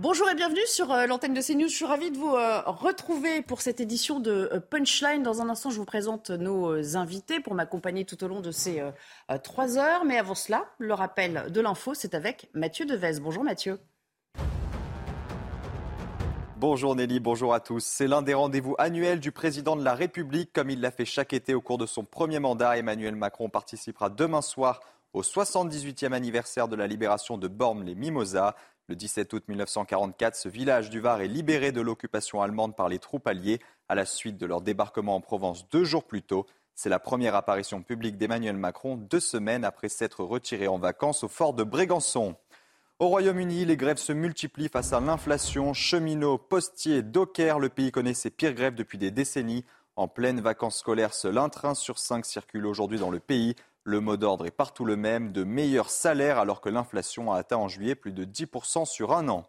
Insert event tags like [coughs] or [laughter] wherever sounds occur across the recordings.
Bonjour et bienvenue sur euh, l'antenne de CNews. Je suis ravie de vous euh, retrouver pour cette édition de euh, Punchline. Dans un instant, je vous présente nos invités pour m'accompagner tout au long de ces trois heures. Mais avant cela, le rappel de l'info, c'est avec Mathieu Devez. Bonjour Mathieu. Bonjour Nelly, bonjour à tous. C'est l'un des rendez-vous annuels du président de la République, comme il l'a fait chaque été au cours de son premier mandat. Emmanuel Macron participera demain soir au 78e anniversaire de la libération de Bormes-les-Mimosas. Le 17 août 1944, ce village du Var est libéré de l'occupation allemande par les troupes alliées à la suite de leur débarquement en Provence deux jours plus tôt. C'est la première apparition publique d'Emmanuel Macron deux semaines après s'être retiré en vacances au fort de Brégançon. Au Royaume-Uni, les grèves se multiplient face à l'inflation. Cheminots, postiers, dockers, le pays connaît ses pires grèves depuis des décennies. En pleine vacances scolaires, seul un train sur cinq circule aujourd'hui dans le pays. Le mot d'ordre est partout le même, de meilleurs salaires alors que l'inflation a atteint en juillet plus de 10% sur un an.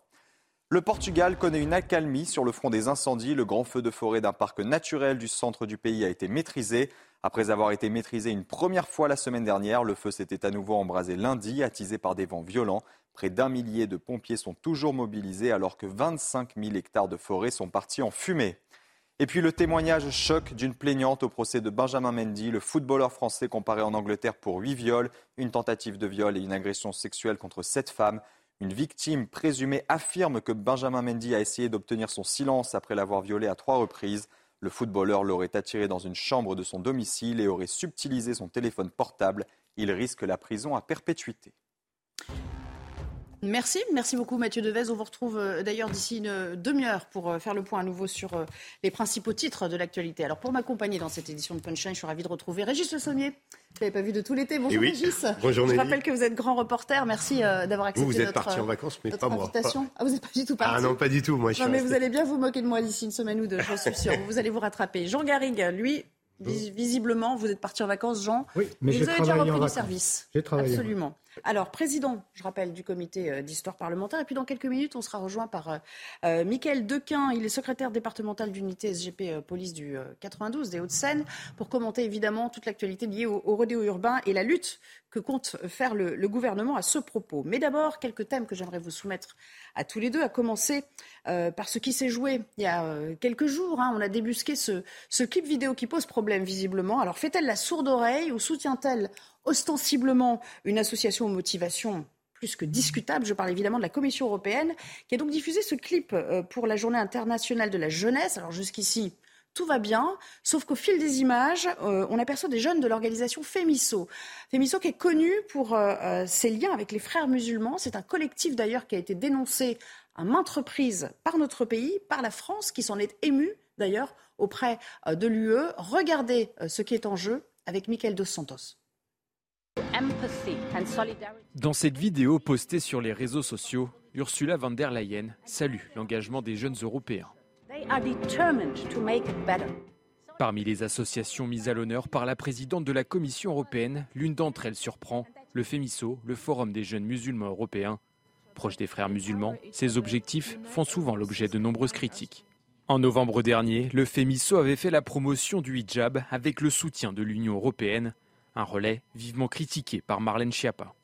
Le Portugal connaît une accalmie sur le front des incendies. Le grand feu de forêt d'un parc naturel du centre du pays a été maîtrisé. Après avoir été maîtrisé une première fois la semaine dernière, le feu s'était à nouveau embrasé lundi, attisé par des vents violents. Près d'un millier de pompiers sont toujours mobilisés alors que 25 000 hectares de forêt sont partis en fumée. Et puis le témoignage choc d'une plaignante au procès de Benjamin Mendy, le footballeur français comparé en Angleterre pour huit viols, une tentative de viol et une agression sexuelle contre sept femmes. Une victime présumée affirme que Benjamin Mendy a essayé d'obtenir son silence après l'avoir violé à trois reprises. Le footballeur l'aurait attiré dans une chambre de son domicile et aurait subtilisé son téléphone portable. Il risque la prison à perpétuité. Merci, merci beaucoup Mathieu Devez. On vous retrouve euh, d'ailleurs d'ici une demi-heure pour euh, faire le point à nouveau sur euh, les principaux titres de l'actualité. Alors pour m'accompagner dans cette édition de Punchline, je suis ravie de retrouver Régis Le Sommier. Je l'avais pas vu de tout l'été. Bonjour eh Régis. [laughs] Bonjour Je rappelle que vous êtes grand reporter. Merci d'avoir accepté vous, vous êtes parti en vacances, mais pas moi. Ah, vous n'êtes pas du tout parti Ah non, pas du tout. Moi, je non, mais vous allez bien vous moquer de moi d'ici une semaine ou deux, je suis sûr. [laughs] vous allez vous rattraper. Jean Garrigue, lui, visiblement, vous êtes parti en vacances, Jean. Oui, mais vous avez déjà repris du service. J'ai travaillé. Absolument. Alors, président, je rappelle, du comité euh, d'histoire parlementaire. Et puis, dans quelques minutes, on sera rejoint par euh, euh Michael Dequin. Il est secrétaire départemental d'unité SGP euh, Police du 92 des Hauts-de-Seine pour commenter évidemment toute l'actualité liée au, au rodéo urbain et la lutte que compte faire le, gouvernement à ce propos. Mais d'abord, quelques thèmes que j'aimerais vous soumettre à tous les deux, à commencer euh, par ce qui s'est joué il y a euh, quelques jours. Hein. On a débusqué ce, ce, clip vidéo qui pose problème visiblement. Alors fait-elle la sourde oreille ou soutient-elle ostensiblement une association aux motivations plus que discutable. Je parle évidemment de la Commission européenne qui a donc diffusé ce clip euh, pour la Journée internationale de la jeunesse. Alors jusqu'ici, tout va bien, sauf qu'au fil des images, euh, on aperçoit des jeunes de l'organisation Fémisso. Fémisso qui est connu pour euh, ses liens avec les frères musulmans. C'est un collectif d'ailleurs qui a été dénoncé à maintes reprises par notre pays, par la France, qui s'en est ému d'ailleurs auprès de l'UE. Regardez ce qui est en jeu avec Michael Dos Santos. Dans cette vidéo postée sur les réseaux sociaux, Ursula von der Leyen salue l'engagement des jeunes Européens. Parmi les associations mises à l'honneur par la présidente de la Commission européenne, l'une d'entre elles surprend le FEMISO, le Forum des jeunes musulmans européens. Proche des frères musulmans, ces objectifs font souvent l'objet de nombreuses critiques. En novembre dernier, le FEMISO avait fait la promotion du hijab avec le soutien de l'Union européenne. Un relais vivement critiqué par Marlène Schiappa.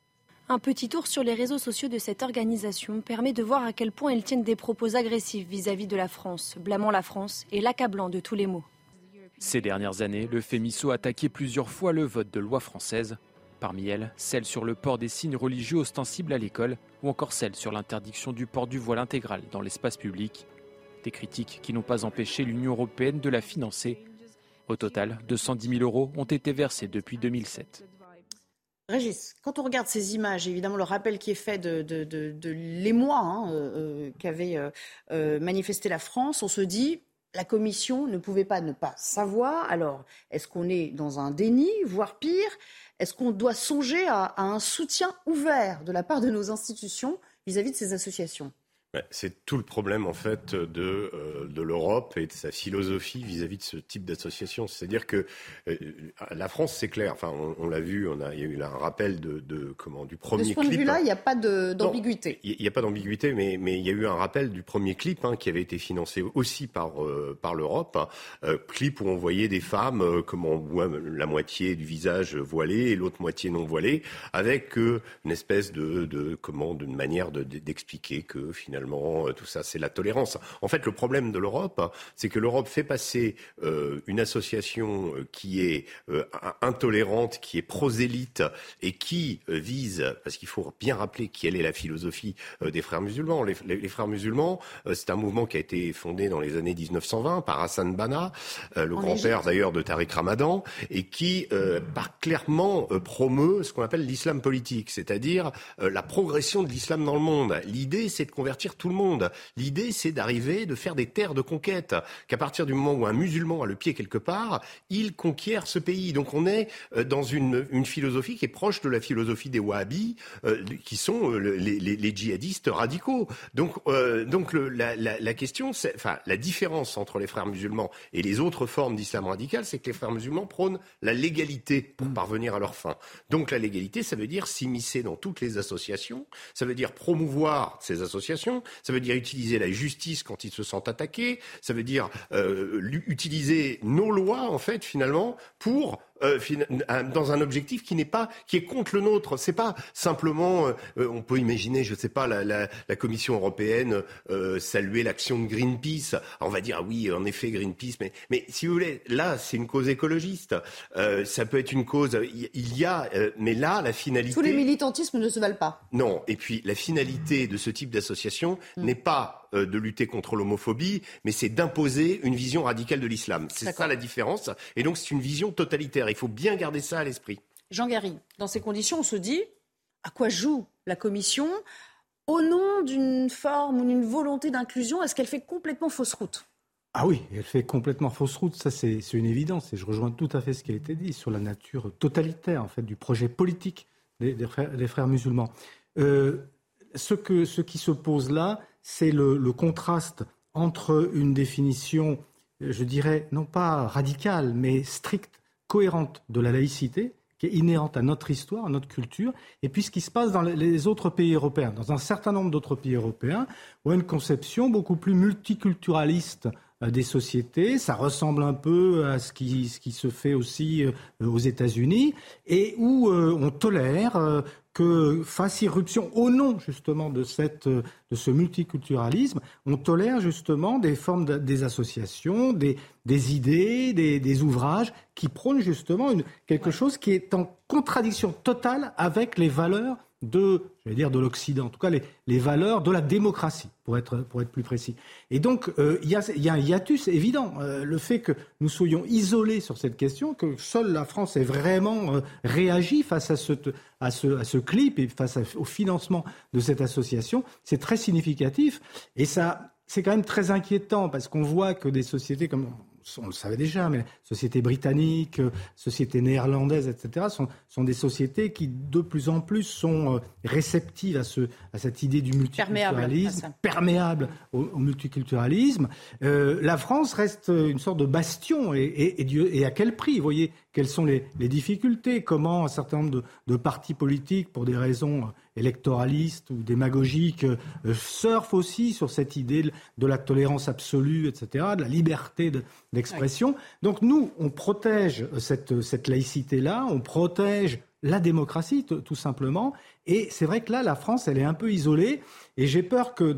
Un petit tour sur les réseaux sociaux de cette organisation permet de voir à quel point ils tiennent des propos agressifs vis-à-vis de la France, blâmant la France et l'accablant de tous les maux. Ces dernières années, le FEMISO a attaqué plusieurs fois le vote de loi française. Parmi elles, celle sur le port des signes religieux ostensibles à l'école ou encore celle sur l'interdiction du port du voile intégral dans l'espace public. Des critiques qui n'ont pas empêché l'Union européenne de la financer au total, 210 000 euros ont été versés depuis 2007. Régis, quand on regarde ces images, évidemment le rappel qui est fait de, l'émoi hein, euh, euh, qu'avait euh, manifesté la France, on se dit la Commission ne pouvait pas ne pas savoir. Alors, est-ce qu'on est dans un déni, voire pire? Est-ce qu'on doit songer à, un soutien ouvert de la part de nos institutions vis à -vis de ces associations? C'est tout le problème en fait de, euh, de l'Europe et de sa philosophie vis-à-vis de ce type d'association. C'est-à-dire que euh, la France, c'est clair. Enfin, on, l'a vu, on a, il y a eu un rappel de, de comment du premier clip. De ce point de vue-là, il n'y a pas d'ambiguïté. Il n'y a pas d'ambiguïté, mais, mais il y a eu un rappel du premier clip hein, qui avait été financé aussi par euh, par l'Europe. Hein. clip où on voyait des femmes comment on voit la moitié du visage voilé et l'autre moitié non voilée, avec une espèce de, de comment d'une manière d'expliquer que finalement finalement, tout ça, c'est la tolérance. En fait, le problème de l'Europe, c'est que l'Europe fait passer une association qui est intolérante, qui est prosélyte et qui vise, parce qu'il faut bien rappeler quelle est la philosophie des frères musulmans. Les, les frères musulmans, c'est un mouvement qui a été fondé dans les années 1920 par Hassan Banna, le grand-père d'ailleurs de Tariq Ramadan, et qui par clairement promeut ce qu'on appelle l'islam politique, c'est-à-dire euh, la progression de l'islam dans le monde. L'idée, c'est de convertir tout le monde. L'idée, c'est d'arriver, de faire des terres de conquête. Qu'à partir du moment où un musulman a le pied quelque part, il conquiert ce pays. Donc on est euh, dans une, une philosophie qui est proche de la philosophie des Wahhabis, euh, qui sont les, les, les, djihadistes radicaux. Donc, donc le, la, la, la, question, enfin, la différence entre les frères musulmans et les autres formes d'islam radical, c'est que les frères musulmans prônent la légalité pour parvenir à leur fin. Donc la légalité, ça veut dire s'immiscer dans toutes les associations, ça veut dire promouvoir ces associations, ça veut dire utiliser la justice quand ils se sentent attaqués, ça veut dire euh, utiliser nos lois, en fait, finalement, pour euh, dans un objectif qui n'est pas qui est contre le nôtre. C'est pas simplement, euh, euh, on peut imaginer, je sais pas, la, la, la Commission européenne saluer l'action de Greenpeace. on va dire ah oui, en effet Greenpeace, mais mais si vous voulez, là c'est une cause écologiste. ça peut être une cause. Il y a, mais là la finalité. Tous les militantismes ne se valent pas. Non. Et puis la finalité de ce type d'association mm. n'est pas euh, de lutter contre l'homophobie, mais c'est d'imposer une vision radicale de l'islam. C'est ça la différence. Et donc c'est une vision totalitaire. Il faut bien garder ça à l'esprit. Jean Gary, dans ces conditions, on se dit à quoi joue la Commission? Au nom d'une forme ou d'une volonté d'inclusion Est-ce qu'elle fait complètement fausse route? Ah oui, elle fait complètement fausse route, ça c'est une évidence, et je rejoins tout à fait ce qui a été dit sur la nature totalitaire en fait du projet politique des, frères, musulmans. Euh, ce, que, ce qui se pose là, c'est le, contraste entre une définition, je dirais, non pas radicale, mais stricte, cohérente de la laïcité, qui est inhérente à notre histoire, à notre culture, et puis ce qui se passe dans les autres pays européens, dans un certain nombre d'autres pays européens, où une conception beaucoup plus multiculturaliste euh, des sociétés. Ça ressemble un peu à ce qui, ce qui se fait aussi euh, aux États-Unis, et où euh, on tolère que fasse irruption au nom justement de, cette, de ce multiculturalisme, on tolère justement des formes, des associations, des, des idées, des, des, ouvrages qui prônent justement une, quelque chose qui est en contradiction totale avec les valeurs de, j'allais dire, de l'Occident, en tout cas les, les, valeurs de la démocratie, pour être, pour être plus précis. Et donc, euh, il y, a, y, a, un hiatus évident. Euh, le fait que nous soyons isolés sur cette question, que seule la France ait vraiment euh, réagi face à ce, à, ce, à ce clip et face au financement de cette association, c'est très significatif. Et ça, c'est quand même très inquiétant parce qu'on voit que des sociétés comme on le savait déjà, mais sociétés britanniques, sociétés néerlandaises, etc., sont, sont, des sociétés qui de plus en plus sont euh, réceptives à, ce, à cette idée du multiculturalisme, perméable, au, multiculturalisme. Euh, la France reste une sorte de bastion, et, et, et, à quel prix? Vous voyez quelles sont les, les, difficultés, comment un certain nombre de, de partis politiques, pour des raisons électoralistes ou démagogiques euh, surfent aussi sur cette idée de la tolérance absolue, etc., de la liberté d'expression. Donc nous, on protège cette, laïcité-là, on protège la démocratie, tout simplement. Et c'est vrai que là, la France, elle est un peu isolée. Et j'ai peur que,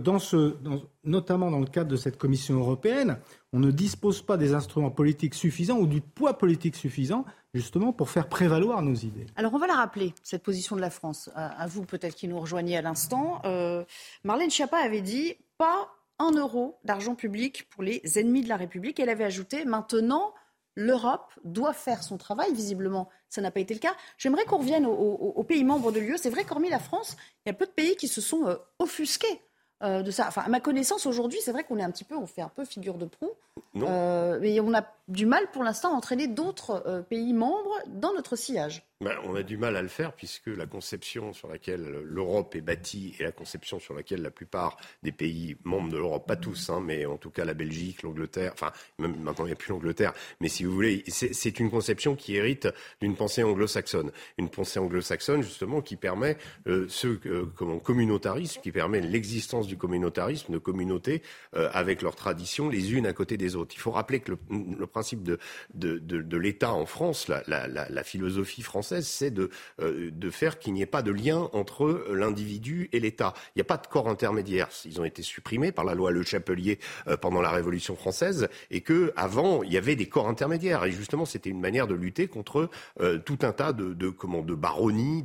notamment dans le cadre de cette Commission européenne, on ne dispose pas des instruments politiques suffisants ou du poids politique suffisant justement pour faire prévaloir nos idées. Alors on va la rappeler, cette position de la France. À, vous peut-être qui nous rejoignez à l'instant. Euh, Marlène Schiappa avait dit pas un euro d'argent public pour les ennemis de la République. Elle avait ajouté maintenant l'Europe doit faire son travail. Visiblement, ça n'a pas été le cas. J'aimerais qu'on revienne aux, pays membres de l'UE. C'est vrai qu'hormis la France, il y a peu de pays qui se sont euh, offusqués euh, de ça. Enfin, à ma connaissance, aujourd'hui, c'est vrai qu'on est un petit peu, on fait un peu figure de proue. Euh, mais on a du mal pour l'instant à entraîner d'autres euh, pays membres dans notre sillage. Ben, on a du mal à le faire puisque la conception sur laquelle l'Europe est bâtie et la conception sur laquelle la plupart des pays membres de l'Europe, pas tous, hein, mais en tout cas la Belgique, l'Angleterre, enfin même maintenant il n'y a plus l'Angleterre, mais si vous voulez, c'est une conception qui hérite d'une pensée anglo-saxonne, une pensée anglo-saxonne justement qui permet euh, ce euh, communautarisme, qui permet l'existence du communautarisme, de communautés euh, avec leurs traditions les unes à côté des autres. Il faut rappeler que le, principe de, de, l'État en France, la philosophie française c'est de, de faire qu'il n'y ait pas de lien entre l'individu et l'État. Il n'y a pas de corps intermédiaire. Ils ont été supprimés par la loi Le Chapelier pendant la Révolution française et que avant il y avait des corps intermédiaires. Et justement, c'était une manière de lutter contre tout un tas de, de, baronnies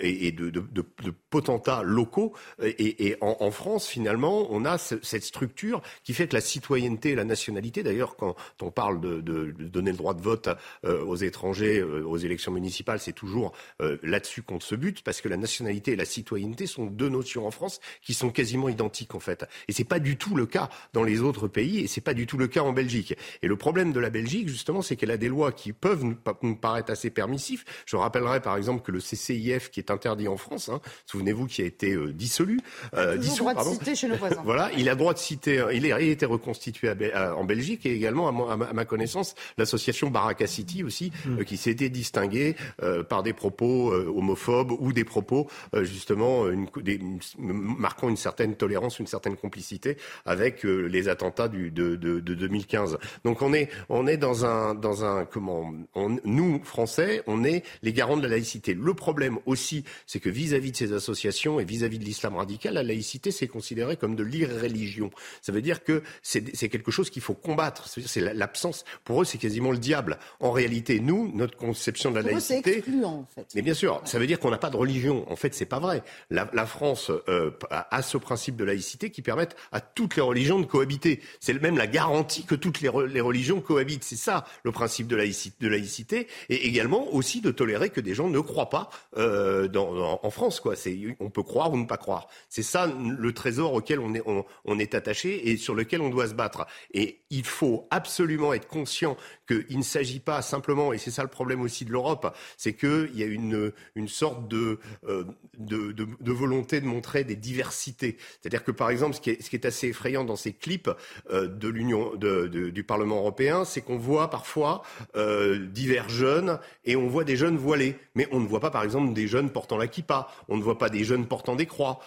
et, de, potentats locaux. Et, en, France, finalement, on a cette structure qui fait que la citoyenneté et la nationalité, d'ailleurs, quand on parle de, donner le droit de vote euh, aux étrangers, euh, aux élections municipales, c'est toujours euh, là-dessus qu'on se bute, parce que la nationalité et la citoyenneté sont deux notions en France qui sont quasiment identiques, en fait. Et c'est pas du tout le cas dans les autres pays, et c'est pas du tout le cas en Belgique. Et le problème de la Belgique, justement, c'est qu'elle a des lois qui peuvent nous paraître assez permissifs. Je rappellerai, par exemple, que le CCIF, qui est interdit en France, hein, souvenez-vous, qui a été dissolu, euh, dissous, droit de citer chez nos voisins. [laughs] voilà, il a droit de citer, il, est, il a été reconstitué en Belgique et également, à, ma, connaissance, l'association Baraka City aussi, mm. euh, qui s'était distinguée euh, par des propos euh, homophobes ou des propos justement une, des, marquant une certaine tolérance, une certaine complicité avec les attentats du, de, de, de, 2015. Donc on est, on est dans un, dans un comment, on, nous Français, on est les garants de la laïcité. Le problème aussi, c'est que vis-à-vis de ces associations et vis-à-vis -vis de l'islam radical, la laïcité c'est considéré comme de l'irréligion. Ça veut dire que c'est quelque chose qu'il faut combattre. C'est l'absence. Pour eux, c'est quasiment le diable. En réalité, nous, notre conception de la laïcité. Excluant, en fait. Mais bien sûr, ça veut dire qu'on n'a pas de religion. En fait, c'est pas vrai. La, la France euh, a ce principe de laïcité qui permet à toutes les religions de cohabiter. C'est même la garantie que toutes les, les religions cohabitent. C'est ça le principe de laïcité, de laïcité, et également aussi de tolérer que des gens ne croient pas euh, dans, dans, en France. Quoi. On peut croire ou ne pas croire. C'est ça le trésor auquel on est, on, on est attaché et sur lequel on doit se battre. Et il faut absolument être conscient qu'il ne s'agit pas simplement, et c'est ça le problème aussi de l'Europe, c'est qu'il y a une, une sorte de, euh, de, de, de, volonté de montrer des diversités. C'est-à-dire que, par exemple, ce qui est, ce qui est assez effrayant dans ces clips euh, de l'Union, de, du Parlement européen, c'est qu'on voit parfois euh, divers jeunes et on voit des jeunes voilés. Mais on ne voit pas, par exemple, des jeunes portant la kippa. On ne voit pas des jeunes portant des croix.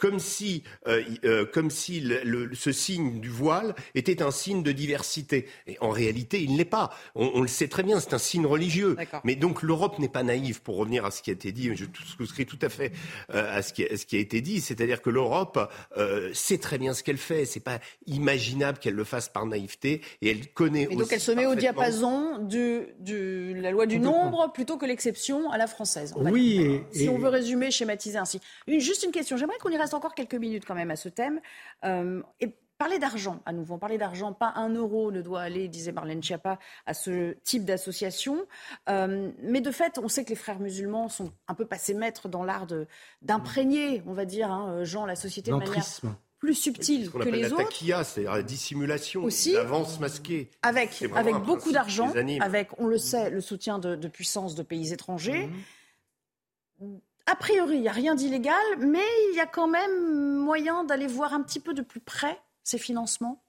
Comme si, comme si le, le, ce signe du voile était un signe de diversité. Et en réalité, il ne l'est pas. On, le sait très bien, c'est un signe religieux. Mais donc l'Europe n'est pas naïve, pour revenir à ce qui a été dit, je souscris tout à fait euh, à, ce qui, a été dit, c'est-à-dire que l'Europe euh, sait très bien ce qu'elle fait, c'est pas imaginable qu'elle le fasse par naïveté, et elle connaît et donc elle se met au diapason de la loi du nombre plutôt que l'exception à la française. Oui. si on veut résumer, schématiser ainsi. juste une question, j'aimerais qu'on y reste encore quelques minutes quand même à ce thème. Euh, et Parler d'argent, à nouveau, parler d'argent, pas un euro ne doit aller, disait Marlène Schiappa, à ce type d'association. Euh, mais de fait, on sait que les frères musulmans sont un peu passés maîtres dans l'art d'imprégner, on va dire, hein, Jean, la société de manière plus subtile que les autres. La c'est-à-dire la dissimulation, l'avance masquée. Avec, avec beaucoup d'argent, avec, on le sait, le soutien de, puissances de pays étrangers. Mhm. A priori, il n'y a rien d'illégal, mais il y a quand même moyen d'aller voir un petit peu de plus près ces financements?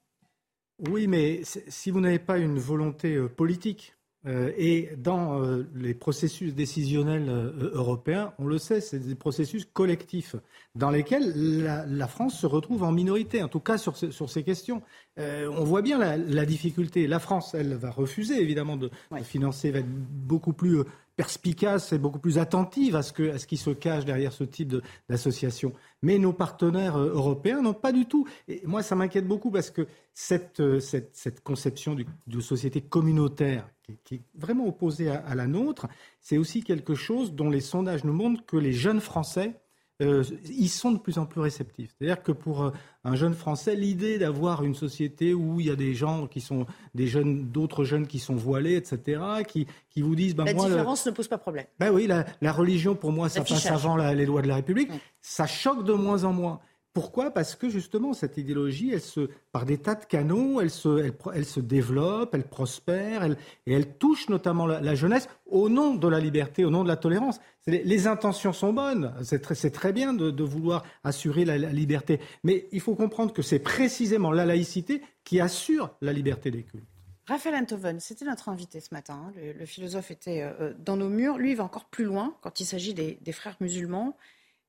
Oui, mais si vous n'avez pas une volonté euh, politique, euh, et dans euh, les processus décisionnels européens, on le sait, c'est des processus collectifs dans lesquels la, France se retrouve en minorité, en tout cas sur, sur ces questions. on voit bien la, difficulté. La France, elle va refuser évidemment de, de financer, va être beaucoup plus perspicace et beaucoup plus attentive à ce, ce qui se cache derrière ce type d'association. Mais nos partenaires euh, européens n'ont pas du tout. Et moi, ça m'inquiète beaucoup parce que cette, euh, cette, cette conception de société communautaire, qui, est vraiment opposée à la nôtre, c'est aussi quelque chose dont les sondages nous montrent que les jeunes Français euh, ils sont de plus en plus réceptifs. C'est-à-dire que pour euh, un jeune Français, l'idée d'avoir une société où il y a des gens qui sont des jeunes, d'autres jeunes qui sont voilés, etc., qui, qui vous disent, ben la différence ne pose pas problème. Ben oui, la, la religion pour moi, ça passe avant les lois de la République. Ça choque de moins en moins. Pourquoi? Parce que justement, cette idéologie, elle se, par des tas de canaux, elle se, elle, se développe, elle prospère, elle, et elle touche notamment la, jeunesse au nom de la liberté, au nom de la tolérance. Les, intentions sont bonnes, c'est très, très, bien de, vouloir assurer la, liberté, mais il faut comprendre que c'est précisément la laïcité qui assure la liberté des cultes. Raphaël Antoven, c'était notre invité ce matin. Hein. Le, philosophe était euh, dans nos murs. Lui, il va encore plus loin quand il s'agit des frères musulmans.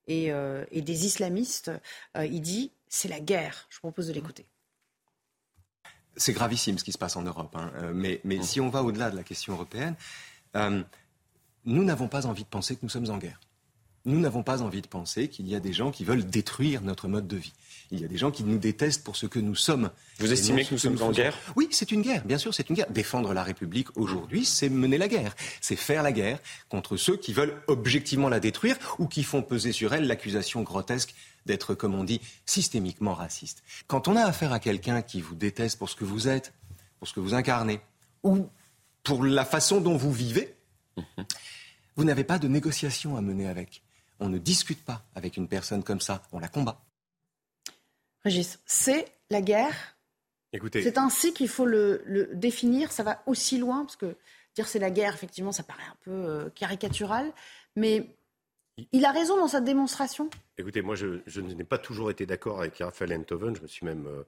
Euh, et, des islamistes. Euh, il dit c'est la guerre. Je vous propose de l'écouter. C'est gravissime ce qui se passe en Europe. Hein. Euh, mais, mais si on va au-delà de la question européenne, nous n'avons pas envie de penser que nous sommes en guerre. Nous n'avons pas envie de penser qu'il y a des gens qui veulent détruire notre mode de vie. Il y a des gens qui nous détestent pour ce que nous sommes. Vous estimez que nous sommes en guerre? Oui, c'est une guerre, bien sûr, c'est une guerre. Défendre la République aujourd'hui, c'est mener la guerre. C'est faire la guerre contre ceux qui veulent objectivement la détruire ou qui font peser sur elle l'accusation grotesque d'être, comme on dit, systémiquement raciste. Quand on a affaire à quelqu'un qui vous déteste pour ce que vous êtes, pour ce que vous incarnez, ou pour la façon dont vous vivez, mhm. vous n'avez pas de négociation à mener avec. On ne discute pas avec une personne comme ça, on la combat. Régis, c'est la guerre. Écoutez. C'est ainsi qu'il faut le, définir. Ça va aussi loin, parce que dire c'est la guerre, effectivement, ça paraît un peu euh, caricatural. Mais il a raison dans sa démonstration Écoutez, moi, je, n'ai pas toujours été d'accord avec Raphaël Enthoven. Je me suis même euh,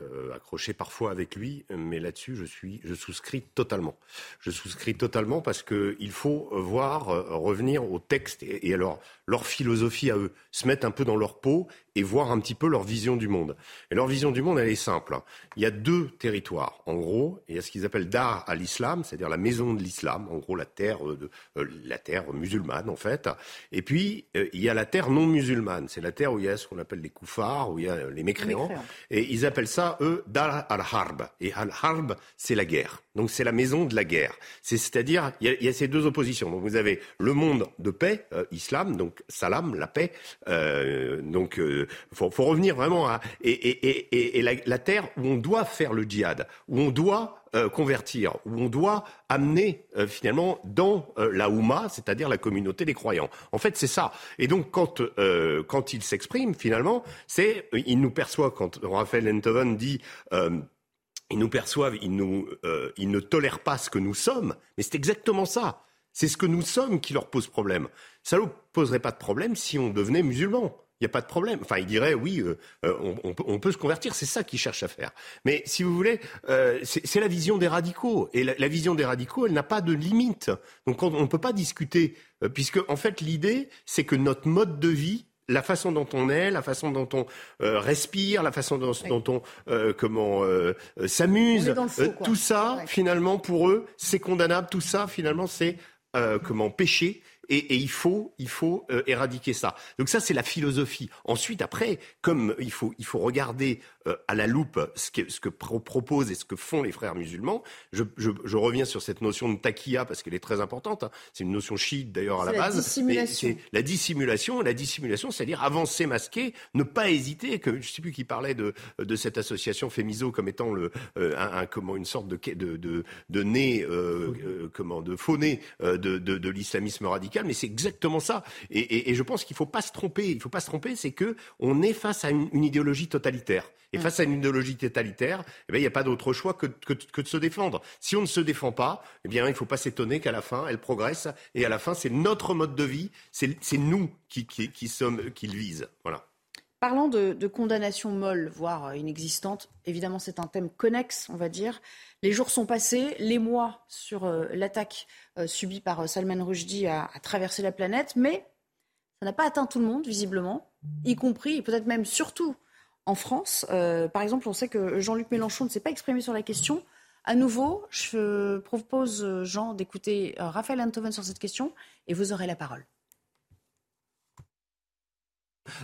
euh, accroché parfois avec lui, mais là-dessus, je, suis, je souscris totalement. Je souscris totalement parce qu'il faut voir revenir au texte et, et alors leur philosophie à eux, se mettre un peu dans leur peau et voir un petit peu leur vision du monde. Et leur vision du monde, elle est simple. Hein. Il y a deux territoires. En gros, il y a ce qu'ils appellent Dar à l'islam, c'est-à-dire la maison de l'islam, en gros la terre, de, euh, la terre musulmane en fait. Et puis, euh, il y a la terre non musulmane. C'est la terre où il y a ce qu'on appelle les koufars, où il y a les mécréants. Et ils appellent ça, eux, Dar al-Harb. Et al-Harb, c'est la guerre. Donc c'est la maison de la guerre. C'est-à-dire, il, y, a ces deux oppositions. Donc vous avez le monde de paix, euh, islam, donc salam, la paix. Euh, donc euh, faut, revenir vraiment à et, la, terre où on doit faire le djihad, où on doit euh, convertir, où on doit amener finalement dans la Oumma, c'est-à-dire la communauté des croyants. En fait, c'est ça. Et donc, quand, quand il s'exprime, finalement, c'est, il nous perçoit, quand Raphaël Enthoven dit ils nous perçoivent, ils, nous, euh, ils ne tolèrent pas ce que nous sommes, mais c'est exactement ça. C'est ce que nous sommes qui leur pose problème. Ça ne poserait pas de problème si on devenait musulman. Il n'y a pas de problème. Enfin, il dirait oui, euh, euh, on, peut, se convertir. C'est ça qu'ils cherchent à faire. Mais si vous voulez, c'est la vision des radicaux. Et la, la vision des radicaux, elle n'a pas de limite. Donc on ne peut pas discuter, puisque en fait l'idée, c'est que notre mode de vie la façon dont on est, la façon dont on euh, respire, la façon dont, on euh, comment euh, s'amuse, tout ça finalement pour eux c'est condamnable. Tout ça finalement c'est comment péché et, il faut, il faut euh, éradiquer ça. Donc ça, c'est la philosophie. Ensuite, après, comme il faut, il faut regarder euh, à la loupe ce que, ce que proposent et ce que font les frères musulmans, je, je, je reviens sur cette notion de taquilla parce qu'elle est très importante. Hein. C'est une notion chiite d'ailleurs à la, base. C'est la dissimulation. La dissimulation, c'est-à-dire avancer masqué, ne pas hésiter. Que je sais plus qui parlait de, de cette association Fémiso comme étant le, euh, un, comment une sorte de, de, de, de nez, comment, de faux nez de, de, de l'islamisme radical mais c'est exactement ça. Et, je pense qu'il ne faut pas se tromper. Il faut pas se tromper, c'est que on est face à une, idéologie totalitaire. Et mm. face à une idéologie totalitaire, eh il n'y a pas d'autre choix que, de se défendre. Si on ne se défend pas, eh bien, il ne faut pas s'étonner qu'à la fin, elle progresse. Et à la fin, c'est notre mode de vie, c'est nous qui, qui, sommes, qui le visent. Voilà. Parlant de, de, condamnation molle, voire inexistante, évidemment c'est un thème connexe, on va dire. Les jours sont passés, les mois sur euh, l'attaque euh, subie par euh, Salman Rushdie a, traversé la planète, mais ça n'a pas atteint tout le monde, visiblement, y compris, et peut-être même surtout en France. par exemple, on sait que Jean-Luc Mélenchon ne s'est pas exprimé sur la question. À nouveau, je propose, Jean, d'écouter Raphaël Antoven sur cette question, et vous aurez la parole.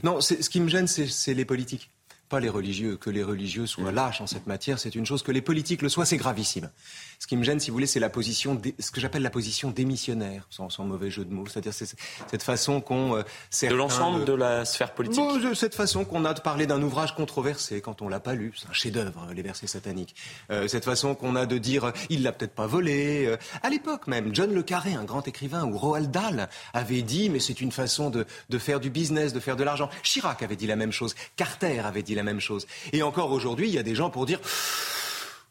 Non, ce qui me gêne, c'est les politiques pas les religieux. Que les religieux soient lâches en cette matière, c'est une chose. Que les politiques le soient, c'est gravissime. Ce qui me gêne, si vous voulez, c'est la position, ce que j'appelle la position démissionnaire, sans, mauvais jeu de mots. C'est-à-dire cette façon qu'on... Euh, de l'ensemble de la sphère politique de Cette façon qu'on a de parler d'un ouvrage controversé quand on l'a pas lu. C'est un chef-d'œuvre, les versets sataniques. Euh, cette façon qu'on a de dire, il l'a peut-être pas volé. Euh, à l'époque même, John Le Carré, un grand écrivain, ou Roald Dahl avait dit, mais c'est une façon de, de faire du business, de faire de l'argent. Chirac avait dit la même chose. Carter avait dit la même chose. Et encore aujourd'hui, il y a des gens pour dire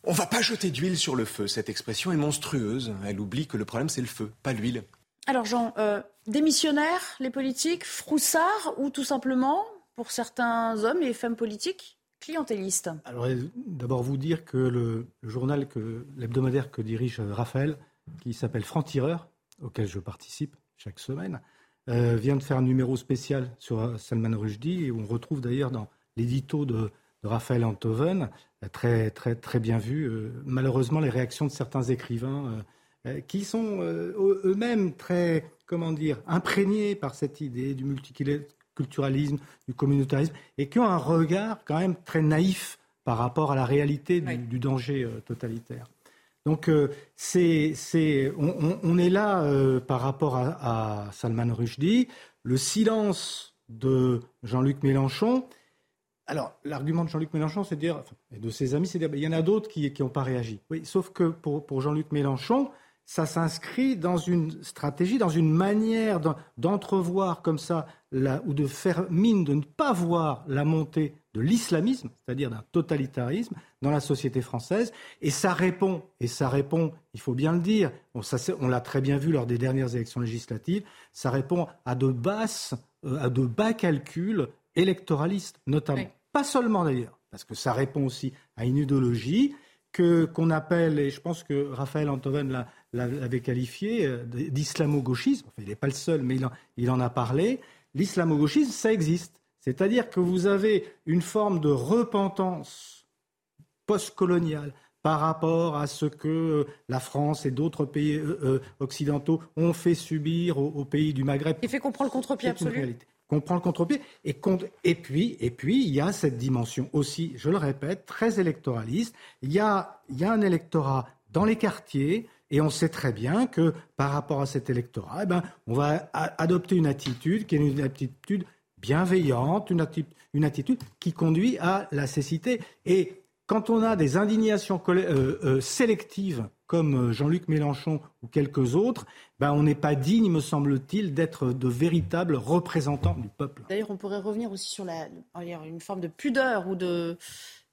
on va pas jeter d'huile sur le feu. Cette expression est monstrueuse. Elle oublie que le problème, c'est le feu, pas l'huile. Alors, Jean, euh, démissionnaires, les politiques, froussards ou tout simplement, pour certains hommes et femmes politiques, clientélistes? Alors, d'abord, vous dire que le, journal, que, l'hebdomadaire que dirige Raphaël, qui s'appelle Franc-Tireur, auquel je participe chaque semaine, euh, vient de faire un numéro spécial sur Salman Rushdie, et on retrouve d'ailleurs dans l'édito de, Raphaël Antoven, très, très, très bien vu. Euh, malheureusement, les réactions de certains écrivains qui sont eux-mêmes très, comment dire, imprégnés par cette idée du multiculturalisme, du communautarisme, et qui ont un regard quand même très naïf par rapport à la réalité du, danger totalitaire. Donc, c'est, on, est là par rapport à, à Salman Rushdie. Le silence de Jean-Luc Mélenchon, alors, l'argument de Jean-Luc Mélenchon, c'est de dire, et de ses amis, c'est de dire, il y en a d'autres qui n'ont pas réagi. Oui, sauf que pour, Jean-Luc Mélenchon, ça s'inscrit dans une stratégie, dans une manière d'entrevoir comme ça, ou de faire mine de ne pas voir la montée de l'islamisme, c'est-à-dire d'un totalitarisme, dans la société française. Et ça répond, et ça répond, il faut bien le dire, on, l'a très bien vu lors des dernières élections législatives, ça répond à de basses, euh, à de bas calculs électoralistes, notamment. Pas seulement d'ailleurs, parce que ça répond aussi à une idéologie que qu'on appelle, et je pense que Raphaël Antoven l'avait qualifié, euh, d'islamo-gauchisme. Enfin, il n'est pas le seul, mais il en, il en a parlé. L'islamo-gauchisme, ça existe. C'est-à-dire que vous avez une forme de repentance postcoloniale par rapport à ce que euh, la France et d'autres pays euh, occidentaux ont fait subir aux, pays du Maghreb. Il fait qu'on prend le contre-pied absolu qu'on prend le contre-pied. Et, et, puis, et puis, il y a cette dimension aussi, je le répète, très électoraliste. Il y a, il y a un électorat dans les quartiers, et on sait très bien que par rapport à cet électorat, eh ben, on va adopter une attitude qui est une attitude bienveillante, une attitude, une attitude qui conduit à la cécité. Et quand on a des indignations euh, euh, sélectives comme euh, Jean-Luc Mélenchon ou quelques autres, ben on n'est pas digne, me semble-t-il, d'être de véritables représentants du peuple. D'ailleurs, on pourrait revenir aussi sur la, une forme de pudeur ou de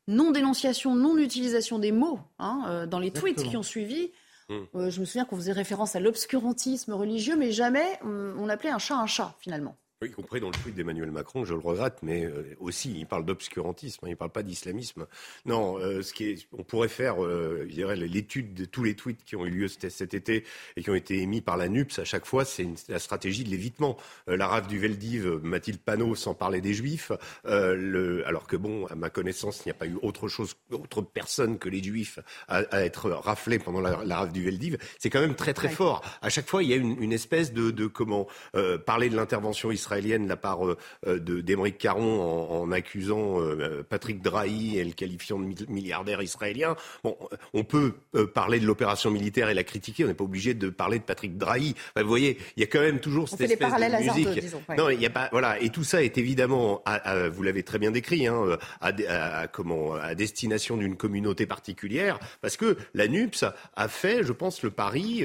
non-dénonciation, non-utilisation des mots hein, dans les tweets qui ont suivi. Hum. je me souviens qu'on faisait référence à l'obscurantisme religieux, mais jamais on appelait un chat un chat, finalement. Oui, y compris dans le tweet d'Emmanuel Macron, je le regrette, mais euh, aussi il parle d'obscurantisme, hein, il ne parle pas d'islamisme. Non, euh, ce qui est, on pourrait faire, euh, je dirais, l'étude de tous les tweets qui ont eu lieu cet, été et qui ont été émis par la NUPS. À chaque fois, c'est la stratégie de l'évitement. la rave du Veldiv, Mathilde Panot, sans parler des Juifs, le, alors que bon, à ma connaissance, il n'y a pas eu autre chose, autre personne que les Juifs à, être raflés pendant la, rave du Veldiv. C'est quand même très très fort. À chaque fois, il y a une, une espèce de, de comment parler de l'intervention israélienne israélienne de la part euh, euh, d'Émeric Caron en, accusant euh, Patrick Drahi et le qualifiant de milliardaire israélien. Bon, on peut parler de l'opération militaire et la critiquer, on n'est pas obligé de parler de Patrick Drahi. vous voyez, il y a quand même toujours cette espèce de musique. disons, Non, il y a pas, voilà, et tout ça est évidemment, vous l'avez très bien décrit, hein, à, comment, à destination d'une communauté particulière, parce que la NUPS a fait, je pense, le pari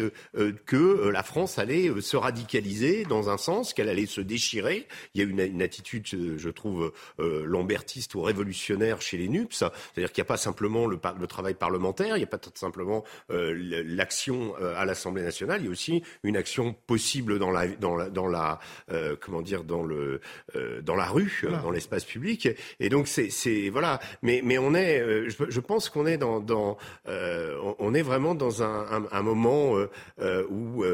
que la France allait se radicaliser dans un sens, qu'elle allait se déchirer il y a une, une attitude, je trouve, euh, lambertiste ou révolutionnaire chez les NUPS. C'est-à-dire qu'il n'y a pas simplement le, le, travail parlementaire, il n'y a pas simplement euh, l'action euh, à l'Assemblée nationale, il y a aussi une action possible dans la, dans la, dans la comment dire, dans le, dans la rue, dans l'espace public. Et donc c'est, voilà. Mais, mais on est, je, pense qu'on est dans, dans on est vraiment dans un, un, un moment où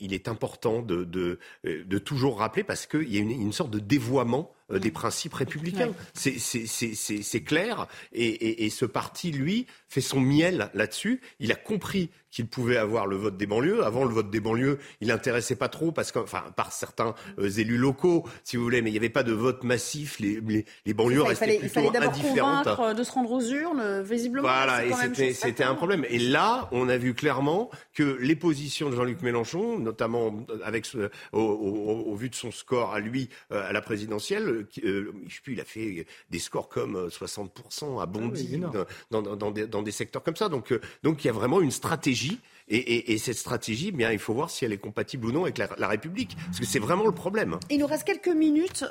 il est important de, de, de toujours rappeler parce que il y a une, sorte de dévoiement euh, des principes républicains. C'est clair. Et, et, ce parti, lui, fait son miel là-dessus. Il a compris qu'il pouvait avoir le vote des banlieues. Avant, le vote des banlieues, il n'intéressait pas trop, parce que, enfin, par certains euh, élus locaux, si vous voulez, mais il n'y avait pas de vote massif. Les, les, banlieues restaient plutôt il fallait indifférentes. Convaincre de se rendre aux urnes, visiblement. Voilà, et c'était un problème. Et là, on a vu clairement que les positions de Jean-Luc Mélenchon, notamment avec au, vu de son score à lui euh, à la présidentielle, euh, je sais plus, il a fait des scores comme 60% euh, à Bondy, ah dans, dans, des, secteurs comme ça. Donc, euh, donc il y a vraiment une stratégie. Et, cette stratégie, eh bien, il faut voir si elle est compatible ou non avec la, République. Parce que c'est vraiment le problème. Il nous reste quelques minutes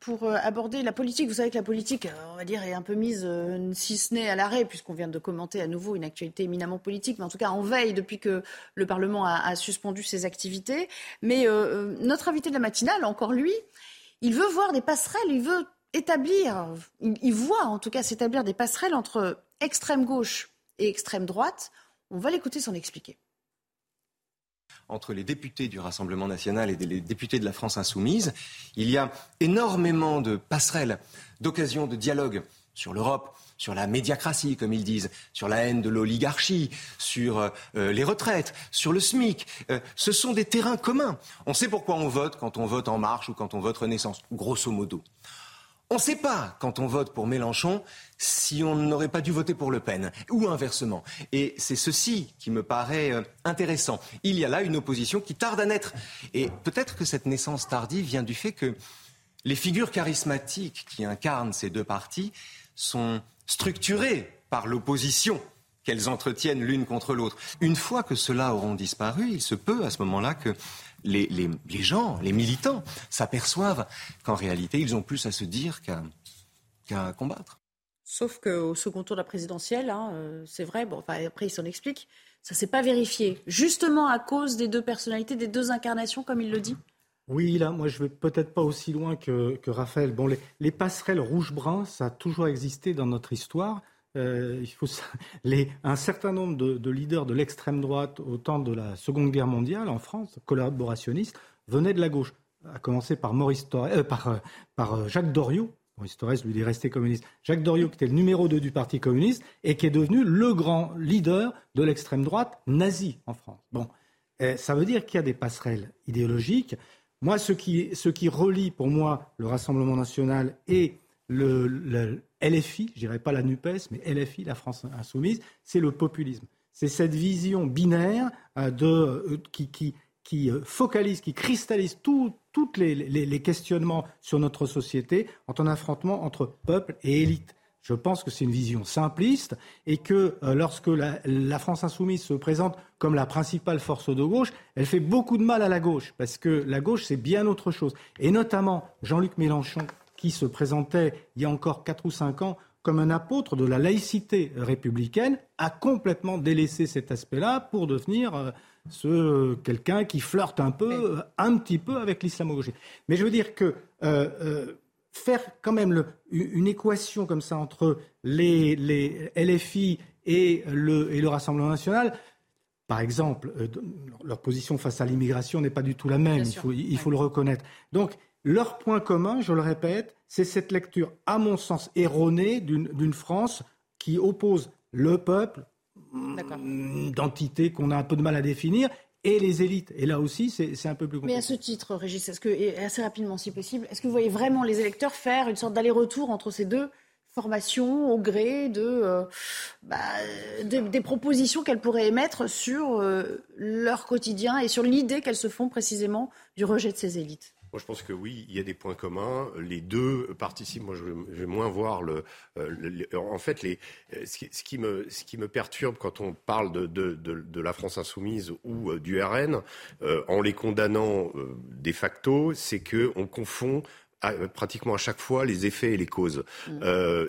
pour aborder la politique. Vous savez que la politique, on va dire, est un peu mise, si ce n'est à l'arrêt, puisqu'on vient de commenter à nouveau une actualité éminemment politique, mais en tout cas en veille depuis que le Parlement a suspendu ses activités. Mais notre invité de la matinale, encore lui, il veut voir des passerelles, il veut établir, il, voit en tout cas s'établir des passerelles entre extrême gauche et extrême droite. On va l'écouter s'en expliquer. entre les députés du Rassemblement national et les députés de la France insoumise. Il y a énormément de passerelles, d'occasions de dialogue sur l'Europe, sur la médiacratie, comme ils disent, sur la haine de l'oligarchie, sur euh, les retraites, sur le SMIC. Euh, ce sont des terrains communs. On sait pourquoi on vote quand on vote En Marche ou quand on vote Renaissance, grosso modo. On ne sait pas, quand on vote pour Mélenchon, si on n'aurait pas dû voter pour Le Pen, ou inversement. Et c'est ceci qui me paraît euh, intéressant. Il y a là une opposition qui tarde à naître. Et peut-être que cette naissance tardive vient du fait que les figures charismatiques qui incarnent ces deux partis sont structurées par l'opposition qu'elles entretiennent l'une contre l'autre. Une fois que ceux-là auront disparu, il se peut à ce moment-là que les, gens, les militants, s'aperçoivent qu'en réalité, ils ont plus à se dire qu'à combattre. Sauf qu'au second tour de la présidentielle, hein, euh, c'est vrai, bon, après il s'en explique, ça ne s'est pas vérifié. Justement à cause des deux personnalités, des deux incarnations, comme il le dit oui, là, moi, je vais peut-être pas aussi loin que, Raphaël. Bon, les, les passerelles rouge-brun, ça a toujours existé dans notre histoire. Euh, [laughs] un certain nombre de, leaders de l'extrême droite au temps de la Seconde Guerre mondiale en France, collaborationnistes, venaient de la gauche, à commencer par, Maurice euh, par, euh, Jacques Doriot. Maurice Torres, lui, est communiste. Jacques Doriot, qui était le numéro 2 du Parti communiste et qui est devenu le grand leader de l'extrême droite nazie en France. Bon, ça veut dire qu'il y a des passerelles idéologiques. Moi, ce qui, ce qui relie pour moi le Rassemblement national et le, LFI, je dirais pas la NUPES, mais LFI, la France insoumise, c'est le populisme. C'est cette vision binaire euh, euh, qui, euh, focalise, qui cristallise tous les, questionnements sur notre société en un affrontement entre peuple et élite. Je pense que c'est une vision simpliste et que lorsque la, France insoumise se présente comme la principale force de gauche, elle fait beaucoup de mal à la gauche parce que la gauche, c'est bien autre chose. Et notamment Jean-Luc Mélenchon, qui se présentait il y a encore 4 ou 5 ans comme un apôtre de la laïcité républicaine, a complètement délaissé cet aspect-là pour devenir euh, ce quelqu'un qui flirte un peu, un petit peu avec l'islamo-gauchisme. Mais je veux dire que euh, euh, faire quand même une équation comme ça entre les, les LFI et le, et le Rassemblement national, par exemple, leur position face à l'immigration n'est pas du tout la même, il faut, il faut le reconnaître. Donc, leur point commun, je le répète, c'est cette lecture, à mon sens, erronée d'une France qui oppose le peuple, d'entité qu'on a un peu de mal à définir, et les élites. Et là aussi, c'est un peu plus compliqué. Mais à ce titre, Régis, est-ce que, et assez rapidement si possible, est-ce que vous voyez vraiment les électeurs faire une sorte d'aller-retour entre ces deux formations au gré de, euh, bah, des propositions qu'elles pourraient émettre sur euh, leur quotidien et sur l'idée qu'elles se font précisément du rejet de ces élites? Moi, je pense que oui, il y a des points communs. Les deux participent. Moi, je vais moins voir le. Euh, en fait, les, ce, qui, me, ce qui me perturbe quand on parle de, de, de, la France insoumise ou euh, du RN, euh, en les condamnant de facto, c'est que on confond pratiquement à chaque fois les effets et les causes. Mmh.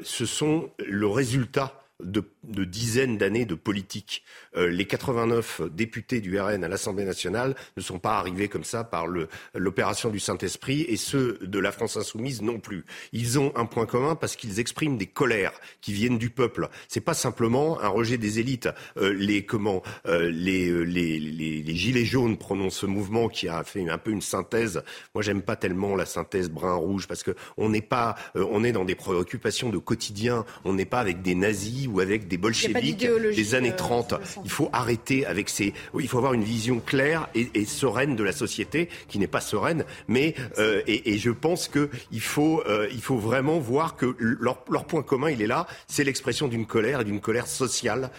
ce sont le résultat de, de dizaines d'années de politique. Euh, les 89 députés du RN à l'Assemblée nationale ne sont pas arrivés comme ça par l'opération du Saint-Esprit et ceux de la France insoumise non plus. Ils ont un point commun parce qu'ils expriment des colères qui viennent du peuple. C'est pas simplement un rejet des élites. Euh, les comment euh, les, les, les, gilets jaunes prononcent ce mouvement qui a fait un peu une synthèse. Moi, j'aime pas tellement la synthèse brun-rouge parce que on n'est pas, on est dans des préoccupations de quotidien. On n'est pas avec des nazis ou avec des bolcheviques des années 30. Euh, il faut arrêter avec ces. il faut avoir une vision claire et, sereine de la société, qui n'est pas sereine, mais euh, et, je pense que il faut euh, il faut vraiment voir que leur, leur point commun, il est là, c'est l'expression d'une colère et d'une colère sociale.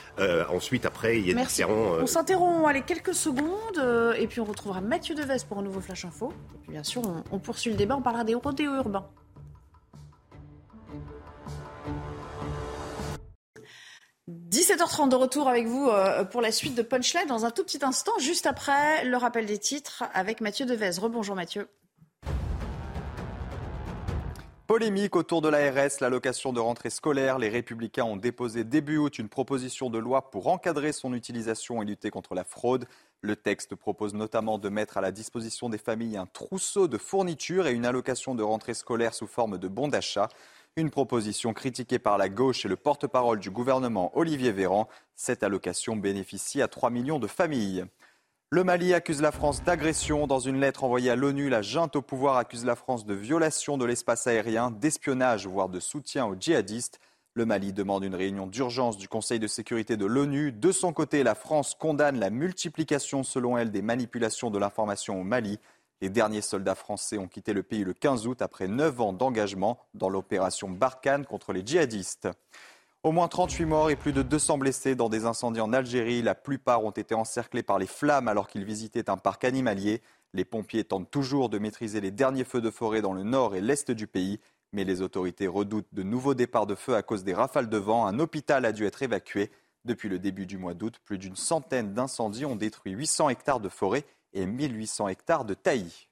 ensuite, après, il y a Merci. différents. On s'interrompt, allez quelques secondes, et puis on retrouvera Mathieu Deves pour un nouveau flash info. Et puis bien sûr, on, on poursuit le débat, on parlera des rodéos urbains. 17h30 de retour avec vous euh, pour la suite de Punchline dans un tout petit instant, juste après le rappel des titres avec Mathieu Devez. Rebonjour Mathieu. Polémique autour de l'ARS, l'allocation de rentrée scolaire. Les Républicains ont déposé début août une proposition de loi pour encadrer son utilisation et lutter contre la fraude. Le texte propose notamment de mettre à la disposition des familles un trousseau de fournitures et une allocation de rentrée scolaire sous forme de bon d'achat. Une proposition critiquée par la gauche et le porte-parole du gouvernement Olivier Véran. Cette allocation bénéficie à 3 millions de familles. Le Mali accuse la France d'agression. Dans une lettre envoyée à l'ONU, la junte au pouvoir accuse la France de violation de l'espace aérien, d'espionnage, voire de soutien aux djihadistes. Le Mali demande une réunion d'urgence du Conseil de sécurité de l'ONU. De son côté, la France condamne la multiplication, selon elle, des manipulations de l'information au Mali. Les derniers soldats français ont quitté le pays le 15 août après 9 ans d'engagement dans l'opération Barkhane contre les djihadistes. Au moins 38 morts et plus de 200 blessés dans des incendies en Algérie. La plupart ont été encerclés par les flammes alors qu'ils visitaient un parc animalier. Les pompiers tentent toujours de maîtriser les derniers feux de forêt dans le nord et l'est du pays. Mais les autorités redoutent de nouveaux départs de feu à cause des rafales de vent. Un hôpital a dû être évacué. Depuis le début du mois d'août, plus d'une centaine d'incendies ont détruit 800 hectares de forêt et 1800 hectares de taillis.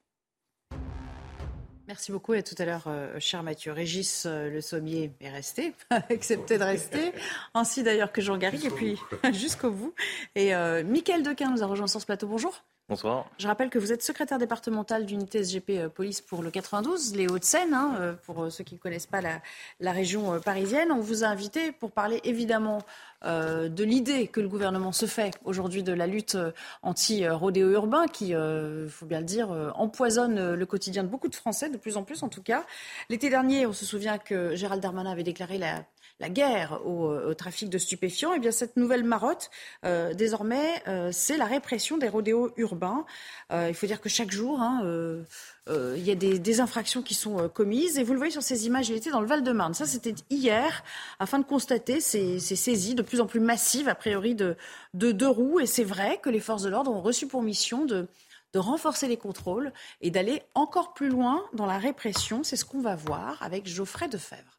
Merci beaucoup et à tout à l'heure, euh, cher Mathieu. Régis euh, Le Sommier est resté, [laughs] accepté de rester, ainsi d'ailleurs que Jean Garrigue, et puis [laughs] jusqu'au bout. Et euh, Mickaël Dequin nous a rejoint sur ce plateau. Bonjour. Bonsoir. Je rappelle que vous êtes secrétaire départemental d'unité SGP euh, Police pour le 92, les Hauts-de-Seine, hein, euh, pour euh, ceux qui ne connaissent pas la, région parisienne. On vous a invité pour parler évidemment de l'idée que le gouvernement se fait aujourd'hui de la lutte anti-rodéo urbain qui, il faut bien le dire, empoisonne le quotidien de beaucoup de Français, de plus en plus en tout cas. L'été dernier, on se souvient que Gérald Darmanin avait déclaré la la guerre au, au, trafic de stupéfiants, et eh bien cette nouvelle marotte, euh, désormais, euh, c'est la répression des rodéos urbains. Euh, il faut dire que chaque jour, hein, euh, euh, il y a des, des, infractions qui sont commises. Et vous le voyez sur ces images, il était dans le Val-de-Marne. Ça, c'était hier, afin de constater ces, ces, saisies de plus en plus massives, a priori, de, de deux roues. Et c'est vrai que les forces de l'ordre ont reçu pour mission de de renforcer les contrôles et d'aller encore plus loin dans la répression. C'est ce qu'on va voir avec Geoffrey Defebvre.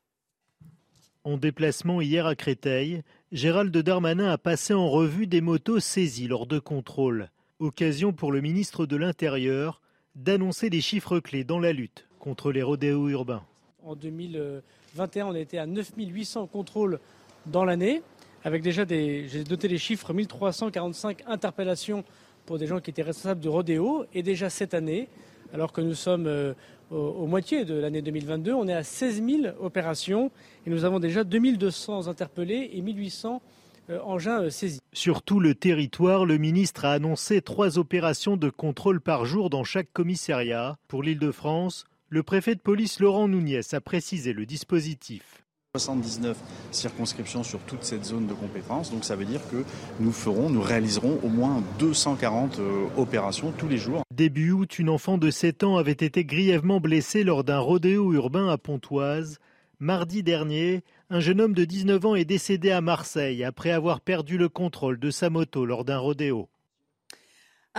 En déplacement hier à Créteil, Gérald Darmanin a passé en revue des motos saisies lors de contrôles. Occasion pour le ministre de l'Intérieur d'annoncer des chiffres clés dans la lutte contre les rodéos urbains. En 2021, on été à 9800 contrôles dans l'année, avec déjà des, j'ai noté les chiffres, 1345 interpellations pour des gens qui étaient responsables de rodéos. Et déjà cette année, alors que nous sommes euh, au, moitié de l'année 2022, on est à 16 000 opérations et nous avons déjà 2200 interpellés et 1800 euh, engins euh, saisis. Sur tout le territoire, le ministre a annoncé trois opérations de contrôle par jour dans chaque commissariat. Pour l'Île-de-France, le préfet de police Laurent Nouniès a précisé le dispositif. 79 circonscriptions sur toute cette zone de compétence. Donc ça veut dire que nous ferons, nous réaliserons au moins 240 euh, opérations tous les jours. Début août, une enfant de 7 ans avait été grièvement blessée lors d'un rodéo urbain à Pontoise. Mardi dernier, un jeune homme de 19 ans est décédé à Marseille après avoir perdu le contrôle de sa moto lors d'un rodéo.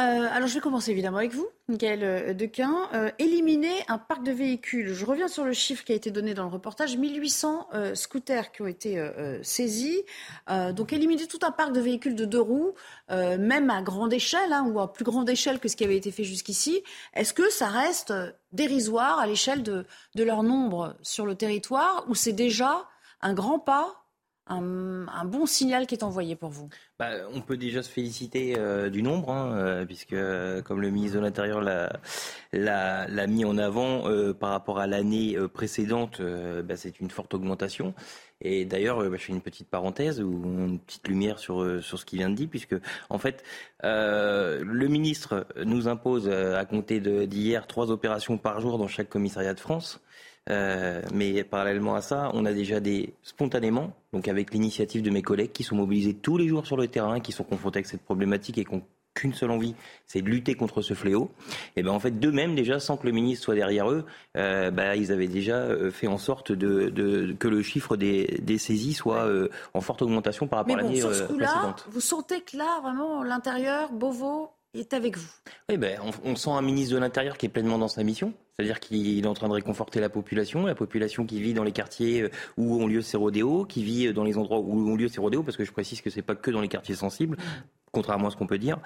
Euh, alors je vais commencer évidemment avec vous, Michael euh, Dequin. Euh, éliminer un parc de véhicules. Je reviens sur le chiffre qui a été donné dans le reportage 1800 euh, scooters qui ont été saisis. donc éliminer tout un parc de véhicules de deux roues, même à grande échelle hein, ou à plus grande échelle que ce qui avait été fait jusqu'ici. Est-ce que ça reste dérisoire à l'échelle de, de leur nombre sur le territoire ou c'est déjà un grand pas un, bon signal qui est envoyé pour vous bah, On peut déjà se féliciter euh, du nombre, hein, euh, puisque comme le ministre de l'Intérieur l'a mis en avant euh, par rapport à l'année euh, précédente, bah, c'est une forte augmentation. Et d'ailleurs, bah, je fais une petite parenthèse ou une petite lumière sur, sur ce qu'il vient de dire, puisque en fait, le ministre nous impose à compter d'hier trois opérations par jour dans chaque commissariat de France. Euh, mais parallèlement à ça, on a déjà des spontanément, donc avec l'initiative de mes collègues qui sont mobilisés tous les jours sur le terrain, qui sont confrontés avec cette problématique et qui ont qu'une seule envie, c'est de lutter contre ce fléau. Et ben en fait, d'eux-mêmes déjà, sans que le ministre soit derrière eux, euh, bah, ils avaient déjà euh, fait en sorte de, de que le chiffre des, des saisies soit euh, en forte augmentation par rapport bon, à l'année précédente. Vous sentez que là, vraiment, l'intérieur, Beauvau, est avec vous. Oui, ben, on, sent un ministre de l'Intérieur qui est pleinement dans sa mission. C'est-à-dire qu'il est en train de réconforter la population, la population qui vit dans les quartiers où ont lieu ces rodéos, qui vit dans les endroits où ont lieu ces rodéos, parce que je précise que c'est pas que dans les quartiers sensibles, contrairement à ce qu'on peut dire.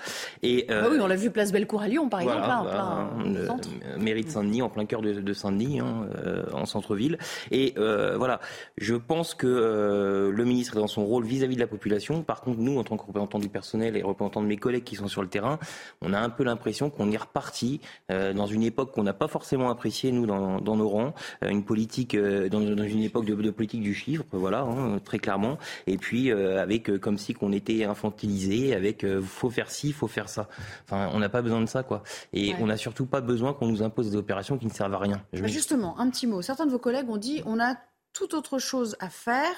Et, euh, ah oui, on l'a vu place Bellecour à Lyon, par voilà, exemple, là, en bah, plein euh, centre. Mairie de Saint-Denis, en plein cœur de, de Saint-Denis, hein, euh, en centre-ville. Et euh, voilà, je pense que euh, le ministre est dans son rôle vis-à-vis -vis de la population. Par contre, nous, en tant que représentants du personnel et représentants de mes collègues qui sont sur le terrain, on a un peu l'impression qu'on est reparti dans une époque qu'on n'a pas forcément appréciée, nous, dans, dans nos rangs. une politique, dans, dans, une époque de, de, politique du chiffre, voilà, hein, très clairement. Et puis, avec comme si qu'on était infantilisé, avec avec il faut faire ci, il faut faire ça. Enfin, on n'a pas besoin de ça, quoi. Et on n'a surtout pas besoin qu'on nous impose des opérations qui ne servent à rien. Bah, justement, un petit mot. Certains de vos collègues ont dit on a tout autre chose à faire.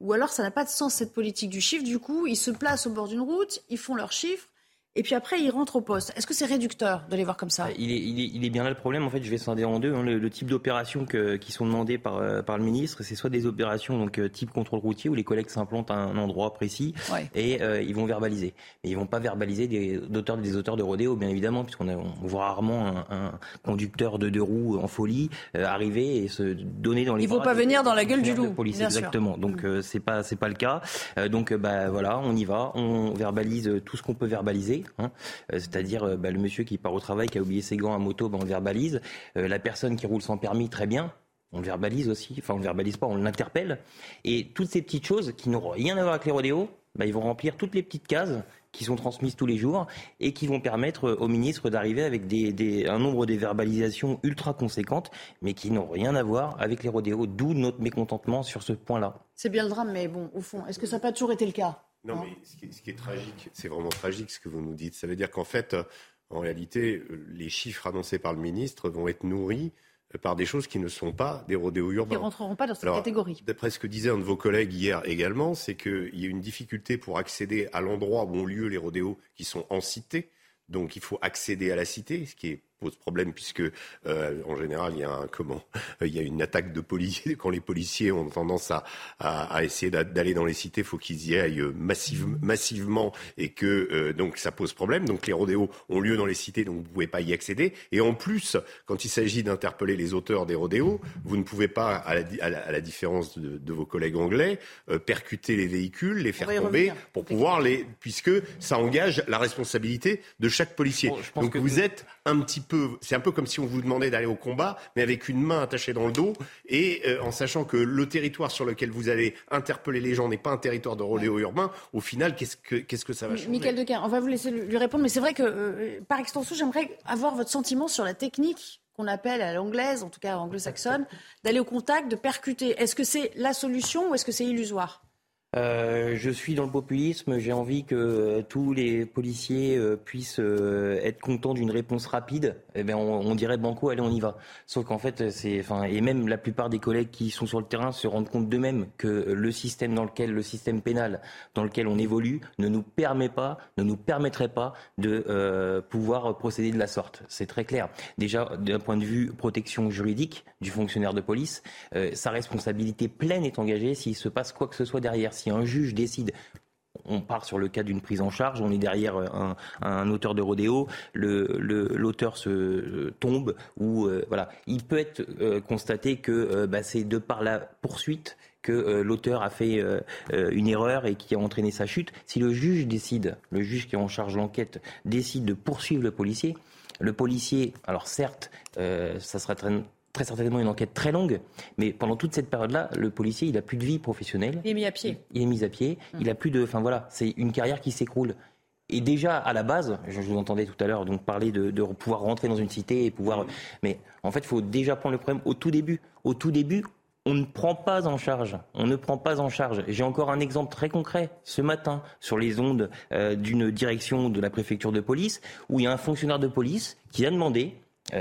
Ou alors ça n'a pas de sens cette politique du chiffre. Du coup, ils se placent au bord d'une route, ils font leurs chiffres et puis après, il rentre au poste. Est-ce que c'est réducteur de les voir comme ça il est, il, est, il est, bien là le problème. En fait, je vais scinder en deux. Hein. Le, type d'opérations qui sont demandées par, euh, par le ministre, c'est soit des opérations donc euh, type contrôle routier où les collègues s'implantent à un endroit précis et euh, ils vont verbaliser. Mais ils vont pas verbaliser des auteurs, des auteurs de rodéo, bien évidemment, puisqu'on on voit rarement un, un, conducteur de deux roues en folie arriver et se donner dans les. Ils vont pas venir dans la gueule du loup. Police, exactement. Donc mm. c'est pas c'est pas le cas. donc bah voilà, on y va, on verbalise tout ce qu'on peut verbaliser. Hein c'est-à-dire euh, bah, le monsieur qui part au travail, qui a oublié ses gants à moto, bah, on le verbalise. Euh, la personne qui roule sans permis, très bien. On le verbalise aussi, enfin on le verbalise pas, on l'interpelle. Et toutes ces petites choses qui n'ont rien à voir avec les rodéos, bah, ils vont remplir toutes les petites cases qui sont transmises tous les jours et qui vont permettre euh, au ministre d'arriver avec un nombre de verbalisations ultra conséquentes, mais qui n'ont rien à voir avec les rodéos, d'où notre mécontentement sur ce point-là. C'est bien le drame, mais bon, au fond, est-ce que ça n'a pas toujours été le cas? Non, mais ce qui, est, tragique, c'est vraiment tragique ce que vous nous dites. Ça veut dire qu'en fait, euh, en réalité, euh, les chiffres annoncés par le ministre vont être nourris euh, par des choses qui ne sont pas des rodéos urbains. Qui ne rentreront pas dans cette catégorie. D'après ce que disait un de vos collègues hier également, c'est qu'il y a une difficulté pour accéder à l'endroit où ont lieu les rodéos qui sont en cité. Donc il faut accéder à la cité, ce qui est pose problème puisque euh, en général il y a un comment il y a une attaque de policiers [laughs] quand les policiers ont tendance à, à, essayer d'aller dans les cités il faut qu'ils y aillent massivement. Et que euh, donc ça pose problème. Donc les rodéos ont lieu dans les cités donc vous pouvez pas y accéder. Et en plus quand il s'agit d'interpeller les auteurs des rodéos vous ne pouvez pas à la, à la, différence de, de, vos collègues anglais euh, percuter les véhicules les faire tomber pour pouvoir les puisque ça engage la responsabilité de chaque policier. Donc vous êtes un petit peu c'est un peu comme si on vous demandait d'aller au combat, mais avec une main attachée dans le dos et euh, en sachant que le territoire sur lequel vous allez interpeller les gens n'est pas un territoire de rodéo urbain. Au final, qu'est-ce que qu'est-ce que ça va changer? Michael Dequin, on va vous laisser lui répondre, mais c'est vrai que euh, par extension, j'aimerais avoir votre sentiment sur la technique qu'on appelle à l'anglaise, en tout cas anglo-saxonne, d'aller au contact, de percuter. Est-ce que c'est la solution ou est-ce que c'est illusoire? Euh, je suis dans le populisme. J'ai envie que euh, tous les policiers euh, puissent être contents d'une réponse rapide. Eh bien, on, dirait banco, allez, on y va. Sauf qu'en fait, c'est, et même la plupart des collègues qui sont sur le terrain se rendent compte d'eux-mêmes que le système dans lequel, le système pénal dans lequel on évolue, ne nous permet pas, ne nous permettrait pas de pouvoir procéder de la sorte. C'est très clair. Déjà, d'un point de vue protection juridique du fonctionnaire de police, sa responsabilité pleine est engagée s'il se passe quoi que ce soit derrière si un juge décide on part sur le cas d'une prise en charge, on est derrière un, auteur de rodéo, l'auteur se tombe ou euh, voilà, il peut être euh, constaté que euh, bah, c'est de par la poursuite que l'auteur a fait une erreur et qui a entraîné sa chute. Si le juge décide, le juge qui est en charge l'enquête décide de poursuivre le policier, le policier, alors certes, ça sera très très certainement une enquête très longue, mais pendant toute cette période-là, le policier, il a plus de vie professionnelle. Il est mis à pied. Il est mis à pied. Hum. Il a plus de, enfin voilà, c'est une carrière qui s'écroule. Et déjà à la base, je vous entendais tout à l'heure donc parler de, de, pouvoir rentrer dans une cité et pouvoir, mais en fait, il faut déjà prendre le problème au tout début. Au tout début, on ne prend pas en charge. On ne prend pas en charge. J'ai encore un exemple très concret ce matin sur les ondes euh, d'une direction de la préfecture de police où il y a un fonctionnaire de police qui a demandé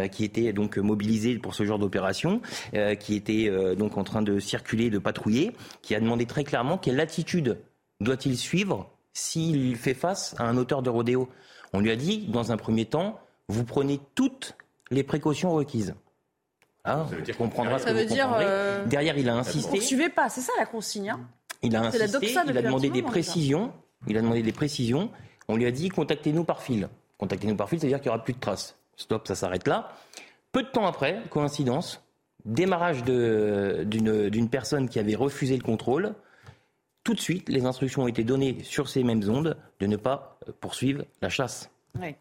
qui était donc mobilisé pour ce genre d'opération, euh, qui était euh, donc en train de circuler, de patrouiller, qui a demandé très clairement quelle attitude doit-il suivre s'il fait face à un auteur de rodéo. On lui a dit, dans un premier temps, vous prenez toutes les précautions requises. Ah, ça veut dire comprendra ça veut dire Derrière, il a insisté. Vous suivez pas, c'est ça la consigne. Hein il a insisté, il a demandé des précisions. Il a demandé des précisions. On lui a dit contactez-nous par fil. Contactez-nous par fil, c'est-à-dire qu'il n'y aura plus de traces stop, ça s'arrête là. Peu de temps après, coïncidence, démarrage d'une personne qui avait refusé le contrôle. Tout de suite, les instructions ont été données sur ces mêmes ondes de ne pas poursuivre la chasse.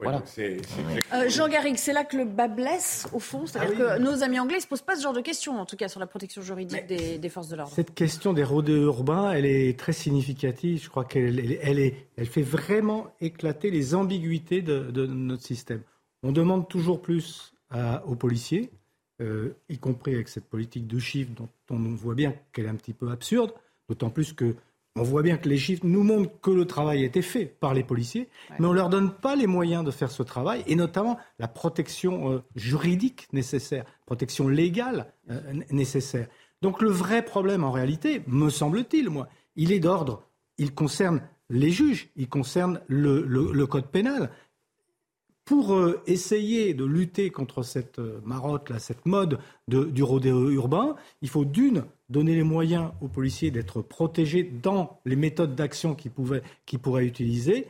Voilà. Euh, Jean Garrigue, c'est là que le bas blesse, au fond. C'est-à-dire ah que nos amis anglais ne se posent pas ce genre de questions, en tout cas sur la protection juridique des, forces de l'ordre. Cette question des rodéos urbains, elle est très significative. Je crois qu'elle elle, elle fait vraiment éclater les ambiguïtés de notre système. On demande toujours plus aux policiers, euh, y compris avec cette politique de chiffres dont on voit bien qu'elle est un petit peu absurde, d'autant plus que on voit bien que les chiffres nous montrent que le travail a été fait par les policiers, mais on ne leur donne pas les moyens de faire ce travail, et notamment la protection euh, juridique nécessaire, protection légale euh, nécessaire. Donc le vrai problème, en réalité, me semble-t-il, moi, il est d'ordre, il concerne les juges, il concerne le, code pénal. Pour euh, essayer de lutter contre cette marotte, là, cette mode du rodéo urbain, il faut d'une donner les moyens aux policiers d'être protégés dans les méthodes d'action qu'ils, pourraient utiliser.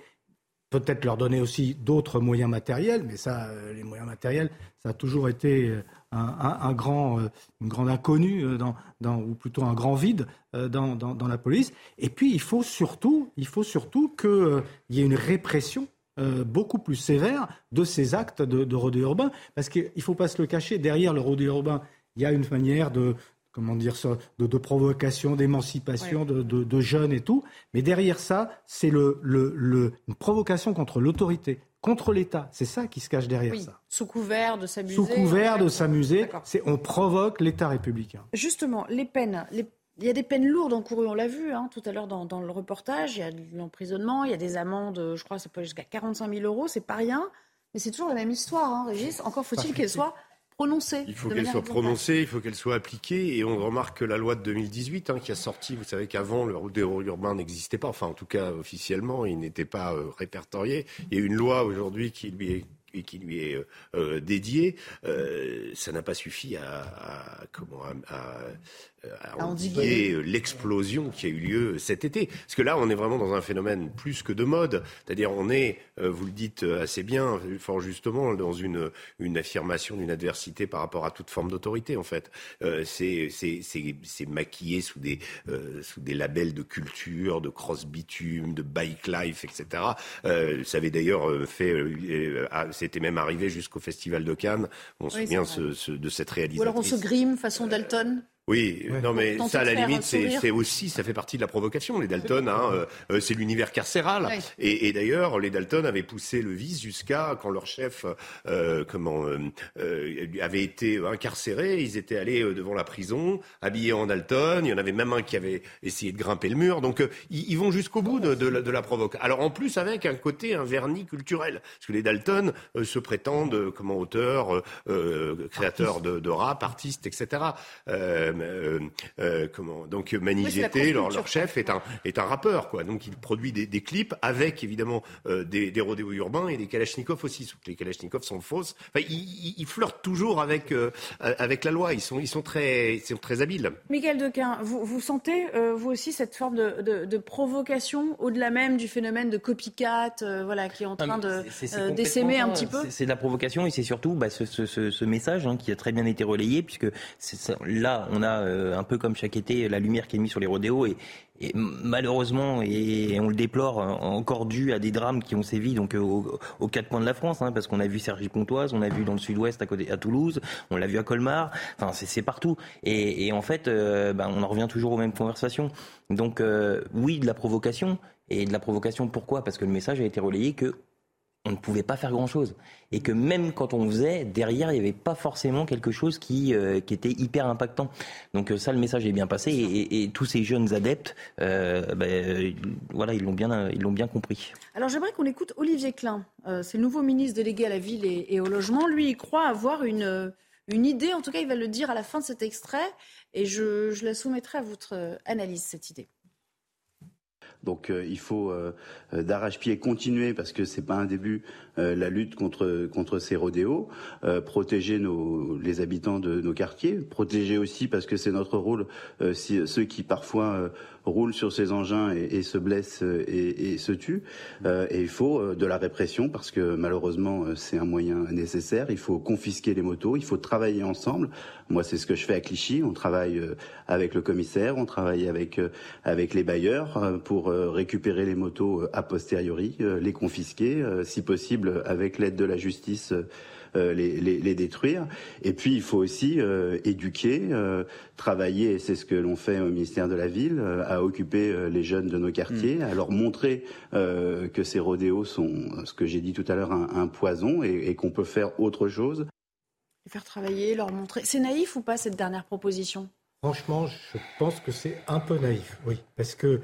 Peut-être leur donner aussi d'autres moyens matériels, mais ça, euh, les moyens matériels, ça a toujours été euh, un, grand, euh, une grande inconnue, ou plutôt un grand vide dans, la police. Et puis, il faut surtout, il faut surtout qu'il y ait une répression beaucoup plus sévère de ces actes de, de urbain. Parce qu'il ne faut pas se le cacher, derrière le rodéo urbain, il y a une manière de, comment dire ça, de, provocation, d'émancipation de, jeunes et tout. Mais derrière ça, c'est le, une provocation contre l'autorité, contre l'État. C'est ça qui se cache derrière ça. Sous couvert de s'amuser. Sous couvert de s'amuser, c'est on provoque l'État républicain. Justement, les peines. Il y a des peines lourdes encourues, on l'a vu hein, tout à l'heure dans, le reportage. Il y a de l'emprisonnement, il y a des amendes, je crois, ça peut aller jusqu'à 45 000 euros. C'est pas rien, mais c'est toujours la même histoire, hein, Régis. Encore faut-il qu'elle soit il faut qu'elle soit prononcée, il faut qu'elle soit appliquée. Et on remarque que la loi de 2018, hein, qui a sorti, vous savez qu'avant, le rodéo urbain n'existait pas. Enfin, en tout cas, officiellement, il n'était pas euh, répertorié. Il y a une loi aujourd'hui qui lui est et qui lui est euh, dédié, euh, ça n'a pas suffi à, comment à, à endiguer euh, l'explosion qui a eu lieu cet été. Parce que là, on est vraiment dans un phénomène plus que de mode. C'est-à-dire, on est, euh, vous le dites assez bien, fort justement, dans une, une affirmation d'une adversité par rapport à toute forme d'autorité, en fait. Euh, c'est maquillé sous des, euh, sous des labels de culture, de cross-bitume, de bike life, etc. Euh, ça avait d'ailleurs fait, c'était même arrivé jusqu'au Festival de Cannes. On se souvient de cette réalisation. Ou alors on se grime façon Dalton oui, non mais ça à la limite c'est aussi ça fait partie de la provocation. Les Dalton, hein, euh, euh, c'est l'univers carcéral. Et, et d'ailleurs les Dalton avaient poussé le vice jusqu'à quand leur chef euh, comment euh, avait été incarcéré, ils étaient allés devant la prison habillés en Dalton. Il y en avait même un qui avait essayé de grimper le mur. Donc ils, vont jusqu'au bout de, de, la, de, la, provoque. Alors en plus avec un côté un vernis culturel, parce que les Dalton se prétendent comment auteurs, créateurs de, de, rap, artistes, etc. Euh, euh, comment donc Manigété, leur, chef est un est un rappeur quoi. Donc il produit des, des clips avec évidemment euh, des, des rodéos urbains et des kalachnikovs aussi. Sauf que les kalachnikovs sont fausses. Enfin, ils, ils, flirtent toujours avec avec la loi. Ils sont ils sont très ils sont très habiles. Michael Dequin, vous vous sentez vous aussi cette forme de, de, de provocation au-delà même du phénomène de copycat, voilà, qui est en train de d'essaimer un petit peu? C'est de la provocation et c'est surtout bah, ce, ce, ce, message hein, qui a très bien été relayé puisque là on a euh, un peu comme chaque été, la lumière qui est mise sur les rodéos et, malheureusement, et on le déplore, encore dû à des drames qui ont sévi donc aux, quatre coins de la France, hein, parce qu'on a vu Sergi Pontoise, on a vu dans le sud-ouest à côté Toulouse, on l'a vu à Colmar, enfin c'est partout. Et, en fait, euh, ben, on en revient toujours aux mêmes conversations. Donc euh, oui, de la provocation. Et de la provocation, pourquoi? Parce que le message a été relayé que on ne pouvait pas faire grand-chose. Et que même quand on faisait, derrière, il n'y avait pas forcément quelque chose qui, euh, qui était hyper impactant. Donc euh, ça, le message est bien passé. Et, tous ces jeunes adeptes, euh, ben, voilà, ils l'ont bien, ils l'ont bien compris. Alors j'aimerais qu'on écoute Olivier Klein. c'est le nouveau ministre délégué à la ville et, au logement. Lui, il croit avoir une, une idée. En tout cas, il va le dire à la fin de cet extrait. Et je, je la soumettrai à votre analyse, cette idée. Donc il faut d'arrache-pied continuer parce que c'est pas un début euh, la lutte contre contre ces rodéos, euh, protéger nos les habitants de nos quartiers, protéger aussi parce que c'est notre rôle euh, ceux qui parfois roulent sur ces engins et, se blessent et, se tuent. et il faut de la répression parce que malheureusement c'est un moyen nécessaire. Il faut confisquer les motos, il faut travailler ensemble. Moi c'est ce que je fais à Clichy. On travaille avec le commissaire, on travaille avec avec les bailleurs pour récupérer les motos a posteriori, les confisquer, si possible avec l'aide de la justice, euh, les, détruire. Et puis, il faut aussi euh, éduquer, euh, travailler, et c'est ce que l'on fait au ministère de la Ville, à occuper les jeunes de nos quartiers, mm. à leur montrer que ces rodéos sont, ce que j'ai dit tout à l'heure, un, poison et, et qu'on peut faire autre chose. Les faire travailler, leur montrer. C'est naïf ou pas cette dernière proposition? Franchement, je pense que c'est un peu naïf, oui, parce que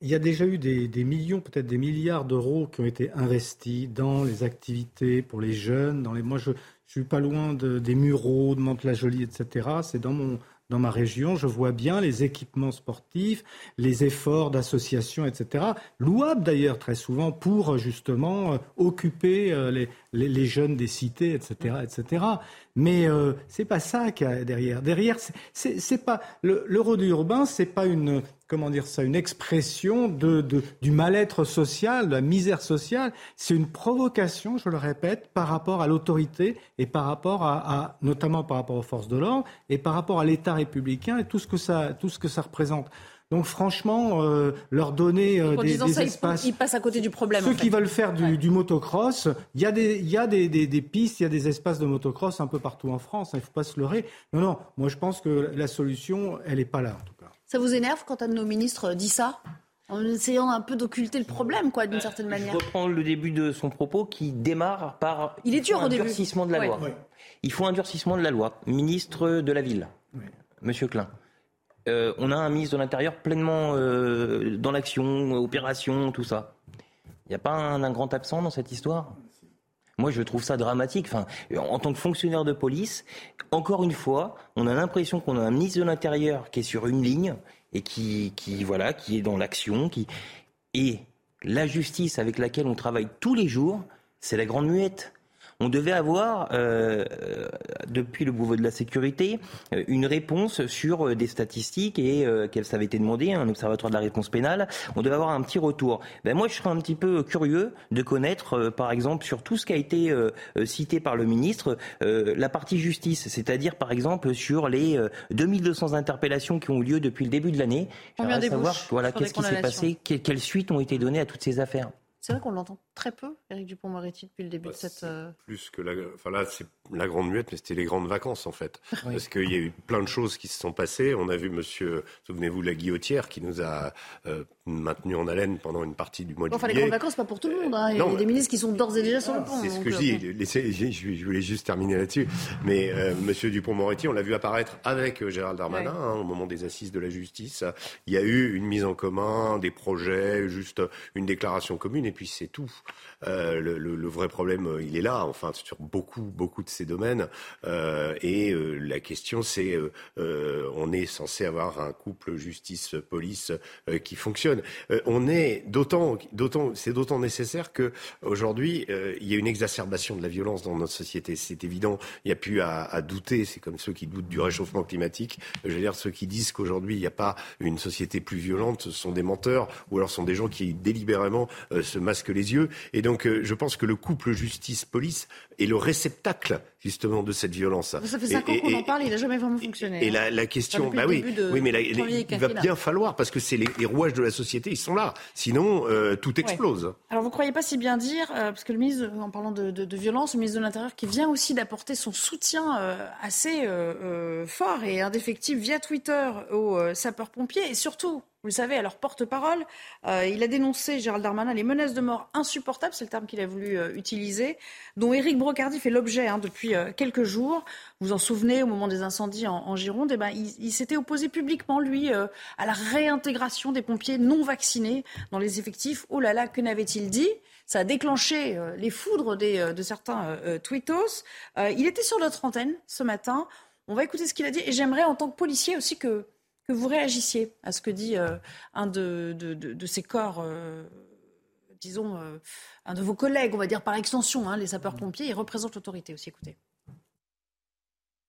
il y a déjà eu des, millions, peut-être des milliards d'euros qui ont été investis dans les activités pour les jeunes. Dans les... Moi, je ne suis pas loin des Mureaux, de Mantes-la-Jolie, etc. C'est dans dans ma région, je vois bien les équipements sportifs, les efforts d'associations, etc. Louables d'ailleurs très souvent pour justement euh, occuper euh, les, jeunes des cités, etc., etc. Mais euh, c'est pas ça derrière. Derrière, c'est pas l'euro urbain, c'est pas une comment dire ça, une expression de du mal-être social, de la misère sociale. C'est une provocation, je le répète, par rapport à l'autorité et par rapport à, notamment par rapport aux forces de l'ordre et par rapport à l'État républicain et tout ce que ça, tout ce que ça représente. Donc franchement, euh, leur donner euh, des, des espaces. Ils, passent à côté du problème. Ceux qui veulent faire du, du motocross, il y a, des, y a des, des, pistes, il y a des espaces de motocross un peu partout en France. Hein, il ne faut pas se leurrer. Non, non. Moi, je pense que la solution, elle n'est pas là, en tout cas. Ça vous énerve quand un de nos ministres dit ça en essayant un peu d'occulter le problème, quoi, d'une euh, certaine manière? Je reprends le début de son propos qui démarre par il est dur un au début. durcissement de la loi. Il faut un durcissement de la loi. Ministre de la Ville, Monsieur Klein. Euh, on a un ministre de l'Intérieur pleinement euh, dans l'action, opération, tout ça. Il n'y a pas un, grand absent dans cette histoire? Moi, je trouve ça dramatique. Enfin, en tant que fonctionnaire de police, encore une fois, on a l'impression qu'on a un ministre de l'Intérieur qui est sur une ligne et qui, voilà, qui est dans l'action, qui et la justice avec laquelle on travaille tous les jours, c'est la grande muette on devait avoir, euh, depuis le Beauvau de la sécurité, euh, une réponse sur euh, des statistiques et qu'elle ça avait été demandé, un observatoire de la réponse pénale, on devait avoir un petit retour. Ben moi, je serais un petit peu curieux de connaître, par exemple, sur tout ce qui a été cité par le ministre, la partie justice, c'est-à-dire, par exemple, sur les 2200 interpellations qui ont eu lieu depuis le début de l'année. J'aimerais savoir, voilà, qu'est-ce qui s'est passé, quelles suites ont été données à toutes ces affaires? C'est vrai qu'on l'entend très peu, Éric Dupont-Moretti, depuis le début de bah, cette. Euh, plus que la. Enfin là, c'est la grande muette, mais c'était les grandes vacances, en fait. [laughs] Parce qu'il y a eu plein de choses qui se sont passées. On a vu monsieur, souvenez-vous, la guillotière qui nous a euh, maintenu en haleine pendant une partie du mois de enfin, les grandes vacances, pas pour tout le monde. Hein. Il y a des ministres qui sont d'ores et déjà sur le pont. C'est ce que [laughs] je dis. je voulais juste terminer là-dessus. Mais euh, monsieur Dupont-Moretti, on l'a vu apparaître avec Gérald Darmanin hein, au moment des assises de la justice. Il y a eu une mise en commun, des projets, juste une déclaration commune, et puis c'est tout. Euh, le, vrai problème, euh, il est là, enfin, sur beaucoup, beaucoup de ces domaines. Euh, et la question, c'est, on est censé avoir un couple justice-police qui fonctionne. on est d'autant, d'autant, c'est d'autant nécessaire que aujourd'hui, il y a une exacerbation de la violence dans notre société. C'est évident. Il n'y a plus à, à douter. C'est comme ceux qui doutent du réchauffement climatique. Je veux dire, ceux qui disent qu'aujourd'hui il n'y a pas une société plus violente sont des menteurs, ou alors sont des gens qui délibérément se masquent les yeux. Et donc, euh, je pense que le couple justice-police est le réceptacle justement de cette violence. Ça fait cinq ans qu'on en parle, il n'a jamais vraiment fonctionné. Et hein. la, question, bah oui, oui, mais il va bien falloir parce que c'est les, rouages de la société, ils sont là. Sinon, euh, tout explose. Alors vous ne croyez pas si bien dire, euh, parce que le ministre, en parlant de, violence, le ministre de l'Intérieur qui vient aussi d'apporter son soutien assez fort et indéfectible via Twitter aux sapeurs-pompiers et surtout vous le savez, à leur porte-parole. Euh, il a dénoncé, Gérald Darmanin, les menaces de mort insupportables, c'est le terme qu'il a voulu euh, utiliser, dont Éric Brocardi fait l'objet hein, depuis euh, quelques jours. Vous vous en souvenez, au moment des incendies en, Gironde, eh ben, il, s'était opposé publiquement, lui, à la réintégration des pompiers non vaccinés dans les effectifs. Oh là là, que n'avait-il dit? Ça a déclenché les foudres de certains tweetos. il était sur notre antenne ce matin. On va écouter ce qu'il a dit. Et j'aimerais, en tant que policier aussi, que que vous réagissiez à ce que dit euh, un de, de, ces corps, euh, disons, euh, un de vos collègues, on va dire par extension, hein, les sapeurs-pompiers, ils représentent l'autorité aussi. Écoutez.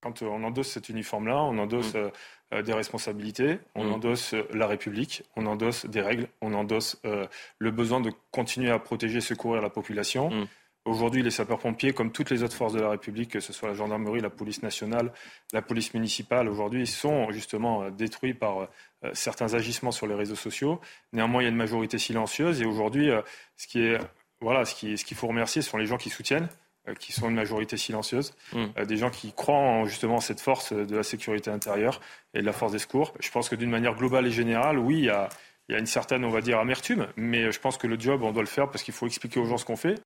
Quand on endosse cet uniforme-là, on endosse mmh. des responsabilités, on mmh. endosse la République, on endosse des règles, on endosse le besoin de continuer à protéger, secourir la population. Mmh. Aujourd'hui, les sapeurs-pompiers, comme toutes les autres forces de la République, que ce soit la gendarmerie, la police nationale, la police municipale, aujourd'hui, sont justement euh, détruits par euh, certains agissements sur les réseaux sociaux. Néanmoins, il y a une majorité silencieuse. Et aujourd'hui, euh, ce qui est voilà, ce qu'il ce qu'il faut remercier, ce sont les gens qui soutiennent, qui sont une majorité silencieuse, mmh. des gens qui croient en, justement cette force de la sécurité intérieure et de la force des secours. Je pense que d'une manière globale et générale, oui, il y a, il y a une certaine, on va dire, amertume, mais je pense que le job, on doit le faire parce qu'il faut expliquer aux gens ce qu'on fait.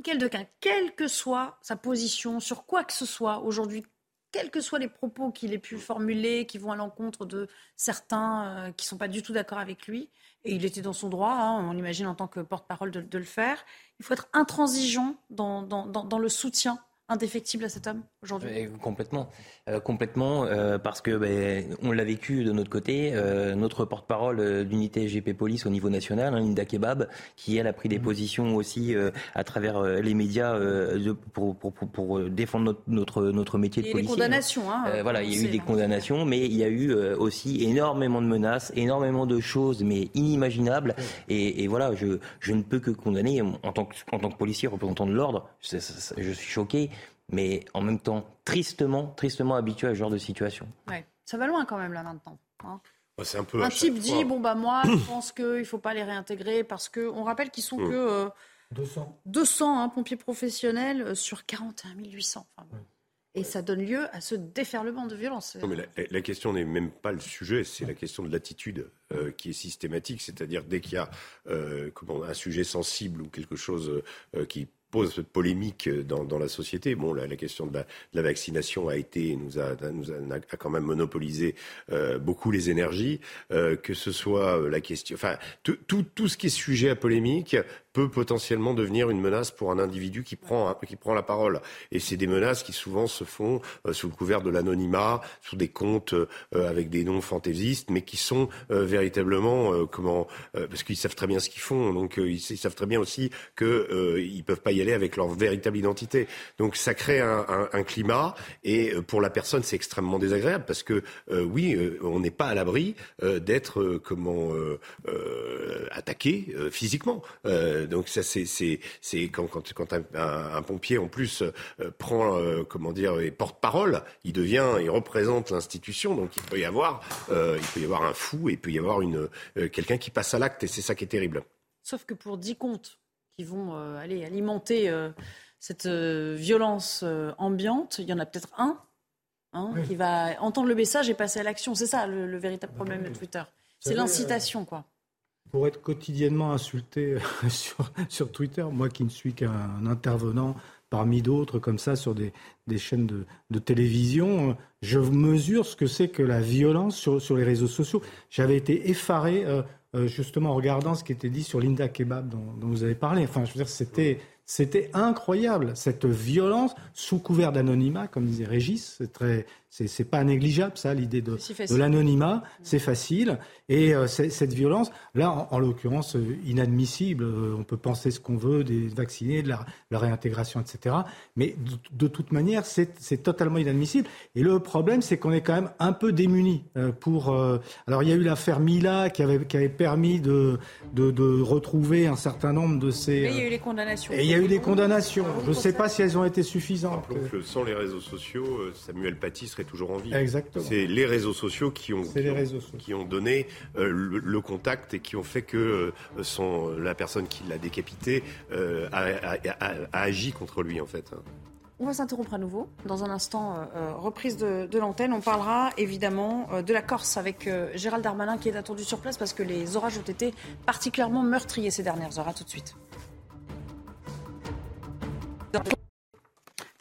Michael Dequin, quelle que soit sa position sur quoi que ce soit aujourd'hui, quels que soient les propos qu'il ait pu formuler, qui vont à l'encontre de certains euh, qui ne sont pas du tout d'accord avec lui. Et il était dans son droit, hein, on l'imagine en tant que porte-parole de, le faire. Il faut être intransigeant dans, dans le soutien indéfectible à cet homme aujourd'hui? Complètement, euh, complètement, euh, parce que ben, on l'a vécu de notre côté. Euh, notre porte-parole d'unité SGP Police au niveau national, hein, Linda Kebab, qui elle a pris des mmh. positions aussi à travers les médias pour, pour, pour, défendre notre, notre, notre métier de policier. Il y a des condamnations. Hein, voilà, il y a eu des condamnations, mais il y a eu aussi énormément de menaces, énormément de choses, mais inimaginables. Et, et, voilà, je, je ne peux que condamner en tant que, en tant que policier représentant de l'ordre. Je suis choqué mais en même temps tristement, tristement habitué à ce genre de situation. Ouais. Ça va loin quand même là maintenant. Hein. Bah, c'est un peu. Un type dit bon bah moi je pense qu'il ne faut pas les réintégrer parce que on rappelle qu'ils sont mm. que 200 euh, 200 hein, pompiers professionnels euh, sur 41 800. Et ça donne lieu à ce déferlement de violence. Non, mais la, question n'est même pas le sujet, c'est la question de l'attitude euh, qui est systématique. C'est-à-dire dès qu'il y a comment, un sujet sensible ou quelque chose qui pose polémique dans, dans la société. Bon, la, question de la, de la, vaccination a été, nous a, nous a, a quand même monopolisé euh, beaucoup les énergies, euh, que ce soit la question, enfin, tout, tout, tout ce qui est sujet à polémique peut potentiellement devenir une menace pour un individu qui prend, qui prend la parole. Et c'est des menaces qui souvent se font euh, sous le couvert de l'anonymat, sous des comptes euh, avec des noms fantaisistes, mais qui sont euh, véritablement comment parce qu'ils savent très bien ce qu'ils font, donc ils, savent très bien aussi qu'ils ils peuvent pas y aller avec leur véritable identité. Donc ça crée un, climat et pour la personne c'est extrêmement désagréable parce que oui, on n'est pas à l'abri d'être comment attaqué physiquement. Donc ça, c'est c'est quand quand quand un, un, pompier en plus euh, prend euh, comment dire et porte-parole, il devient, il représente l'institution. Donc il peut y avoir il peut y avoir un fou et il peut y avoir une quelqu'un qui passe à l'acte et c'est ça qui est terrible. Sauf que pour 10 comptes qui vont aller alimenter cette violence ambiante, il y en a peut-être un hein, qui va entendre le message et passer à l'action. C'est ça le, le, véritable problème de Twitter. C'est l'incitation, quoi pour être quotidiennement insulté [laughs] sur, sur Twitter, moi qui ne suis qu'un intervenant parmi d'autres comme ça sur des, des chaînes de, de, télévision, je mesure ce que c'est que la violence sur, sur les réseaux sociaux. J'avais été effaré euh, euh, justement en regardant ce qui était dit sur Linda Kebab dont, dont vous avez parlé. Enfin, je veux dire, c'était c'était incroyable, cette violence sous couvert d'anonymat, comme disait Régis. C'est très, c'est pas négligeable, ça, l'idée de, de l'anonymat. C'est facile. Et euh, cette violence, là, en, l'occurrence, euh, inadmissible. Euh, on peut penser ce qu'on veut des vaccinés, de la, réintégration, etc. Mais de, toute manière, c'est totalement inadmissible. Et le problème, c'est qu'on est quand même un peu démunis pour. alors, il y a eu l'affaire Mila qui avait, qui avait permis de, de, de, retrouver un certain nombre de ces. Et il y a eu les condamnations. Et il y a eu des condamnations. Je ne sais pas si elles ont été suffisantes. que sans les réseaux sociaux, Samuel Paty serait toujours en vie. Exactement. C'est les réseaux sociaux qui ont, qui, les réseaux sociaux. qui ont donné euh, le, contact et qui ont fait que euh, son, la personne qui l'a décapité euh, a, agi contre lui en fait. On va s'interrompre à nouveau. Dans un instant, reprise de, de l'antenne. On parlera évidemment de la Corse avec Gérald Darmanin qui est attendu sur place parce que les orages ont été particulièrement meurtriers ces dernières heures. À tout de suite.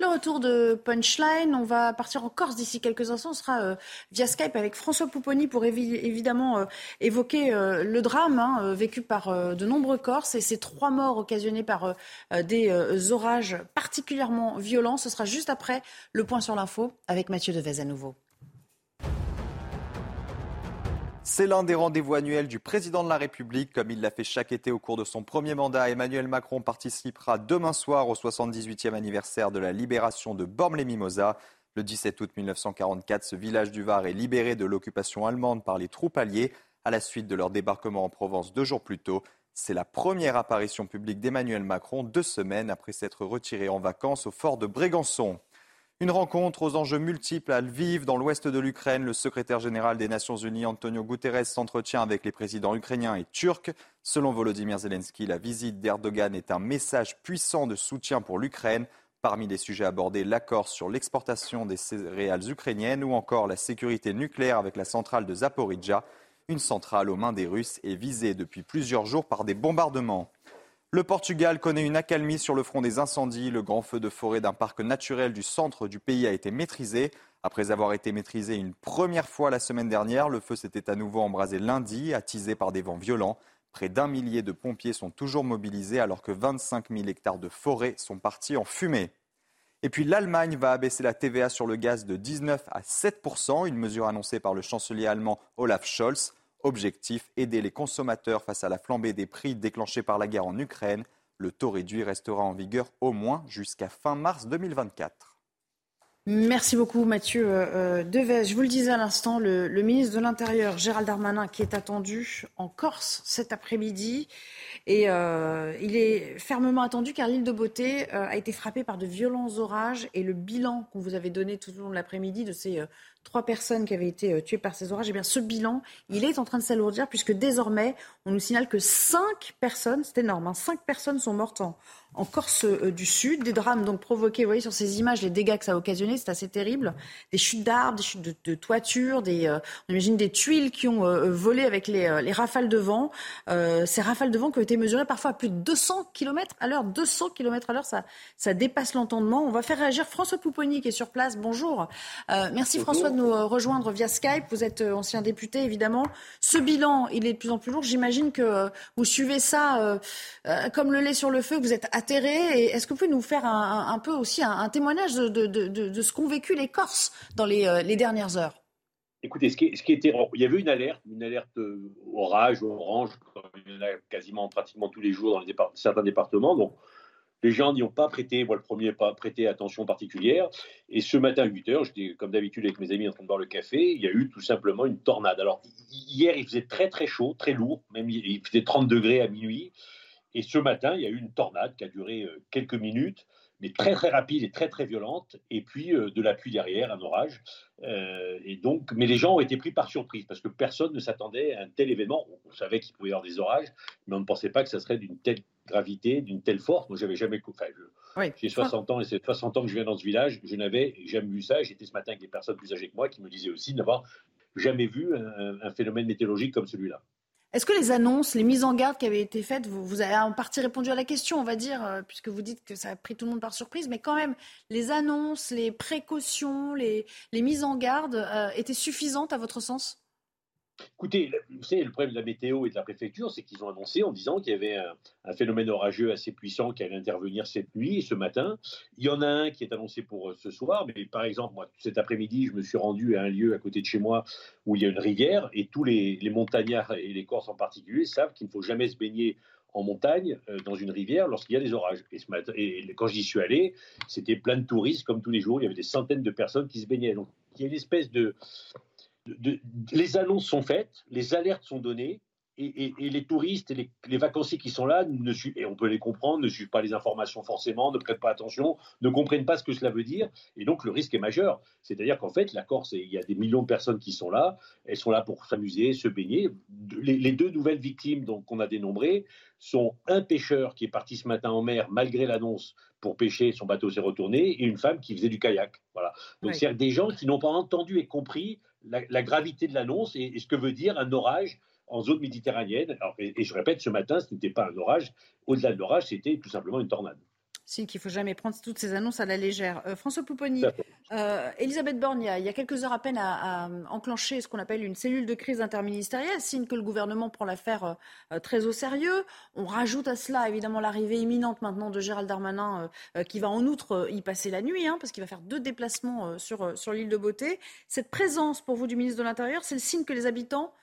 Le retour de Punchline, on va partir en Corse d'ici quelques instants. On sera euh, via Skype avec François Pouponi pour évidemment euh, évoquer euh, le drame hein, vécu par de nombreux Corses et ces trois morts occasionnés par des orages particulièrement violents. Ce sera juste après le point sur l'info avec Mathieu Devez à nouveau. C'est l'un des rendez-vous annuels du président de la République. Comme il l'a fait chaque été au cours de son premier mandat, Emmanuel Macron participera demain soir au 78e anniversaire de la libération de Bormes-les-Mimosas. Le 17 août 1944, ce village du Var est libéré de l'occupation allemande par les troupes alliées à la suite de leur débarquement en Provence deux jours plus tôt. C'est la première apparition publique d'Emmanuel Macron deux semaines après s'être retiré en vacances au fort de Brégançon. Une rencontre aux enjeux multiples à Lviv, dans l'ouest de l'Ukraine. Le secrétaire général des Nations Unies, Antonio Guterres, s'entretient avec les présidents ukrainiens et turcs. Selon Volodymyr Zelensky, la visite d'Erdogan est un message puissant de soutien pour l'Ukraine. Parmi les sujets abordés, l'accord sur l'exportation des céréales ukrainiennes ou encore la sécurité nucléaire avec la centrale de Zaporizhia. Une centrale aux mains des Russes est visée depuis plusieurs jours par des bombardements. Le Portugal connaît une accalmie sur le front des incendies. Le grand feu de forêt d'un parc naturel du centre du pays a été maîtrisé. Après avoir été maîtrisé une première fois la semaine dernière, le feu s'était à nouveau embrasé lundi, attisé par des vents violents. Près d'un millier de pompiers sont toujours mobilisés alors que 25 000 hectares de forêt sont partis en fumée. Et puis l'Allemagne va abaisser la TVA sur le gaz de 19 à 7% une mesure annoncée par le chancelier allemand Olaf Scholz. Objectif, aider les consommateurs face à la flambée des prix déclenchée par la guerre en Ukraine. Le taux réduit restera en vigueur au moins jusqu'à fin mars 2024. Merci beaucoup Mathieu euh, euh Je vous le disais à l'instant, le, ministre de l'Intérieur, Gérald Darmanin, qui est attendu en Corse cet après-midi. Et euh, il est fermement attendu car l'île de Beauté a été frappée par de violents orages. Et le bilan qu'on vous avait donné tout au long de l'après-midi de ces trois personnes qui avaient été tuées par ces orages, eh bien ce bilan, il est en train de s'alourdir puisque désormais, on nous signale que cinq personnes, c'est énorme, hein, cinq personnes sont mortes en, en Corse euh, du Sud. Des drames donc provoqués, vous voyez sur ces images, les dégâts que ça a occasionné, c'est assez terrible. Des chutes d'arbres, des chutes de, de toitures, des, euh, on imagine des tuiles qui ont euh, volé avec les, les, rafales de vent. ces rafales de vent qui ont été mesurées parfois à plus de 200 km à l'heure. 200 km à l'heure, ça, ça dépasse l'entendement. On va faire réagir François Pouponi qui est sur place. Bonjour. merci François de nous rejoindre via Skype. Vous êtes ancien député évidemment. Ce bilan, il est de plus en plus lourd. J'imagine que vous suivez ça comme le lait sur le feu, vous êtes atterré. Est-ce que vous pouvez nous faire un, peu aussi un, témoignage de, ce qu'ont vécu les Corses dans les, euh, dernières heures? Écoutez, ce qui, était, il y avait une alerte, une alerte euh, orage, orange, quasiment pratiquement tous les jours dans certains départements. Les gens n'y ont pas prêté, moi le premier, pas prêté attention particulière. Et ce matin à 8 h j'étais comme d'habitude avec mes amis en train de boire le café, il y a eu tout simplement une tornade. Alors, hier, il faisait très très chaud, très lourd, même il faisait 30 degrés à minuit. Et ce matin, il y a eu une tornade qui a duré euh, quelques minutes, mais très très rapide et très très violente, et puis euh, de la pluie derrière, un orage. Euh, et donc, mais les gens ont été pris par surprise parce que personne ne s'attendait à un tel événement. On savait qu'il pouvait y avoir des orages, mais on ne pensait pas que ça serait d'une telle gravité, d'une telle force. Moi, j'avais jamais. Enfin, j'ai 60 ans et c'est 60 ans que je viens dans ce village. Je n'avais jamais vu ça. J'étais ce matin avec des personnes plus âgées que moi qui me disaient aussi n'avoir jamais vu un phénomène météorologique comme celui-là. Est-ce que les annonces, les mises en garde qui avaient été faites, vous, avez en partie répondu à la question, on va dire, euh, puisque vous dites que ça a pris tout le monde par surprise, mais quand même, les annonces, les précautions, les, mises en garde euh, étaient suffisantes à votre sens? Écoutez, vous savez, le problème de la météo et de la préfecture, c'est qu'ils ont annoncé en disant qu'il y avait un, phénomène orageux assez puissant qui allait intervenir cette nuit et ce matin. Il y en a un qui est annoncé pour euh, ce soir, mais par exemple, moi, cet après-midi, je me suis rendu à un lieu à côté de chez moi où il y a une rivière et tous les, montagnards et les Corses en particulier savent qu'il ne faut jamais se baigner en montagne euh, dans une rivière lorsqu'il y a des orages. Et, et quand j'y suis allé, c'était plein de touristes comme tous les jours. Il y avait des centaines de personnes qui se baignaient. Donc il y a une espèce de, les annonces sont faites, les alertes sont données, et, les touristes et les, vacanciers qui sont là, ne et on peut les comprendre, ne suivent pas les informations forcément, ne prêtent pas attention, ne comprennent pas ce que cela veut dire, et donc le risque est majeur. C'est-à-dire qu'en fait, la Corse, il y a des millions de personnes qui sont là, elles sont là pour s'amuser, se baigner. Les, deux nouvelles victimes qu'on a dénombrées sont un pêcheur qui est parti ce matin en mer malgré l'annonce pour pêcher, son bateau s'est retourné, et une femme qui faisait du kayak. Voilà. Donc c'est des gens qui n'ont pas entendu et compris la, gravité de l'annonce et, ce que veut dire un orage en zone méditerranéenne. et, je répète, ce matin, ce n'était pas un orage. Au-delà de l'orage, c'était tout simplement une tornade. Signe qu'il ne faut jamais prendre toutes ces annonces à la légère. Euh, François Pouponi, euh, Elisabeth Borne, il y, a, quelques heures à peine, a, enclenché ce qu'on appelle une cellule de crise interministérielle, signe que le gouvernement prend l'affaire euh, très au sérieux. On rajoute à cela évidemment l'arrivée imminente maintenant de Gérald Darmanin, qui va en outre y passer la nuit, hein, parce qu'il va faire deux déplacements sur, sur l'île de Beauté. Cette présence pour vous du ministre de l'Intérieur, c'est le signe que les habitants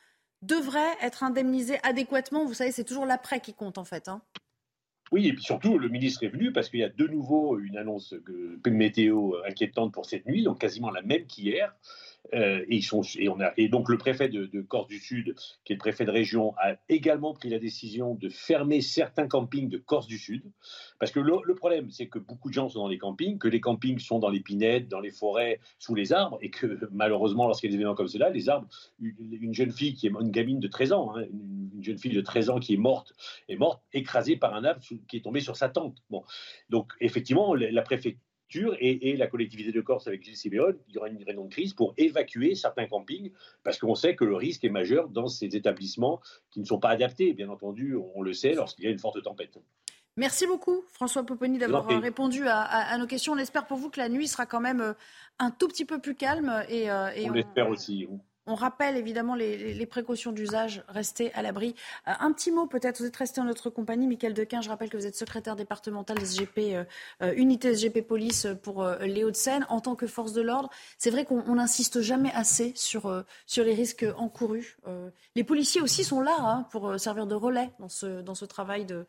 devraient être indemnisés adéquatement. Vous savez, c'est toujours l'après qui compte en fait. Hein. Oui, et puis surtout, le ministre est venu parce qu'il y a de nouveau une annonce météo inquiétante pour cette nuit, donc quasiment la même qu'hier. Euh, et, ils sont, et, donc le préfet de, Corse du Sud, qui est le préfet de région, a également pris la décision de fermer certains campings de Corse du Sud. Parce que le, problème, c'est que beaucoup de gens sont dans les campings, que les campings sont dans les pinettes, dans les forêts, sous les arbres, et que [laughs] malheureusement, lorsqu'il y a des événements comme cela, les arbres, une, jeune fille qui est une gamine de 13 ans, hein, une, jeune fille de 13 ans qui est morte, est morte écrasée par un arbre qui est tombé sur sa tente. Bon. Donc effectivement, la préfecture et, la collectivité de Corse avec Gilles Siméon, il y aura une réunion de crise pour évacuer certains campings parce qu'on sait que le risque est majeur dans ces établissements qui ne sont pas adaptés, bien entendu, on le sait, lorsqu'il y a une forte tempête. Merci beaucoup, François Poponi, d'avoir répondu à, nos questions. On espère pour vous que la nuit sera quand même un tout petit peu plus calme. Et, on, l'espère aussi. On rappelle évidemment les, précautions d'usage, restez à l'abri. Euh, un petit mot peut-être, vous êtes resté en notre compagnie, Michael Dequin, je rappelle que vous êtes secrétaire départemental SGP, euh, euh, SGP Police pour les Hauts-de-Seine. En tant que force de l'ordre, c'est vrai qu'on n'insiste jamais assez sur, sur les risques encourus. les policiers aussi sont là hein, pour servir de relais dans ce, dans ce travail de,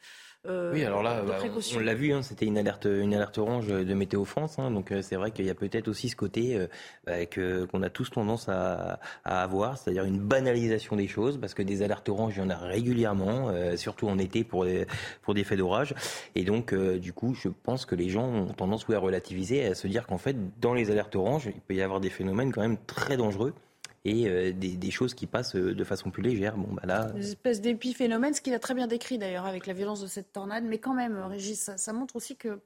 euh, oui, alors là, bah, on, l'a vu, hein, c'était une alerte, une alerte orange de Météo France. Hein, donc euh, c'est vrai qu'il y a peut-être aussi ce côté euh, bah, qu'on a tous tendance à, avoir, c'est-à-dire une banalisation des choses, parce que des alertes oranges, il y en a régulièrement, surtout en été pour des, pour des faits d'orage. Et donc, du coup, je pense que les gens ont tendance à relativiser, à se dire qu'en fait, dans les alertes oranges, il peut y avoir des phénomènes quand même très dangereux et euh, des, choses qui passent euh, de façon plus légère. Bon, bah là... Une espèce d'épiphénomène, ce qu'il a très bien décrit d'ailleurs avec la violence de cette tornade. Mais quand même, Régis, ça, montre aussi que,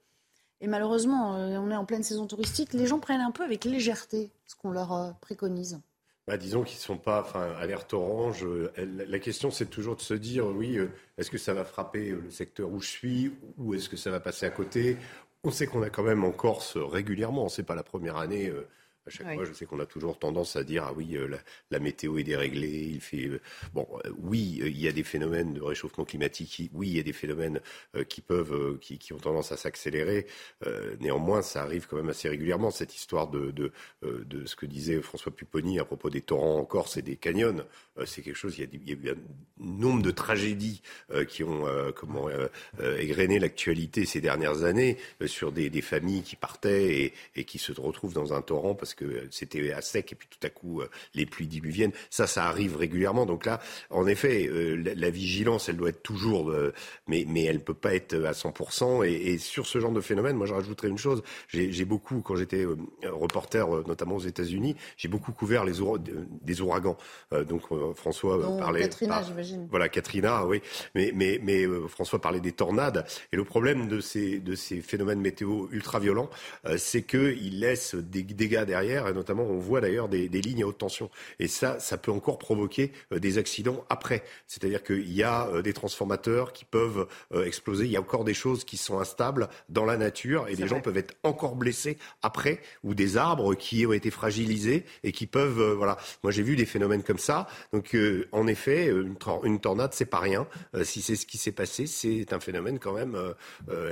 et malheureusement, euh, on est en pleine saison touristique, les gens prennent un peu avec légèreté ce qu'on leur préconise. Bah, disons qu'ils ne sont pas enfin, alerte orange. La question, c'est toujours de se dire, oui, est-ce que ça va frapper le secteur où je suis ou est-ce que ça va passer à côté? On sait qu'on a quand même en Corse régulièrement, ce n'est pas la première année, chaque fois, je sais qu'on a toujours tendance à dire ah oui, euh, la, météo est déréglée. Il fait euh, bon, euh, oui, il y a des phénomènes de réchauffement climatique. oui, il y a des phénomènes qui peuvent, qui, qui, ont tendance à s'accélérer. néanmoins, ça arrive quand même assez régulièrement cette histoire de de, de ce que disait François Pupponi à propos des torrents en Corse et des canyons. c'est quelque chose. Il y, a, il y, a, eu un nombre de tragédies qui ont comment égrené l'actualité ces dernières années sur des, des, familles qui partaient et, et qui se retrouvent dans un torrent parce parce que c'était à sec et puis tout à coup euh, les pluies diluviennes. Ça, ça arrive régulièrement. Donc là, en effet, euh, la, vigilance, elle doit être toujours, euh, mais, mais elle ne peut pas être à 100%. Et, et, sur ce genre de phénomène, moi, je rajouterais une chose. J'ai beaucoup, quand j'étais reporter, notamment aux États-Unis, j'ai beaucoup couvert les des ouragans. donc François parlait. Katrina, j'imagine. Voilà, Katrina, oui. Mais, mais, mais François parlait des tornades. Et le problème de ces, de ces phénomènes météo ultra violents, c'est qu'ils laissent des dégâts derrière et notamment on voit d'ailleurs des, lignes à haute tension. Et ça, ça peut encore provoquer euh, des accidents après. C'est-à-dire qu'il y a euh, des transformateurs qui peuvent euh, exploser, il y a encore des choses qui sont instables dans la nature et des gens peuvent être encore blessés après, ou des arbres qui ont été fragilisés et qui peuvent, voilà. Moi j'ai vu des phénomènes comme ça. Donc en effet, une, tornade c'est pas rien. si c'est ce qui s'est passé, c'est un phénomène quand même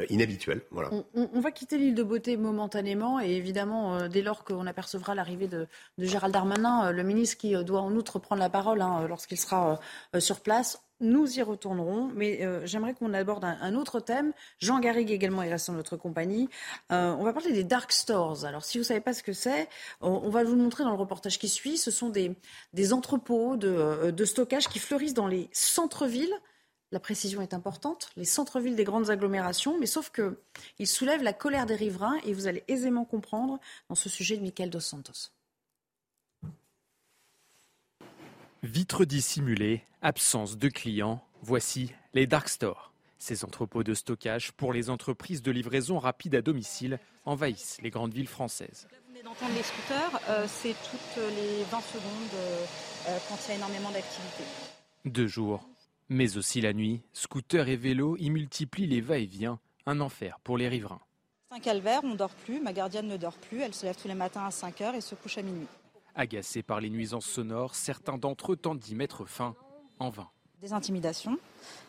inhabituel. Voilà. On, va quitter l'île de Beauté momentanément et évidemment dès lors qu'on a apercevra l'arrivée de, Gérald Darmanin, euh, le ministre qui euh, doit en outre prendre la parole hein, lorsqu'il sera euh, sur place. Nous y retournerons, mais j'aimerais qu'on aborde un, autre thème. Jean Garrigue également est resté notre compagnie. on va parler des dark stores. Alors, si vous ne savez pas ce que c'est, on, va vous le montrer dans le reportage qui suit. Ce sont des, entrepôts de, de stockage qui fleurissent dans les centres-villes la précision est importante, les centres-villes des grandes agglomérations, mais sauf qu'ils soulèvent la colère des riverains et vous allez aisément comprendre dans ce sujet de Michael Dos Santos. Vitres dissimulées, absence de clients, voici les dark stores. Ces entrepôts de stockage pour les entreprises de livraison rapide à domicile envahissent les grandes villes françaises. Là, vous venez d'entendre les scooters, euh, c'est toutes les 20 secondes euh, euh, quand il y a énormément d'activité. Deux jours, mais aussi la nuit, scooters et vélos y multiplient les va-et-vient, un enfer pour les riverains. C'est un calvaire, on ne dort plus, ma gardienne ne dort plus, elle se lève tous les matins à 5 heures et se couche à minuit. Agacés par les nuisances sonores, certains d'entre eux tentent d'y mettre fin, en vain. Des intimidations,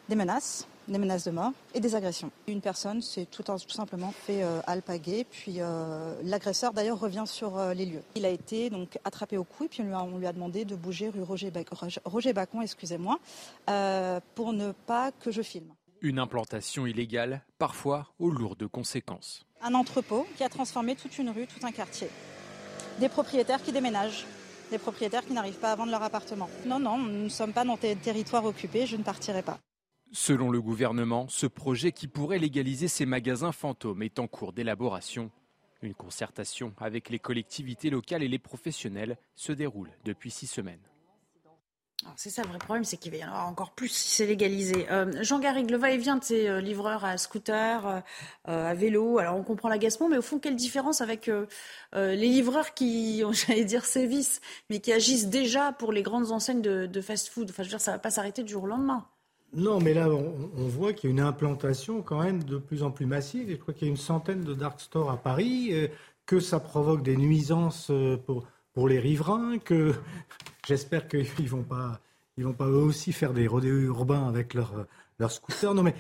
des menaces, des menaces de mort et des agressions. Une personne s'est tout, simplement fait euh, alpaguer, puis euh, l'agresseur d'ailleurs revient sur euh, les lieux. Il a été donc attrapé au cou et puis on lui a, demandé de bouger rue Roger, Roger Bacon, excusez-moi, pour ne pas que je filme. Une implantation illégale, parfois aux lourdes conséquences. Un entrepôt qui a transformé toute une rue, tout un quartier. Des propriétaires qui déménagent, des propriétaires qui n'arrivent pas à vendre leur appartement. Non, non, nous ne sommes pas dans des territoires occupés, je ne partirai pas. Selon le gouvernement, ce projet qui pourrait légaliser ces magasins fantômes est en cours d'élaboration. Une concertation avec les collectivités locales et les professionnels se déroule depuis six semaines. C'est ça le vrai problème, c'est qu'il va y en avoir encore plus si c'est légalisé. Euh, Jean Garrigue, le va-et-vient de ces euh, livreurs à scooter, euh, à vélo, alors on comprend l'agacement, mais au fond, quelle différence avec les livreurs qui, [laughs] j'allais dire, sévissent, mais qui agissent déjà pour les grandes enseignes de, fast-food? Enfin, je veux dire, ça ne va pas s'arrêter du jour au lendemain. Non, mais là, on, voit qu'il y a une implantation quand même de plus en plus massive. je crois qu'il y a une centaine de dark stores à Paris, que ça provoque des nuisances pour, pour les riverains, que j'espère qu'ils [laughs] ne vont pas, ils vont pas eux aussi faire des rodéos urbains avec leurs leur scooters. Non, mais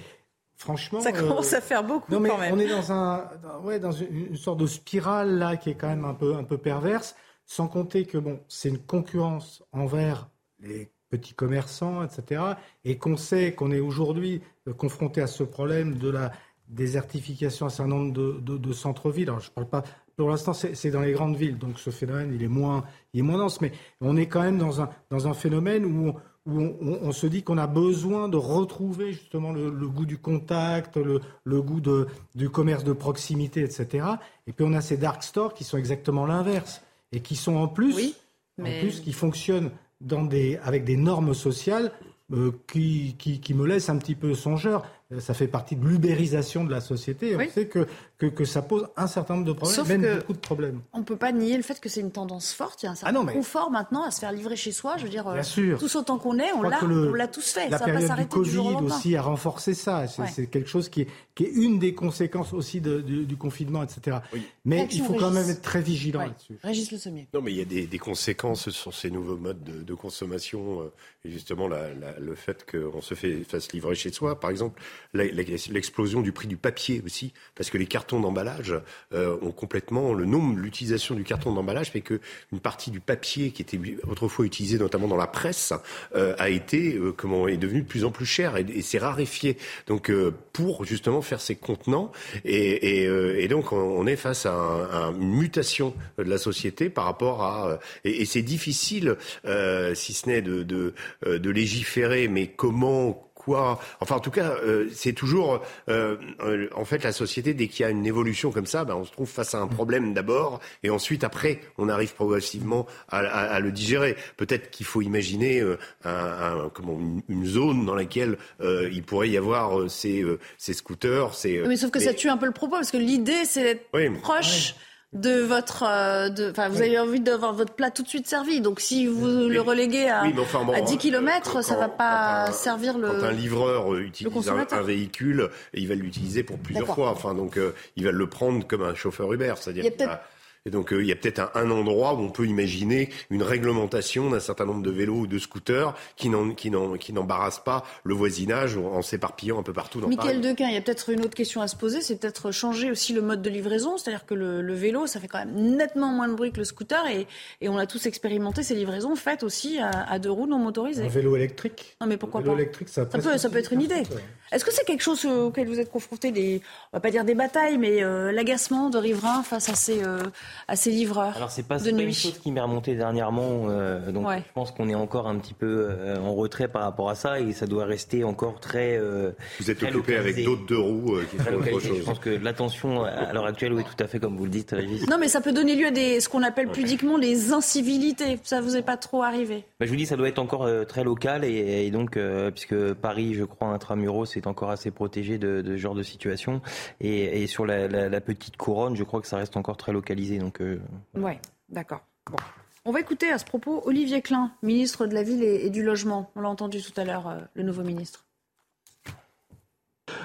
franchement. Ça commence à faire beaucoup non, mais quand même. On est dans, un, ouais, dans une, sorte de spirale là qui est quand même un peu, un peu perverse, sans compter que bon, c'est une concurrence envers les petits commerçants, etc. Et qu'on sait qu'on est aujourd'hui euh, confronté à ce problème de la désertification à un certain nombre de, centres-villes. Alors, je parle pas. Pour l'instant, c'est dans les grandes villes, donc ce phénomène, il est moins, il est moins dense. Mais on est quand même dans un, dans un phénomène où, où on, se dit qu'on a besoin de retrouver justement le, goût du contact, le, le goût de, du commerce de proximité, etc. Et puis on a ces dark stores qui sont exactement l'inverse et qui sont en plus, en plus qui fonctionnent dans des, avec des normes sociales euh, qui, qui, qui, me laissent un petit peu songeur. Euh, ça fait partie de l'ubérisation de la société. On sait que, que, que, ça pose un certain nombre de problèmes, même beaucoup de problèmes. On ne peut pas nier le fait que c'est une tendance forte. Il y a un certain ah confort maintenant à se faire livrer chez soi. Je veux dire, Bien sûr. tous autant qu'on est, on l'a tous fait. La ça période va pas du Covid aussi a renforcé ça. C'est quelque chose qui est, qui est une des conséquences aussi de, du, confinement, etc. Mais il faut quand même être très vigilant là-dessus. Régis Le Sommier. Non, mais il y a des, des conséquences sur ces nouveaux modes de, de consommation. Euh, et justement, la, la, le fait qu'on se fait, fasse livrer chez soi, par exemple, l'explosion du prix du papier aussi, parce que les cartons d'emballage euh, ont complètement le nombre, l'utilisation du carton d'emballage fait que une partie du papier qui était autrefois utilisé notamment dans la presse euh, a été euh, comment est devenu de plus en plus cher et, et s'est raréfié. Donc pour justement faire ces contenants et, et, et donc on est face à, un, une mutation de la société par rapport à et, c'est difficile si ce n'est de, de, de légiférer, mais comment Enfin, en tout cas, euh, c'est toujours, euh, euh, en fait, la société dès qu'il y a une évolution comme ça, ben, on se trouve face à un problème d'abord, et ensuite, après, on arrive progressivement à, le digérer. Peut-être qu'il faut imaginer un, comment, une, zone dans laquelle il pourrait y avoir ces, ces scooters. Ces, mais sauf que ça tue un peu le propos, parce que l'idée, c'est d'être proche de votre, euh, de, enfin, vous avez envie d'avoir votre plat tout de suite servi. Donc, si vous le reléguez à, à 10 km, ça va pas servir le. Quand un livreur utilise un, véhicule, il va l'utiliser pour plusieurs fois. Enfin, donc, euh, il va le prendre comme un chauffeur Uber, c'est-à-dire. Et donc, euh, il y a peut-être un, endroit où on peut imaginer une réglementation d'un certain nombre de vélos ou de scooters qui n'embarrassent pas le voisinage en s'éparpillant un peu partout dans Michael Dequin, il y a peut-être une autre question à se poser, c'est peut-être changer aussi le mode de livraison. C'est-à-dire que le, vélo, ça fait quand même nettement moins de bruit que le scooter et, on a tous expérimenté ces livraisons faites aussi à, deux roues non motorisées. Un vélo électrique Non, mais pourquoi vélo pas électrique, ça, peut, ça peut être une idée. Est-ce que c'est quelque chose auquel vous êtes confronté, des, on va pas dire des batailles, mais euh, l'agacement de riverains face à ces, euh, à ces livreurs Alors c'est pas, de pas une chose qui m'est remontée dernièrement, euh, donc je pense qu'on est encore un petit peu en retrait par rapport à ça et ça doit rester encore très. vous êtes occupé avec d'autres deux roues qui font autre chose. Je pense que l'attention à l'heure actuelle, oui, tout à fait comme vous le dites, Régis. Non, mais ça peut donner lieu à des, ce qu'on appelle pudiquement des incivilités. Ça vous est pas trop arrivé bah, Je vous dis, ça doit être encore très local et, et donc puisque Paris, je crois, intramuros, c'est encore assez protégé de, ce genre de situation. Et, sur la, petite couronne, je crois que ça reste encore très localisé. Euh, d'accord. On va écouter à ce propos Olivier Klein, ministre de la Ville et, du Logement. On l'a entendu tout à l'heure, euh, le nouveau ministre.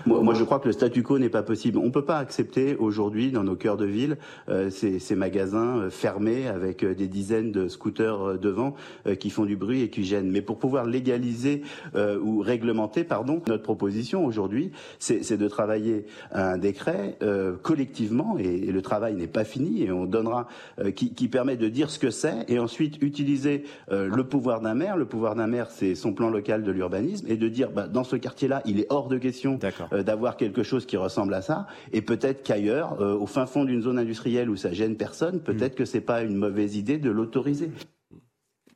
Moi, je crois que le statu quo n'est pas possible. On ne peut pas accepter aujourd'hui, dans nos cœurs de ville, euh, ces, ces, magasins euh, fermés avec euh, des dizaines de scooters devant qui font du bruit et qui gênent. Mais pour pouvoir légaliser ou réglementer, pardon, notre proposition aujourd'hui, c'est de travailler un décret collectivement, et, le travail n'est pas fini, et on donnera, qui, qui, permet de dire ce que c'est, et ensuite utiliser le pouvoir d'un maire. Le pouvoir d'un maire, c'est son plan local de l'urbanisme, et de dire, bah, dans ce quartier-là, il est hors de question euh, d'avoir quelque chose qui ressemble à ça. Et peut-être qu'ailleurs, euh, au fin fond d'une zone industrielle où ça gêne personne, peut-être mm. que c'est pas une mauvaise idée de l'autoriser.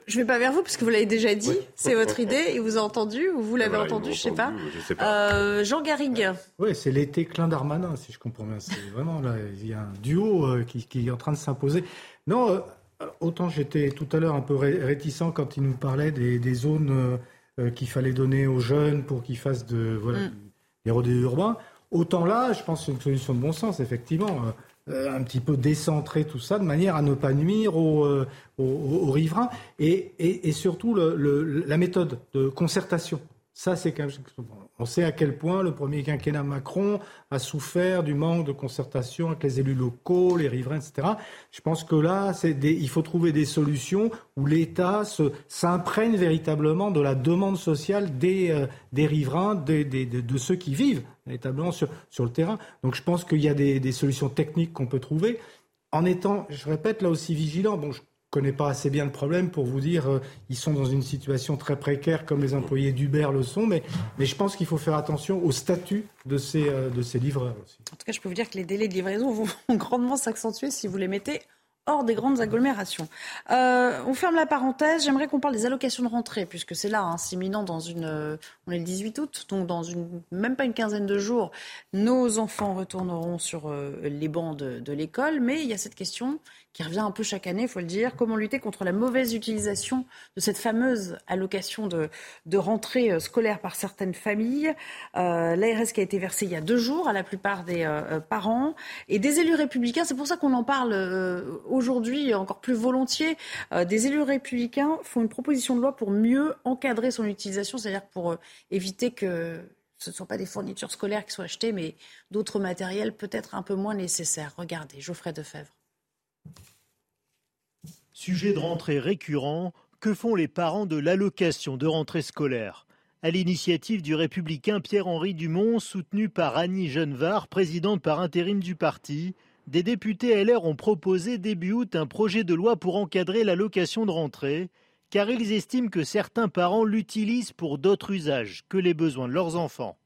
Je ne vais pas vers vous parce que vous l'avez déjà dit, c'est votre idée, et vous avez entendu, ou vous l'avez entendu, je ne sais pas. sais pas. Euh, Jean Garrigue. Oui, c'est l'été clin d'Armanin, si je comprends bien. C'est vraiment là, il y a un duo qui, qui, est en train de s'imposer. Non, autant j'étais tout à l'heure un peu réticent quand il nous parlait des, des zones qu'il fallait donner aux jeunes pour qu'ils fassent de, voilà, mm les rodéos urbains. Autant là, je pense que c'est une solution de bon sens, effectivement. Euh, un petit peu décentrer tout ça de manière à ne pas nuire aux, euh, aux, riverains et, et, surtout la méthode de concertation Ça, c'est on sait à quel point le premier quinquennat Macron a souffert du manque de concertation avec les élus locaux, les riverains, etc. Je pense que là, il faut trouver des solutions où l'État s'imprègne véritablement de la demande sociale des, euh, riverains, de ceux qui vivent véritablement sur, sur le terrain. Donc je pense qu'il y a des, solutions techniques qu'on peut trouver en étant, je répète, là aussi vigilant. Connais pas assez bien le problème pour vous dire euh, ils sont dans une situation très précaire comme les employés d'Uber le sont, mais, je pense qu'il faut faire attention au statut de ces, euh, de ces livreurs aussi. En tout cas, je peux vous dire que les délais de livraison vont [laughs] grandement s'accentuer si vous les mettez hors des grandes agglomérations. Euh, on ferme la parenthèse. J'aimerais qu'on parle des allocations de rentrée, puisque c'est là, hein, c'est dans une. Euh, on est le 18 août, donc dans une même pas une quinzaine de jours, nos enfants retourneront sur les bancs de l'école. Mais il y a cette question qui revient un peu chaque année, il faut le dire. Comment lutter contre la mauvaise utilisation de cette fameuse allocation de, rentrée euh, scolaire par certaines familles euh, L'ARS qui a été versée il y a deux jours à la plupart des euh, parents et des élus républicains. C'est pour ça qu'on en parle aujourd'hui encore plus volontiers. des élus républicains font une proposition de loi pour mieux encadrer son utilisation, c'est-à-dire pour éviter que ce ne sont pas des fournitures scolaires qui soient achetées, mais d'autres matériels peut-être un peu moins nécessaires. Regardez, Geoffrey Defebvre. Sujet de rentrée récurrent, que font les parents de l'allocation de rentrée scolaire? À l'initiative du républicain Pierre-Henri Dumont, soutenu par Annie Genevard, présidente par intérim du parti, des députés LR ont proposé début août un projet de loi pour encadrer l'allocation de rentrée, car ils estiment que certains parents l'utilisent pour d'autres usages que les besoins de leurs enfants.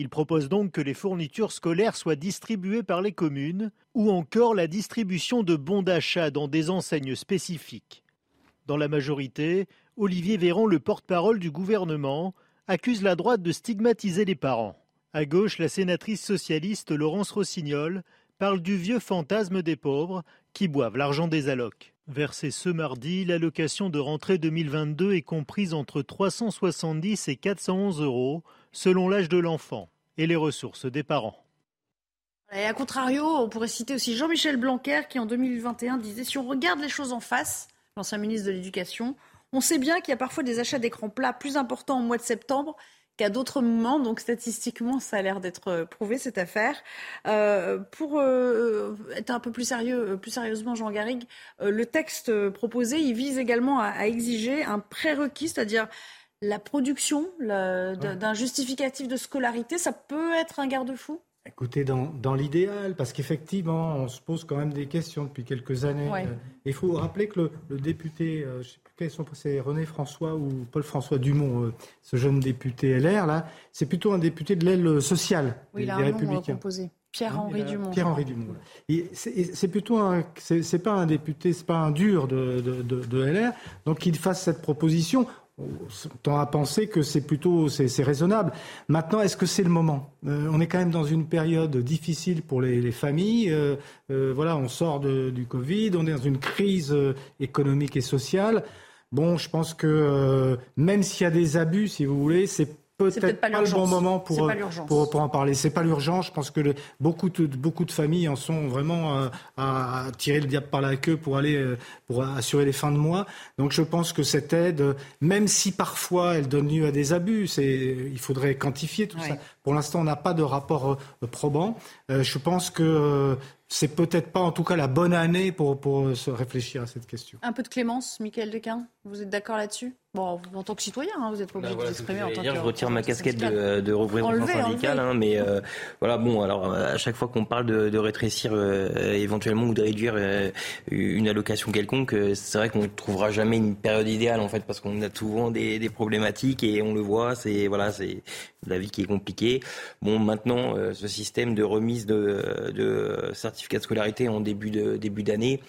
Il propose donc que les fournitures scolaires soient distribuées par les communes ou encore la distribution de bons d'achat dans des enseignes spécifiques. Dans la majorité, Olivier Véran, le porte-parole du gouvernement, accuse la droite de stigmatiser les parents. À gauche, la sénatrice socialiste Laurence Rossignol parle du vieux fantasme des pauvres qui boivent l'argent des allocs. Versée ce mardi, l'allocation de rentrée 2022 est comprise entre 370 et 411 euros, selon l'âge de l'enfant et les ressources des parents. Et à contrario, on pourrait citer aussi Jean-Michel Blanquer qui en 2021 disait si on regarde les choses en face, l'ancien ministre de l'Éducation, on sait bien qu'il y a parfois des achats d'écrans plats plus importants au mois de septembre qu'à d'autres moments. Donc statistiquement, ça a l'air d'être euh, prouvé cette affaire. Euh, pour euh, être un peu plus sérieux, plus sérieusement, Jean Garrigue, le texte proposé, il vise également à exiger un prérequis, c'est-à-dire la production d'un justificatif de scolarité, ça peut être un garde-fou? Écoutez, dans, dans l'idéal, parce qu'effectivement, on se pose quand même des questions depuis quelques années. Euh, il faut rappeler que le, député, euh, je ne sais plus quels sont, c'est René François ou Paul-François Dumont, euh, ce jeune député LR, là, c'est plutôt un député de l'aile sociale oui, des, il a un Républicain. composé. Pierre-Henri Dumont. Pierre-Henri Dumont. C'est plutôt un, c'est pas un député, c'est pas un dur de, de, de, de LR, donc qu'il fasse cette proposition on tend à penser que c'est plutôt c'est raisonnable. Maintenant, est-ce que c'est le moment? Euh, On est quand même dans une période difficile pour les, familles. Euh, euh, voilà, on sort du Covid, on est dans une crise économique et sociale. Bon, je pense que même s'il y a des abus, si vous voulez, c'est peut-être pas, le bon moment pour, euh, pour, pour, en parler. C'est pas l'urgence. Je pense que beaucoup, de, beaucoup de familles en sont vraiment euh, à, tirer le diable par la queue pour aller euh, pour assurer les fins de mois. Donc je pense que cette aide, même si parfois elle donne lieu à des abus, il faudrait quantifier tout ça. Pour l'instant, on n'a pas de rapport probant. je pense que c'est peut-être pas en tout cas la bonne année pour, pour se réfléchir à cette question. Un peu de clémence, Michael Dequin, vous êtes d'accord là-dessus? Bon, en tant que citoyen, hein, vous n'êtes pas bah obligé de vous exprimer en tant que. Je retire ma casquette de, de représentant syndical, hein, mais euh, voilà, bon, alors à chaque fois qu'on parle de, de rétrécir euh, éventuellement ou de réduire euh, une allocation quelconque, c'est vrai qu'on ne trouvera jamais une période idéale en fait, parce qu'on a souvent des, des, problématiques et on le voit, c'est voilà, c'est la vie qui est compliquée. Bon, maintenant, ce système de remise de, de certificat de scolarité en début de début d'année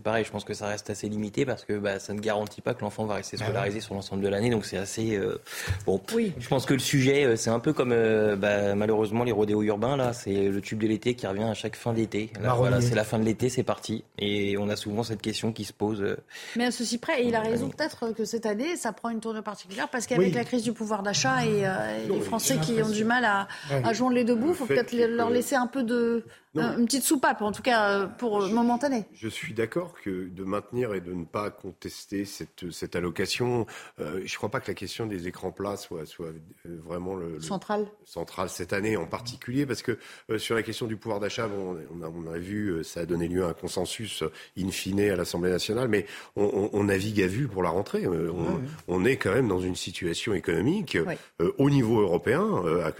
c'est pareil, je pense que ça reste assez limité parce que bah, ça ne garantit pas que l'enfant va rester bah scolarisé sur l'ensemble de l'année. Donc c'est assez euh, bon. Oui. Je pense que le sujet, euh, c'est un peu comme euh, bah, malheureusement les rodéos urbains là. C'est le tube de l'été qui revient à chaque fin d'été. Voilà, c'est la fin de l'été, c'est parti. Et on a souvent cette question qui se pose. Mais à ceci près, et il a raison peut-être que cette année, ça prend une tournure particulière parce qu'avec la crise du pouvoir d'achat et, les Français qui ont du mal à, à joindre les deux bouts, il faut peut-être leur laisser un peu de une petite soupape, en tout cas pour momentané. Je suis d'accord que de maintenir et de ne pas contester cette, cette allocation. je ne crois pas que la question des écrans plats soit, soit vraiment le, central. central cette année en particulier, parce que sur la question du pouvoir d'achat, bon, on, a, on a vu, ça a donné lieu à un consensus in fine à l'Assemblée nationale, mais on, on, navigue à vue pour la rentrée. On, est quand même dans une situation économique au niveau européen,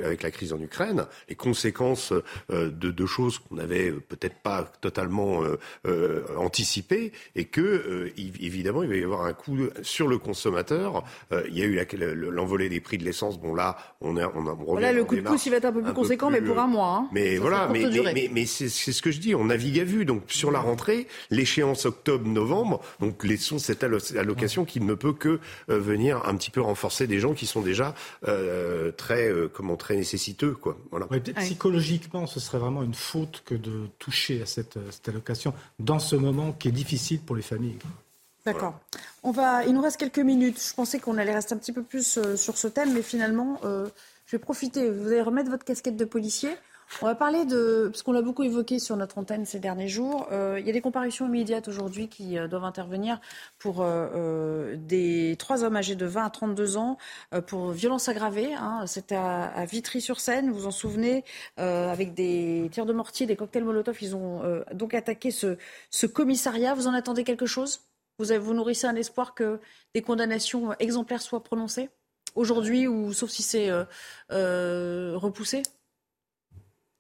avec la crise en Ukraine, les conséquences de, de choses qu'on n'avait peut-être pas totalement euh, euh, anticipé et que euh, évidemment il va y avoir un coup sur le consommateur. il y a eu l'envolée des prix de l'essence. Bon là, on, a, on, a, on revient. le coup de pouce il va être un peu plus conséquent, mais pour un mois. Hein. Mais voilà, mais, mais, mais, c'est ce que je dis. On navigue à vue. Donc sur la rentrée, l'échéance octobre-novembre, donc laissons cette allocation qui ne peut que venir un petit peu renforcer des gens qui sont déjà très comment très nécessiteux quoi. Voilà. psychologiquement, ce serait vraiment une faute que de toucher à cette, allocation dans ce moment qui est difficile pour les familles. D'accord. On va, il nous reste quelques minutes. Je pensais qu'on allait rester un petit peu plus euh, sur ce thème, mais finalement, euh, je vais profiter. Vous allez remettre votre casquette de policier. On va parler de, parce qu'on l'a beaucoup évoqué sur notre antenne ces derniers jours, euh, il y a des comparaisons immédiates aujourd'hui qui euh, doivent intervenir pour euh, des trois hommes âgés de 20 à 32 ans pour violence aggravée. Hein. C'était à, Vitry-sur-Seine, vous vous en souvenez, avec des tirs de mortier, des cocktails Molotov. Ils ont donc attaqué ce, ce, commissariat. Vous en attendez quelque chose? Vous, avez, vous nourrissez un espoir que des condamnations exemplaires soient prononcées? Aujourd'hui, ou sauf si c'est repoussé?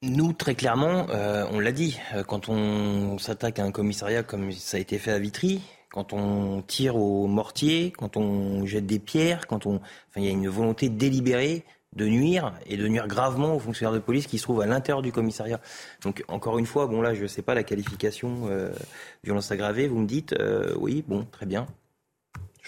Nous, très clairement, euh, on l'a dit, euh, quand on s'attaque à un commissariat comme ça a été fait à Vitry, quand on tire au mortier, quand on jette des pierres, quand on, enfin, il y a une volonté délibérée de nuire et de nuire gravement aux fonctionnaires de police qui se trouvent à l'intérieur du commissariat. Donc encore une fois, bon là, je ne sais pas la qualification euh, violence aggravée. Vous me dites, oui, bon, très bien.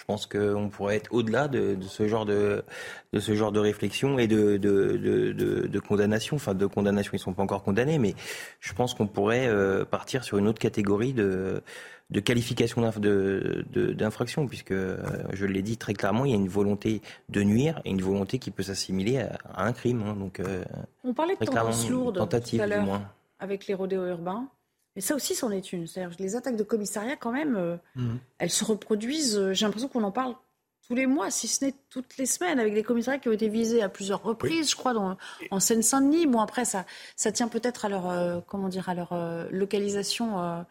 Je pense qu'on pourrait être au-delà de, ce genre de, de ce genre de réflexion et de, de, de, condamnation. Enfin, de condamnation, ils ne sont pas encore condamnés, mais je pense qu'on pourrait euh, partir sur une autre catégorie de, de qualification d'infraction, puisque, euh, je l'ai dit très clairement, il y a une volonté de nuire et une volonté qui peut s'assimiler à, un crime. Hein. donc, euh, On parlait de tendance lourde tentative, tout à l'heure avec les rodéos urbains. Mais ça aussi, c'en est une. C'est-à-dire les attaques de commissariat, quand même, euh, mhm. elles se reproduisent. Euh, j'ai l'impression qu'on en parle tous les mois, si ce n'est toutes les semaines, avec des commissariats qui ont été visés à plusieurs reprises, je crois, dans, en Seine-Saint-Denis. Bon, après, ça, ça tient peut-être à leur, euh, comment dire, à leur localisation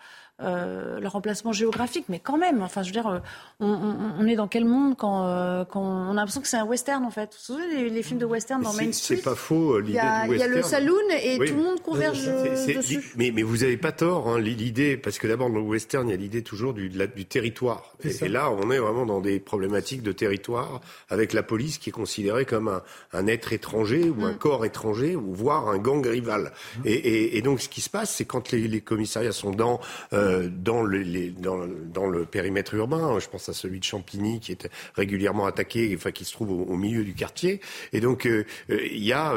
euh, le remplacement géographique, mais quand même, enfin, je veux dire, euh, on, est dans quel monde quand, euh, quand on a l'impression que c'est un western en fait Vous vous souvenez les, films de western dans Main Street C'est pas faux l'idée du western. Il y a le saloon et tout le monde converge dessus. Mais, mais vous avez pas tort, hein, l'idée, parce que d'abord dans le western, il y a l'idée toujours du, du territoire. Et, là, on est vraiment dans des problématiques de territoire avec la police qui est considérée comme un, un être étranger ou un mm. corps étranger ou voire un gang rival. Mm. Et, et, donc, ce qui se passe, c'est quand les, les commissariats sont dans euh, dans, le, les, dans, dans, le périmètre urbain. Je pense à celui de Champigny qui est régulièrement attaqué, enfin qui se trouve au, milieu du quartier. Et donc euh, euh, il y a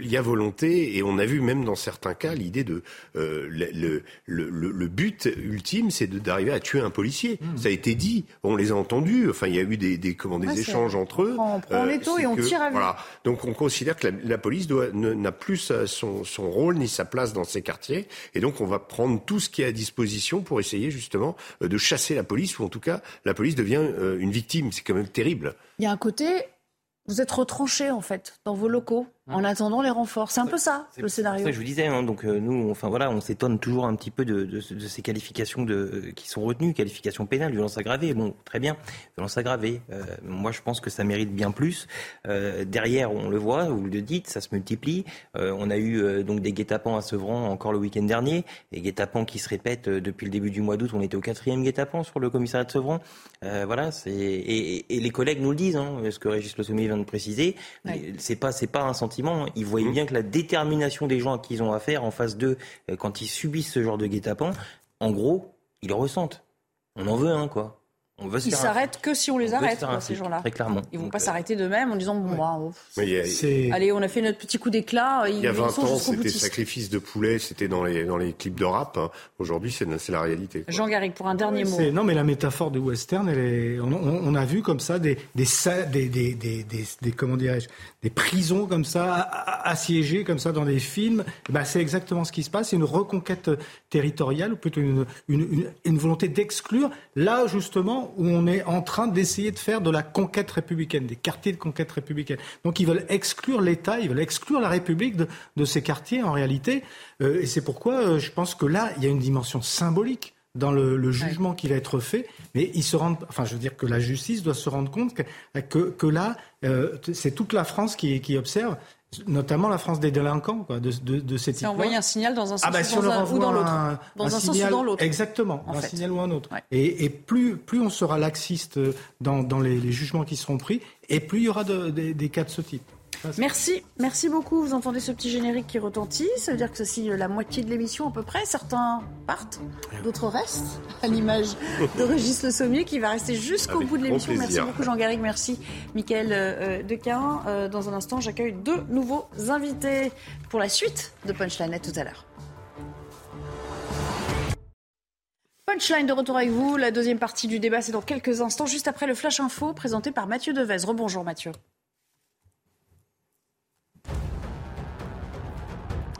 il y a volonté et on a vu même dans certains cas l'idée de le, le, le, but ultime, c'est d'arriver à tuer un policier. Mmh. Ça a été dit, on les a entendus. Enfin il y a eu des, des comment des échanges entre eux. On prend les taux et on tire à Voilà. Donc on considère que la, la police n'a plus son, son rôle ni sa place dans ces quartiers et donc on va prendre tout ce qui est à disposition pour essayer justement euh, de chasser la police, ou en tout cas la police devient euh, une victime. C'est quand même terrible. Il y a un côté, vous êtes retranché en fait dans vos locaux en attendant les renforts. C'est un peu ça le scénario. Ça, je vous disais, hein, donc euh, nous, enfin voilà, on s'étonne toujours un petit peu de, de, de ces qualifications de, qui sont retenues, qualifications pénales, violence aggravée. Bon, très bien, violence aggravée. Euh, moi, je pense que ça mérite bien plus. Euh, derrière, on le voit, vous le dites, ça se multiplie. On a eu donc des guet-apens à Sevran encore le week-end dernier, des guet-apens qui se répètent depuis le début du mois d'août. On était au quatrième guet-apens sur le commissariat de Sevran. voilà, c'est et, et, les collègues nous le disent, hein, ce que Régis Le Sommier vient de préciser. C'est pas, c'est pas un sentiment Ils voyaient mmh. bien que la détermination des gens à qui ils ont affaire en face d'eux, euh, quand ils subissent ce genre de guet-apens, en gros, ils le ressentent. On en veut un, quoi. On veut Ils s'arrêtent que si on les on veut se arrête, quoi, ces gens-là. Très clairement. Ils vont Donc, pas euh, s'arrêter d'eux-mêmes en disant bon, bah, a- allez, on a fait notre petit coup d'éclat. Il y a ils 20 sont ans, c'était sacrifice de poulet, c'était dans les, dans les clips de rap. hein. Aujourd'hui, c'est c'est la réalité. quoi. Jean Garrigue, pour un dernier mot. Non, mais la métaphore du western, elle est, on, on- on a vu comme ça des, des, des, des, des, des- des- comment dirais-je, des prisons comme ça, assiégées comme ça dans des films. Ben, c'est exactement ce qui se passe. C'est une reconquête territoriale, ou plutôt une, une, une, une volonté d'exclure là, justement, où on est en train d'essayer de faire de la conquête républicaine, des quartiers de conquête républicaine. Donc, ils veulent exclure l'État, ils veulent exclure la République de, de ces quartiers, en réalité. Euh, et c'est pourquoi euh, je pense que là, il y a une dimension symbolique dans le, le jugement qui va être fait, mais ils se rendent, enfin, je veux dire que la justice doit se rendre compte que, que, que là, euh, c'est toute la France qui, qui observe, notamment la France des délinquants, quoi, de, de, de ces C'est envoyer un signal dans un sens Ah bah, ou si dans, un- ou dans l'autre. un- Dans un, un sens ou dans l'autre. Exactement, en un fait. signal ou un autre. Ouais. Et, et plus, plus on sera laxiste dans, dans les, les jugements qui seront pris, et plus il y aura de- des- des cas de ce type. Merci, merci beaucoup. Vous entendez ce petit générique qui retentit. Ça veut dire que c'est la moitié de l'émission à peu près. Certains partent, d'autres restent, à l'image de Régis Le Sommier qui va rester jusqu'au bout de l'émission. Merci beaucoup Jean Garrigue, merci Mickaël euh, Dequin. Euh, dans un instant, j'accueille deux nouveaux invités pour la suite de Punchline. À tout à l'heure. Punchline de retour avec vous. La deuxième partie du débat, c'est dans quelques instants, juste après le Flash Info présenté par Mathieu Devez. Rebonjour Mathieu.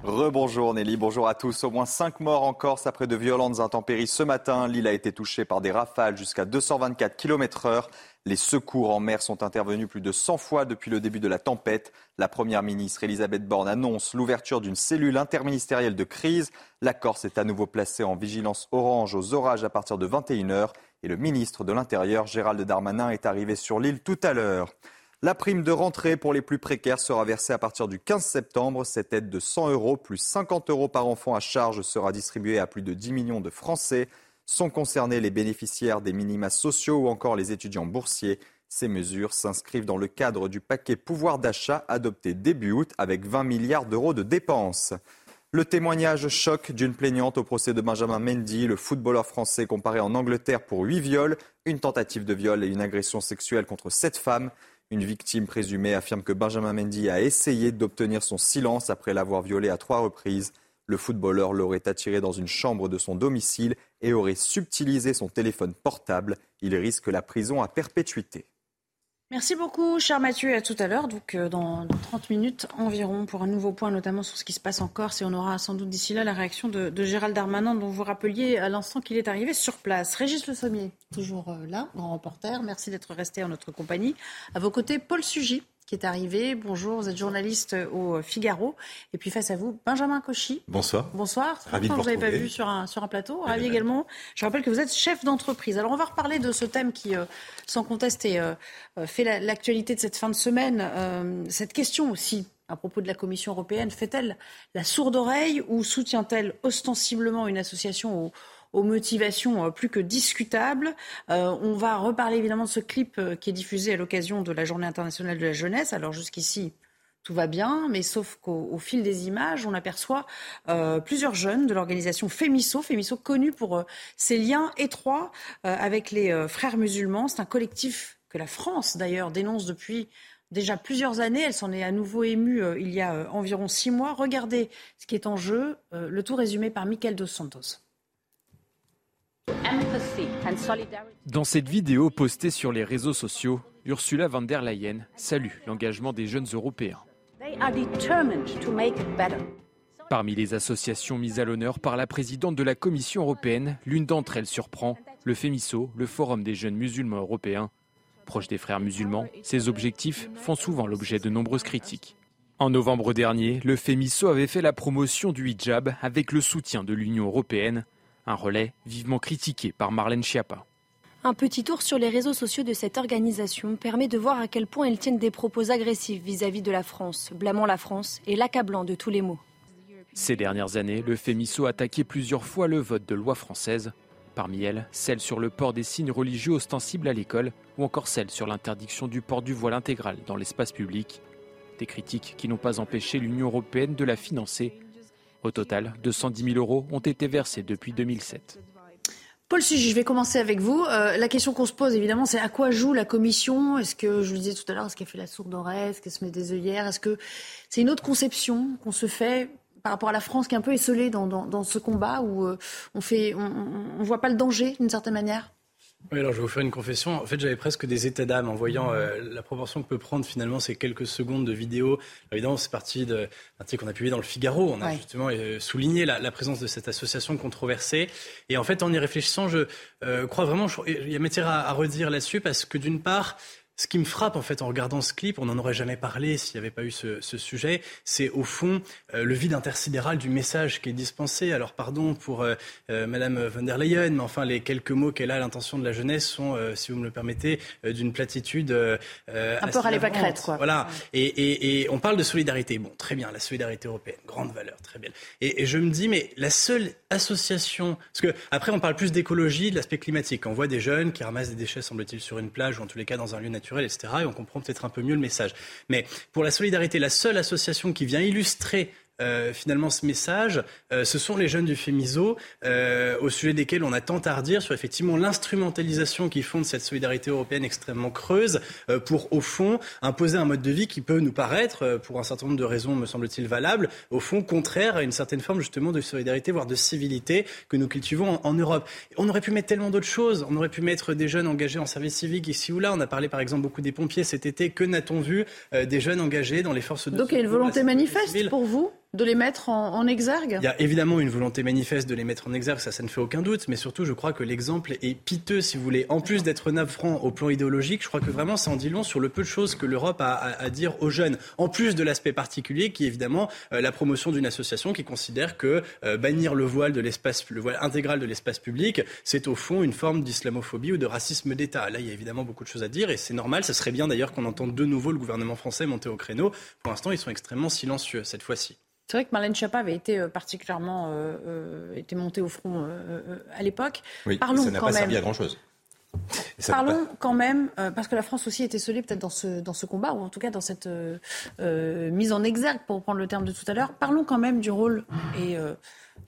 Rebonjour Nelly, bonjour à tous. Au moins 5 morts en Corse après de violentes intempéries ce matin. L'île a été touchée par des rafales jusqu'à 224 km heure. Les secours en mer sont intervenus plus de 100 fois depuis le début de la tempête. La première ministre Elisabeth Borne annonce l'ouverture d'une cellule interministérielle de crise. La Corse est à nouveau placée en vigilance orange aux orages à partir de 21h. Et le ministre de l'Intérieur, Gérald Darmanin, est arrivé sur l'île tout à l'heure. La prime de rentrée pour les plus précaires sera versée à partir du 15 septembre. Cette aide de 100 euros plus 50 euros par enfant à charge sera distribuée à plus de 10 millions de Français. Sont concernés les bénéficiaires des minima sociaux ou encore les étudiants boursiers. Ces mesures s'inscrivent dans le cadre du paquet pouvoir d'achat adopté début août avec 20 milliards d'euros de dépenses. Le témoignage choc d'une plaignante au procès de Benjamin Mendy, le footballeur français comparé en Angleterre pour huit viols, une tentative de viol et une agression sexuelle contre sept femmes. Une victime présumée affirme que Benjamin Mendy a essayé d'obtenir son silence après l'avoir violé à trois reprises. Le footballeur l'aurait attiré dans une chambre de son domicile et aurait subtilisé son téléphone portable. Il risque la prison à perpétuité. Merci beaucoup, cher Mathieu, et à tout à l'heure, donc euh, dans, dans 30 minutes environ, pour un nouveau point, notamment sur ce qui se passe en Corse. Et on aura sans doute d'ici là la réaction de, de Gérald Darmanin, dont vous rappeliez à l'instant qu'il est arrivé sur place. Régis Le Sommier, toujours euh, là, grand reporter. Merci d'être resté en notre compagnie. À vos côtés, Paul Sugy, qui est arrivé. Bonjour, vous êtes journaliste au Figaro. Et puis face à vous, Benjamin Cauchy. Bonsoir. Bonsoir. Ravi de vous n'avais pas vu sur un, sur un plateau. Ravi de même. également. Je rappelle que vous êtes chef d'entreprise. Alors on va reparler de ce thème qui, euh, sans conteste, est, euh, euh, fait la- l'actualité de cette fin de semaine. Euh, cette question aussi. À propos de la Commission européenne, fait-elle la sourde oreille ou soutient-elle ostensiblement une association aux, aux motivations euh, plus que discutables Euh, On va reparler évidemment de ce clip euh, qui est diffusé à l'occasion de la Journée internationale de la jeunesse. Alors jusqu'ici, tout va bien, mais sauf qu'au au fil des images, on aperçoit euh, plusieurs jeunes de l'organisation Fémisso, Fémisso connu pour euh, ses liens étroits euh, avec les frères musulmans. C'est un collectif que la France, d'ailleurs, dénonce depuis déjà plusieurs années. Elle s'en est à nouveau émue il y a environ six mois. Regardez ce qui est en jeu, le tout résumé par Michael Dos Santos. Dans cette vidéo postée sur les réseaux sociaux, Ursula von der Leyen salue l'engagement des jeunes Européens. Parmi les associations mises à l'honneur par la présidente de la Commission européenne, l'une d'entre elles surprend, le FEMISO, le Forum des jeunes musulmans européens. Proche des frères musulmans, ces objectifs font souvent l'objet de nombreuses critiques. En novembre dernier, le FEMISO avait fait la promotion du hijab avec le soutien de l'Union européenne, un relais vivement critiqué par Marlène Schiappa. Un petit tour sur les réseaux sociaux de cette organisation permet de voir à quel point ils tiennent des propos agressifs vis-à-vis de la France, blâmant la France et l'accablant de tous les maux. Ces dernières années, le FEMISO a attaqué plusieurs fois le vote de loi française, parmi elles celle sur le port des signes religieux ostensibles à l'école ou encore celle sur l'interdiction du port du voile intégral dans l'espace public. Des critiques qui n'ont pas empêché l'Union européenne de la financer. Au total, 210 000 euros ont été versés depuis 2007. Paul Sugy, je vais commencer avec vous. Euh, la question qu'on se pose, évidemment, c'est à quoi joue la Commission? Est-ce que, je vous le disais tout à l'heure, est-ce qu'elle fait la sourde oreille? Est-ce qu'elle se met des œillères? Est-ce que c'est une autre conception qu'on se fait par rapport à la France qui est un peu esselée dans, dans, ce combat où euh, on ne voit pas le danger d'une certaine manière? Oui, alors je vais vous faire une confession. En fait, j'avais presque des états d'âme en voyant euh, la proportion que peut prendre finalement ces quelques secondes de vidéo. évidemment, c'est parti d'un article qu'on a publié dans le Figaro. On a justement euh, souligné la, présence de cette association controversée. Et en fait, en y réfléchissant, je euh, crois vraiment, il y a matière à redire là-dessus parce que d'une part, ce qui me frappe en fait en regardant ce clip, on n'en aurait jamais parlé s'il n'y avait pas eu ce, sujet, c'est au fond euh, le vide intersidéral du message qui est dispensé. Alors pardon pour euh, euh, Madame von der Leyen, mais enfin les quelques mots qu'elle a à l'intention de la jeunesse sont, si vous me le permettez, d'une platitude un peu râlé crête, quoi. Voilà. Et, et, on parle de solidarité. Bon, très bien, la solidarité européenne, grande valeur, très bien. Et, et je me dis, mais la seule association, parce que après on parle plus d'écologie, de l'aspect climatique. On voit des jeunes qui ramassent des déchets, semble-t-il, sur une plage ou en tous les cas dans un lieu naturel etc. Et on comprend peut-être un peu mieux le message. Mais pour la solidarité, la seule association qui vient illustrer euh, finalement ce message, euh, ce sont les jeunes du FEMISO, euh, au sujet desquels on a tant à redire sur effectivement l'instrumentalisation qui fonde cette solidarité européenne extrêmement creuse pour, au fond, imposer un mode de vie qui peut nous paraître, pour un certain nombre de raisons, me semble-t-il, valable, au fond, contraire à une certaine forme justement de solidarité, voire de civilité que nous cultivons en, Europe. On aurait pu mettre tellement d'autres choses. On aurait pu mettre des jeunes engagés en service civique ici ou là. On a parlé par exemple beaucoup des pompiers cet été. Que n'a-t-on vu des jeunes engagés dans les forces de Donc il y a une volonté manifeste pour vous? De les mettre en, exergue Il y a évidemment une volonté manifeste de les mettre en exergue, ça, ça ne fait aucun doute, mais surtout, je crois que l'exemple est piteux, si vous voulez. En plus d'être navrant au plan idéologique, je crois que vraiment, ça en dit long sur le peu de choses que l'Europe a à, dire aux jeunes. En plus de l'aspect particulier, qui est évidemment euh, la promotion d'une association qui considère que euh, bannir le voile de l'espace, le voile intégral de l'espace public, c'est au fond une forme d'islamophobie ou de racisme d'État. Là, il y a évidemment beaucoup de choses à dire, et c'est normal. Ce serait bien d'ailleurs qu'on entende de nouveau le gouvernement français monter au créneau. Pour l'instant, ils sont extrêmement silencieux cette fois-ci. C'est vrai que Marlène Schiappa avait été euh, particulièrement euh, euh, été montée au front à l'époque. Oui, Parlons ça n'a pas servi à grand-chose. Parlons quand même, parce que la France aussi était scellée peut-être dans ce, dans ce combat, ou en tout cas dans cette mise en exergue, pour reprendre le terme de tout à l'heure. Parlons quand même du rôle et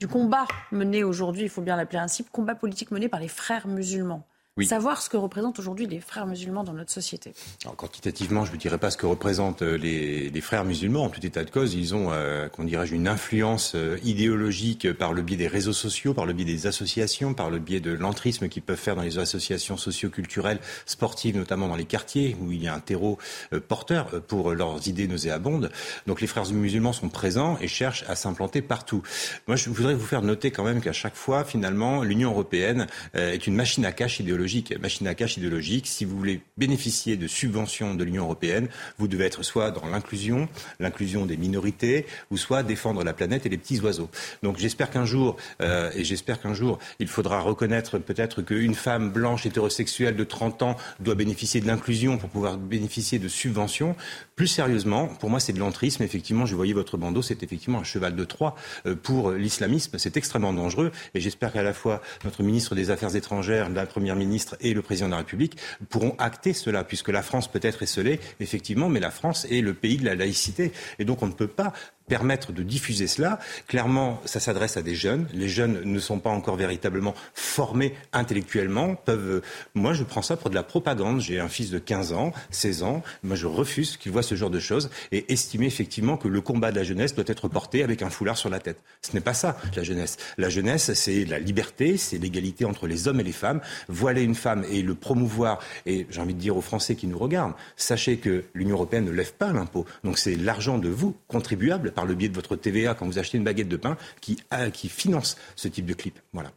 du combat mené aujourd'hui, il faut bien l'appeler ainsi, combat politique mené par les frères musulmans. Savoir ce que représentent aujourd'hui les frères musulmans dans notre société. Alors, quantitativement, je ne dirais pas ce que représentent euh, les, les, frères musulmans. En tout état de cause, ils ont, euh, qu'on dirait, une influence euh, idéologique par le biais des réseaux sociaux, par le biais des associations, par le biais de l'entrisme qu'ils peuvent faire dans les associations socio-culturelles, sportives, notamment dans les quartiers où il y a un terreau euh, porteur pour leurs idées nauséabondes. Donc les frères musulmans sont présents et cherchent à s'implanter partout. Moi, je voudrais vous faire noter quand même qu'à chaque fois, finalement, l'Union européenne est une machine à cash idéologique machine à cash idéologique. Si vous voulez bénéficier de subventions de l'Union européenne, vous devez être soit dans l'inclusion, l'inclusion des minorités, ou soit défendre la planète et les petits oiseaux. Donc j'espère qu'un jour, euh, et j'espère qu'un jour, il faudra reconnaître peut-être qu'une femme blanche hétérosexuelle de 30 ans doit bénéficier de l'inclusion pour pouvoir bénéficier de subventions. Plus sérieusement, pour moi, c'est de l'entrisme. Effectivement, je voyais votre bandeau, c'est effectivement un cheval de Troie euh, pour l'islamisme. C'est extrêmement dangereux. Et j'espère qu'à la fois notre ministre des Affaires étrangères, la première ministre et le président de la République pourront acter cela, puisque la France peut être esselée, effectivement, mais la France est le pays de la laïcité. Et donc, on ne peut pas permettre de diffuser cela. Clairement, ça s'adresse à des jeunes. Les jeunes ne sont pas encore véritablement formés intellectuellement. Peuvent, moi, je prends ça pour de la propagande. J'ai un fils de 15 ans, 16 ans. Moi, je refuse qu'il voit ce genre de choses et estimer effectivement que le combat de la jeunesse doit être porté avec un foulard sur la tête. Ce n'est pas ça, la jeunesse. La jeunesse, c'est la liberté, c'est l'égalité entre les hommes et les femmes. Voiler une femme et le promouvoir, et j'ai envie de dire aux Français qui nous regardent, sachez que l'Union européenne ne lève pas l'impôt. Donc c'est l'argent de vous, contribuables, par le biais de votre TVA quand vous achetez une baguette de pain qui, euh, qui finance ce type de clip. Voilà.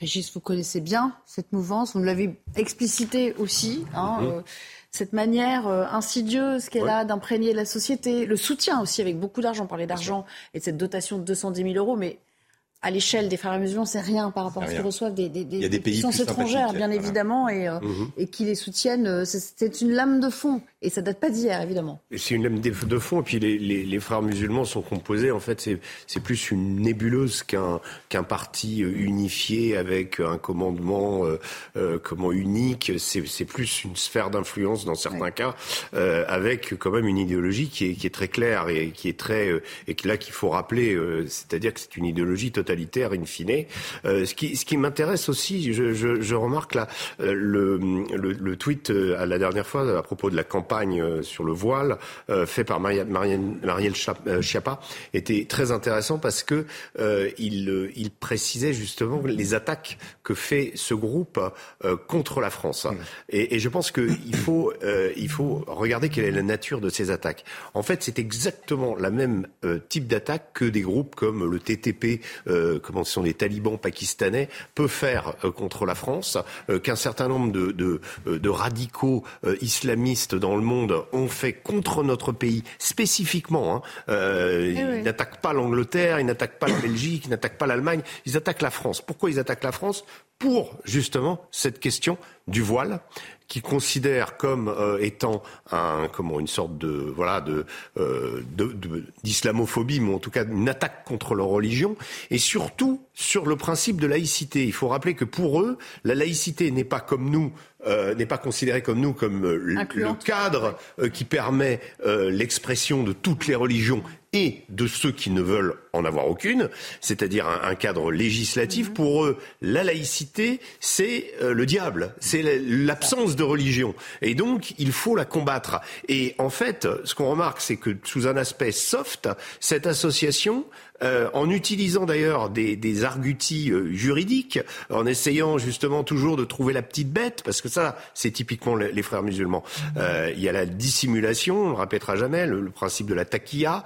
Régis, vous connaissez bien cette mouvance, vous l'avez explicité aussi. Hein, euh, cette manière euh, insidieuse qu'elle a d'imprégner la société, le soutien aussi avec beaucoup d'argent, on parlait d'argent et de cette dotation de 210 000 euros, mais à l'échelle des frères musulmans, c'est rien par rapport à ce qu'ils reçoivent des, des, des, puissances étrangères, bien évidemment, et, euh, mhm. et qui les soutiennent. Euh, c'est une lame de fond. Et ça date pas d'hier, évidemment. C'est une lame de fond. Et puis les, les, les frères musulmans sont composés, en fait, c'est plus une nébuleuse qu'un qu'un parti euh, unifié avec un commandement euh, comment unique. C'est plus une sphère d'influence dans certains cas, euh, avec quand même une idéologie qui est, qui est très claire et qui est très et là qu'il faut rappeler. C'est-à-dire que c'est une idéologie totalement totalitaire in fine. ce qui, ce qui m'intéresse aussi, je, je, je, remarque là le, le, le, tweet à la dernière fois à propos de la campagne sur le voile fait par Marielle, Marielle Schiappa était très intéressant parce que il, il précisait justement les attaques que fait ce groupe contre la France. Mmh. Et, et, je pense qu'il faut, il faut regarder quelle est la nature de ces attaques. En fait, c'est exactement la même euh, type d'attaque que des groupes comme le TTP, euh, comment sont les talibans pakistanais, peuvent faire euh, contre la France, euh, qu'un certain nombre de, de, de radicaux islamistes dans le monde ont fait contre notre pays spécifiquement. Hein. Eh ils n'attaquent pas l'Angleterre, ils n'attaquent pas la Belgique, ils n'attaquent pas l'Allemagne, ils attaquent la France. Pourquoi ils attaquent la France? Pour justement cette question du voile qui considère comme euh, étant un, comment, une sorte de voilà de, euh, d'islamophobie, mais en tout cas une attaque contre leur religion, et surtout sur le principe de laïcité. Il faut rappeler que pour eux, la laïcité n'est pas comme nous euh, n'est pas considéré comme nous comme euh, le cadre euh, qui permet l'expression de toutes les religions et de ceux qui ne veulent en avoir aucune, c'est-à-dire un, cadre législatif. Mhm. Pour eux, la laïcité, c'est le diable, c'est l'absence de religion. Et donc, il faut la combattre. Et en fait, ce qu'on remarque, c'est que sous un aspect soft, cette association euh, en utilisant d'ailleurs des, des arguties euh, juridiques, en essayant justement toujours de trouver la petite bête, parce que ça, c'est typiquement les, frères musulmans. Euh, il y a la dissimulation, on ne répétera jamais, le, principe de la taquilla,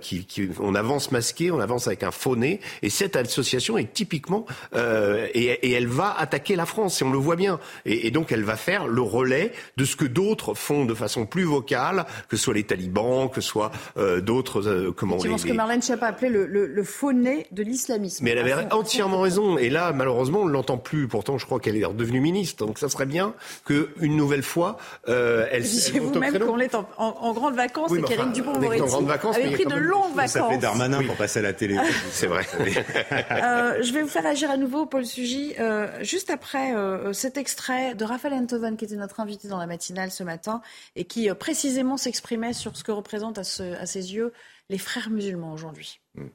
qui, qui, on avance masqué, on avance avec un faux nez, et cette association est typiquement, et, et, elle va attaquer la France, et on le voit bien, et, et donc elle va faire le relais de ce que d'autres font de façon plus vocale, que ce soit les talibans, que ce soit d'autres, comment les, ce que Marlène Schiappa appelait le, le, faux nez de l'islamisme. Mais elle avait entièrement raison. Et là, malheureusement, on ne l'entend plus. Pourtant, je crois qu'elle est redevenue ministre. Donc, ça serait bien qu'une nouvelle fois, euh, elle. Disiez-vous même qu'on est en, en, grande vacances et qu'Éric Dupond-Moretti avait pris de longues vacances. Ça fait Darmanin pour passer à la télé. [laughs] C'est vrai. euh, je vais vous faire agir à nouveau, Paul Sugy. Euh, juste après euh, cet extrait de Raphaël Enthoven, qui était notre invité dans la matinale ce matin et qui euh, précisément s'exprimait sur ce que représente à, ce, à ses yeux les frères musulmans aujourd'hui. Mm.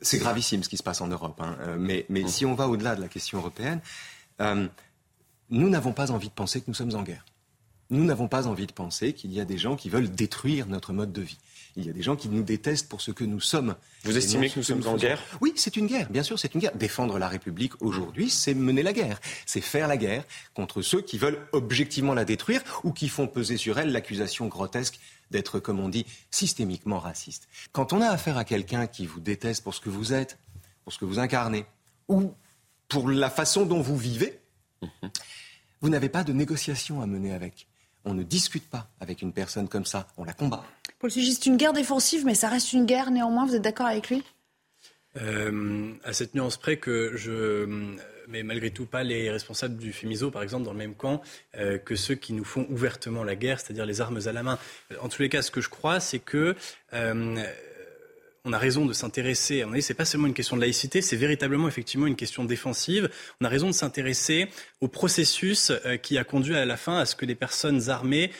C'est gravissime ce qui se passe en Europe. Hein. Euh, mais, mais si on va au-delà de la question européenne, euh, nous n'avons pas envie de penser que nous sommes en guerre. Nous n'avons pas envie de penser qu'il y a des gens qui veulent détruire notre mode de vie. Il y a des gens qui nous détestent pour ce que nous sommes. Vous estimez que nous sommes en guerre? Oui, c'est une guerre, bien sûr, c'est une guerre. Défendre la République aujourd'hui, c'est mener la guerre. C'est faire la guerre contre ceux qui veulent objectivement la détruire ou qui font peser sur elle l'accusation grotesque d'être, comme on dit, systémiquement raciste. Quand on a affaire à quelqu'un qui vous déteste pour ce que vous êtes, pour ce que vous incarnez, ou pour la façon dont vous vivez, vous n'avez pas de négociation à mener avec. On ne discute pas avec une personne comme ça, on la combat. Paul Sugy, c'est une guerre défensive, mais ça reste une guerre néanmoins, vous êtes d'accord avec lui? Euh, À cette nuance près que je mais malgré tout pas les responsables du FEMISO, par exemple, dans le même camp euh, que ceux qui nous font ouvertement la guerre, c'est-à-dire les armes à la main. En tous les cas, ce que je crois, c'est que euh, on a raison de s'intéresser. Ce n'est pas seulement une question de laïcité, c'est véritablement effectivement une question défensive. On a raison de s'intéresser au processus euh, qui a conduit à la fin à ce que les personnes armées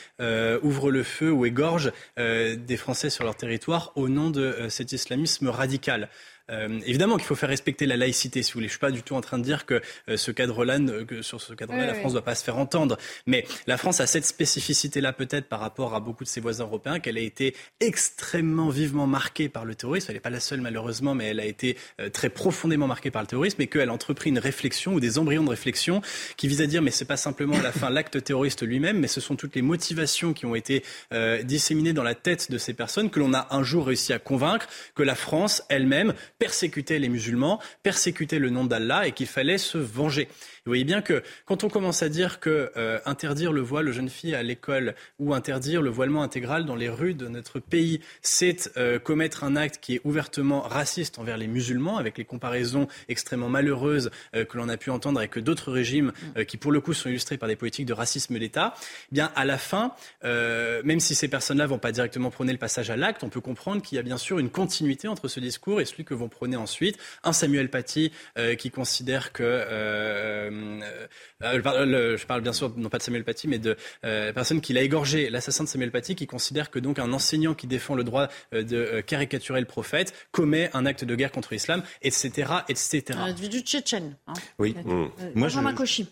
ouvrent le feu ou égorgent des Français sur leur territoire au nom de cet islamisme radical. Euh, évidemment qu'il faut faire respecter la laïcité, si vous voulez. Je suis pas du tout en train de dire que euh, ce cadre-là, que sur ce cadre-là, la France ne doit pas se faire entendre. Mais la France a cette spécificité-là peut-être par rapport à beaucoup de ses voisins européens, qu'elle a été extrêmement vivement marquée par le terrorisme. Elle n'est pas la seule malheureusement, mais elle a été euh, très profondément marquée par le terrorisme et qu'elle a entrepris une réflexion ou des embryons de réflexion qui visent à dire mais c'est pas simplement à la fin l'acte terroriste lui-même, mais ce sont toutes les motivations qui ont été disséminées dans la tête de ces personnes que l'on a un jour réussi à convaincre que la France elle-même persécutait les musulmans, persécutait le nom d'Allah et qu'il fallait se venger. Vous voyez bien que quand on commence à dire que euh, interdire le voile aux jeunes filles à l'école ou interdire le voilement intégral dans les rues de notre pays, c'est euh, commettre un acte qui est ouvertement raciste envers les musulmans, avec les comparaisons extrêmement malheureuses euh, que l'on a pu entendre avec d'autres régimes qui, pour le coup, sont illustrés par des politiques de racisme d'État. Eh bien, à la fin, même si ces personnes-là vont pas directement prôner le passage à l'acte, on peut comprendre qu'il y a bien sûr une continuité entre ce discours et celui que vont prôner ensuite un Samuel Paty qui considère que je parle bien sûr non pas de Samuel Paty, mais de la personne qui l'a égorgé, l'assassin de Samuel Paty, qui considère que donc un enseignant qui défend le droit de caricaturer le prophète commet un acte de guerre contre l'islam, etc., etc. Individu tchétchène. Hein. Oui. Euh, Moi, je,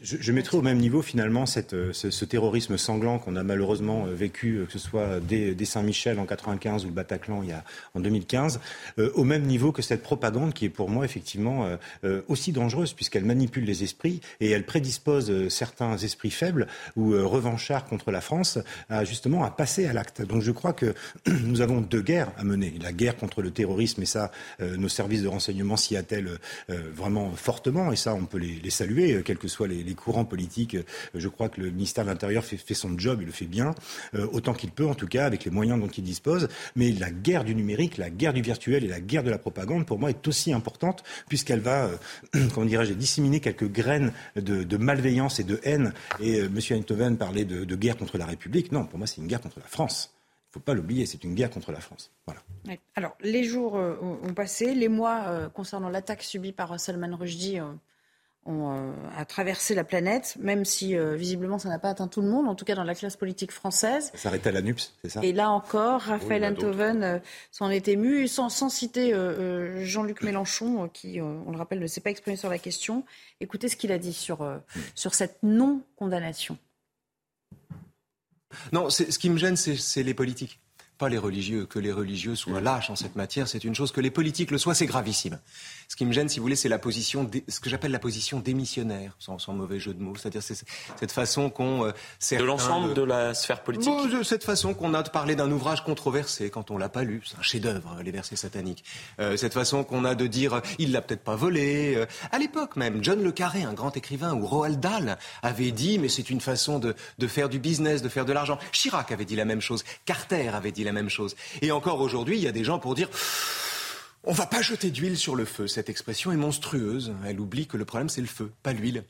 je, je mettrais au même niveau finalement cette, ce, ce terrorisme sanglant qu'on a malheureusement vécu, que ce soit dès, dès Saint-Michel en 95 ou le Bataclan il y a, en 2015, euh, au même niveau que cette propagande qui est pour moi effectivement euh, euh, aussi dangereuse puisqu'elle manipule les esprits et elle prédispose euh, certains esprits faibles ou euh, revanchards contre la France à justement à passer à l'acte. Donc je crois que [clears throat] nous avons deux guerres à mener. La guerre contre le terrorisme et ça, euh, nos services de renseignement s'y attellent vraiment fortement et ça on peut les, saluer, quels que soient les, courants politiques. Je crois que le ministère de l'Intérieur fait, son job, il le fait bien, autant qu'il peut en tout cas avec les moyens dont il dispose. Mais la guerre du numérique, la guerre du virtuel et la guerre de la propagande, pour moi, est aussi importante puisqu'elle va, [clears throat] comment dirais-je, disséminer quelques graines de, malveillance et de haine. Et euh, M. Einthoven parlait de, guerre contre la République. Non, pour moi, c'est une guerre contre la France. Il faut pas l'oublier, c'est une guerre contre la France. Voilà. Alors, les jours euh, ont, passé, les mois euh, concernant l'attaque subie par Salman Rushdie ont euh, a traversé la planète, même si euh, visiblement ça n'a pas atteint tout le monde, en tout cas dans la classe politique française. Ça s'arrête à la NUPS, c'est ça? Et là encore, Raphaël Oui, a euh, s'en est ému, sans, sans citer euh, euh, Jean-Luc Mélenchon, euh, qui, euh, on le rappelle, ne s'est pas exprimé sur la question. Écoutez ce qu'il a dit sur, euh, sur cette non-condamnation. Non, c'est- ce qui me gêne, c'est les politiques, pas les religieux. Que les religieux soient lâches en cette matière, c'est une chose. Que les politiques le soient, c'est gravissime. Ce qui me gêne, si vous voulez, c'est la position, dé- ce que j'appelle la position démissionnaire, sans, sans mauvais jeu de mots. C'est-à-dire c'est cette façon qu'on... euh, De l'ensemble euh, de la sphère politique Bon, cette façon qu'on a de parler d'un ouvrage controversé quand on l'a pas lu, c'est un chef-d'œuvre, les versets sataniques. Euh, cette façon qu'on a de dire, euh, il l'a peut-être pas volé. Euh, à l'époque même, John Le Carré, un grand écrivain, ou Roald Dahl avait dit, mais c'est une façon de, de faire du business, de faire de l'argent. Chirac avait dit la même chose, Carter avait dit la même chose. Et encore aujourd'hui, il y a des gens pour dire. On va pas jeter d'huile sur le feu. Cette expression est monstrueuse. Elle oublie que le problème, c'est le feu, pas l'huile.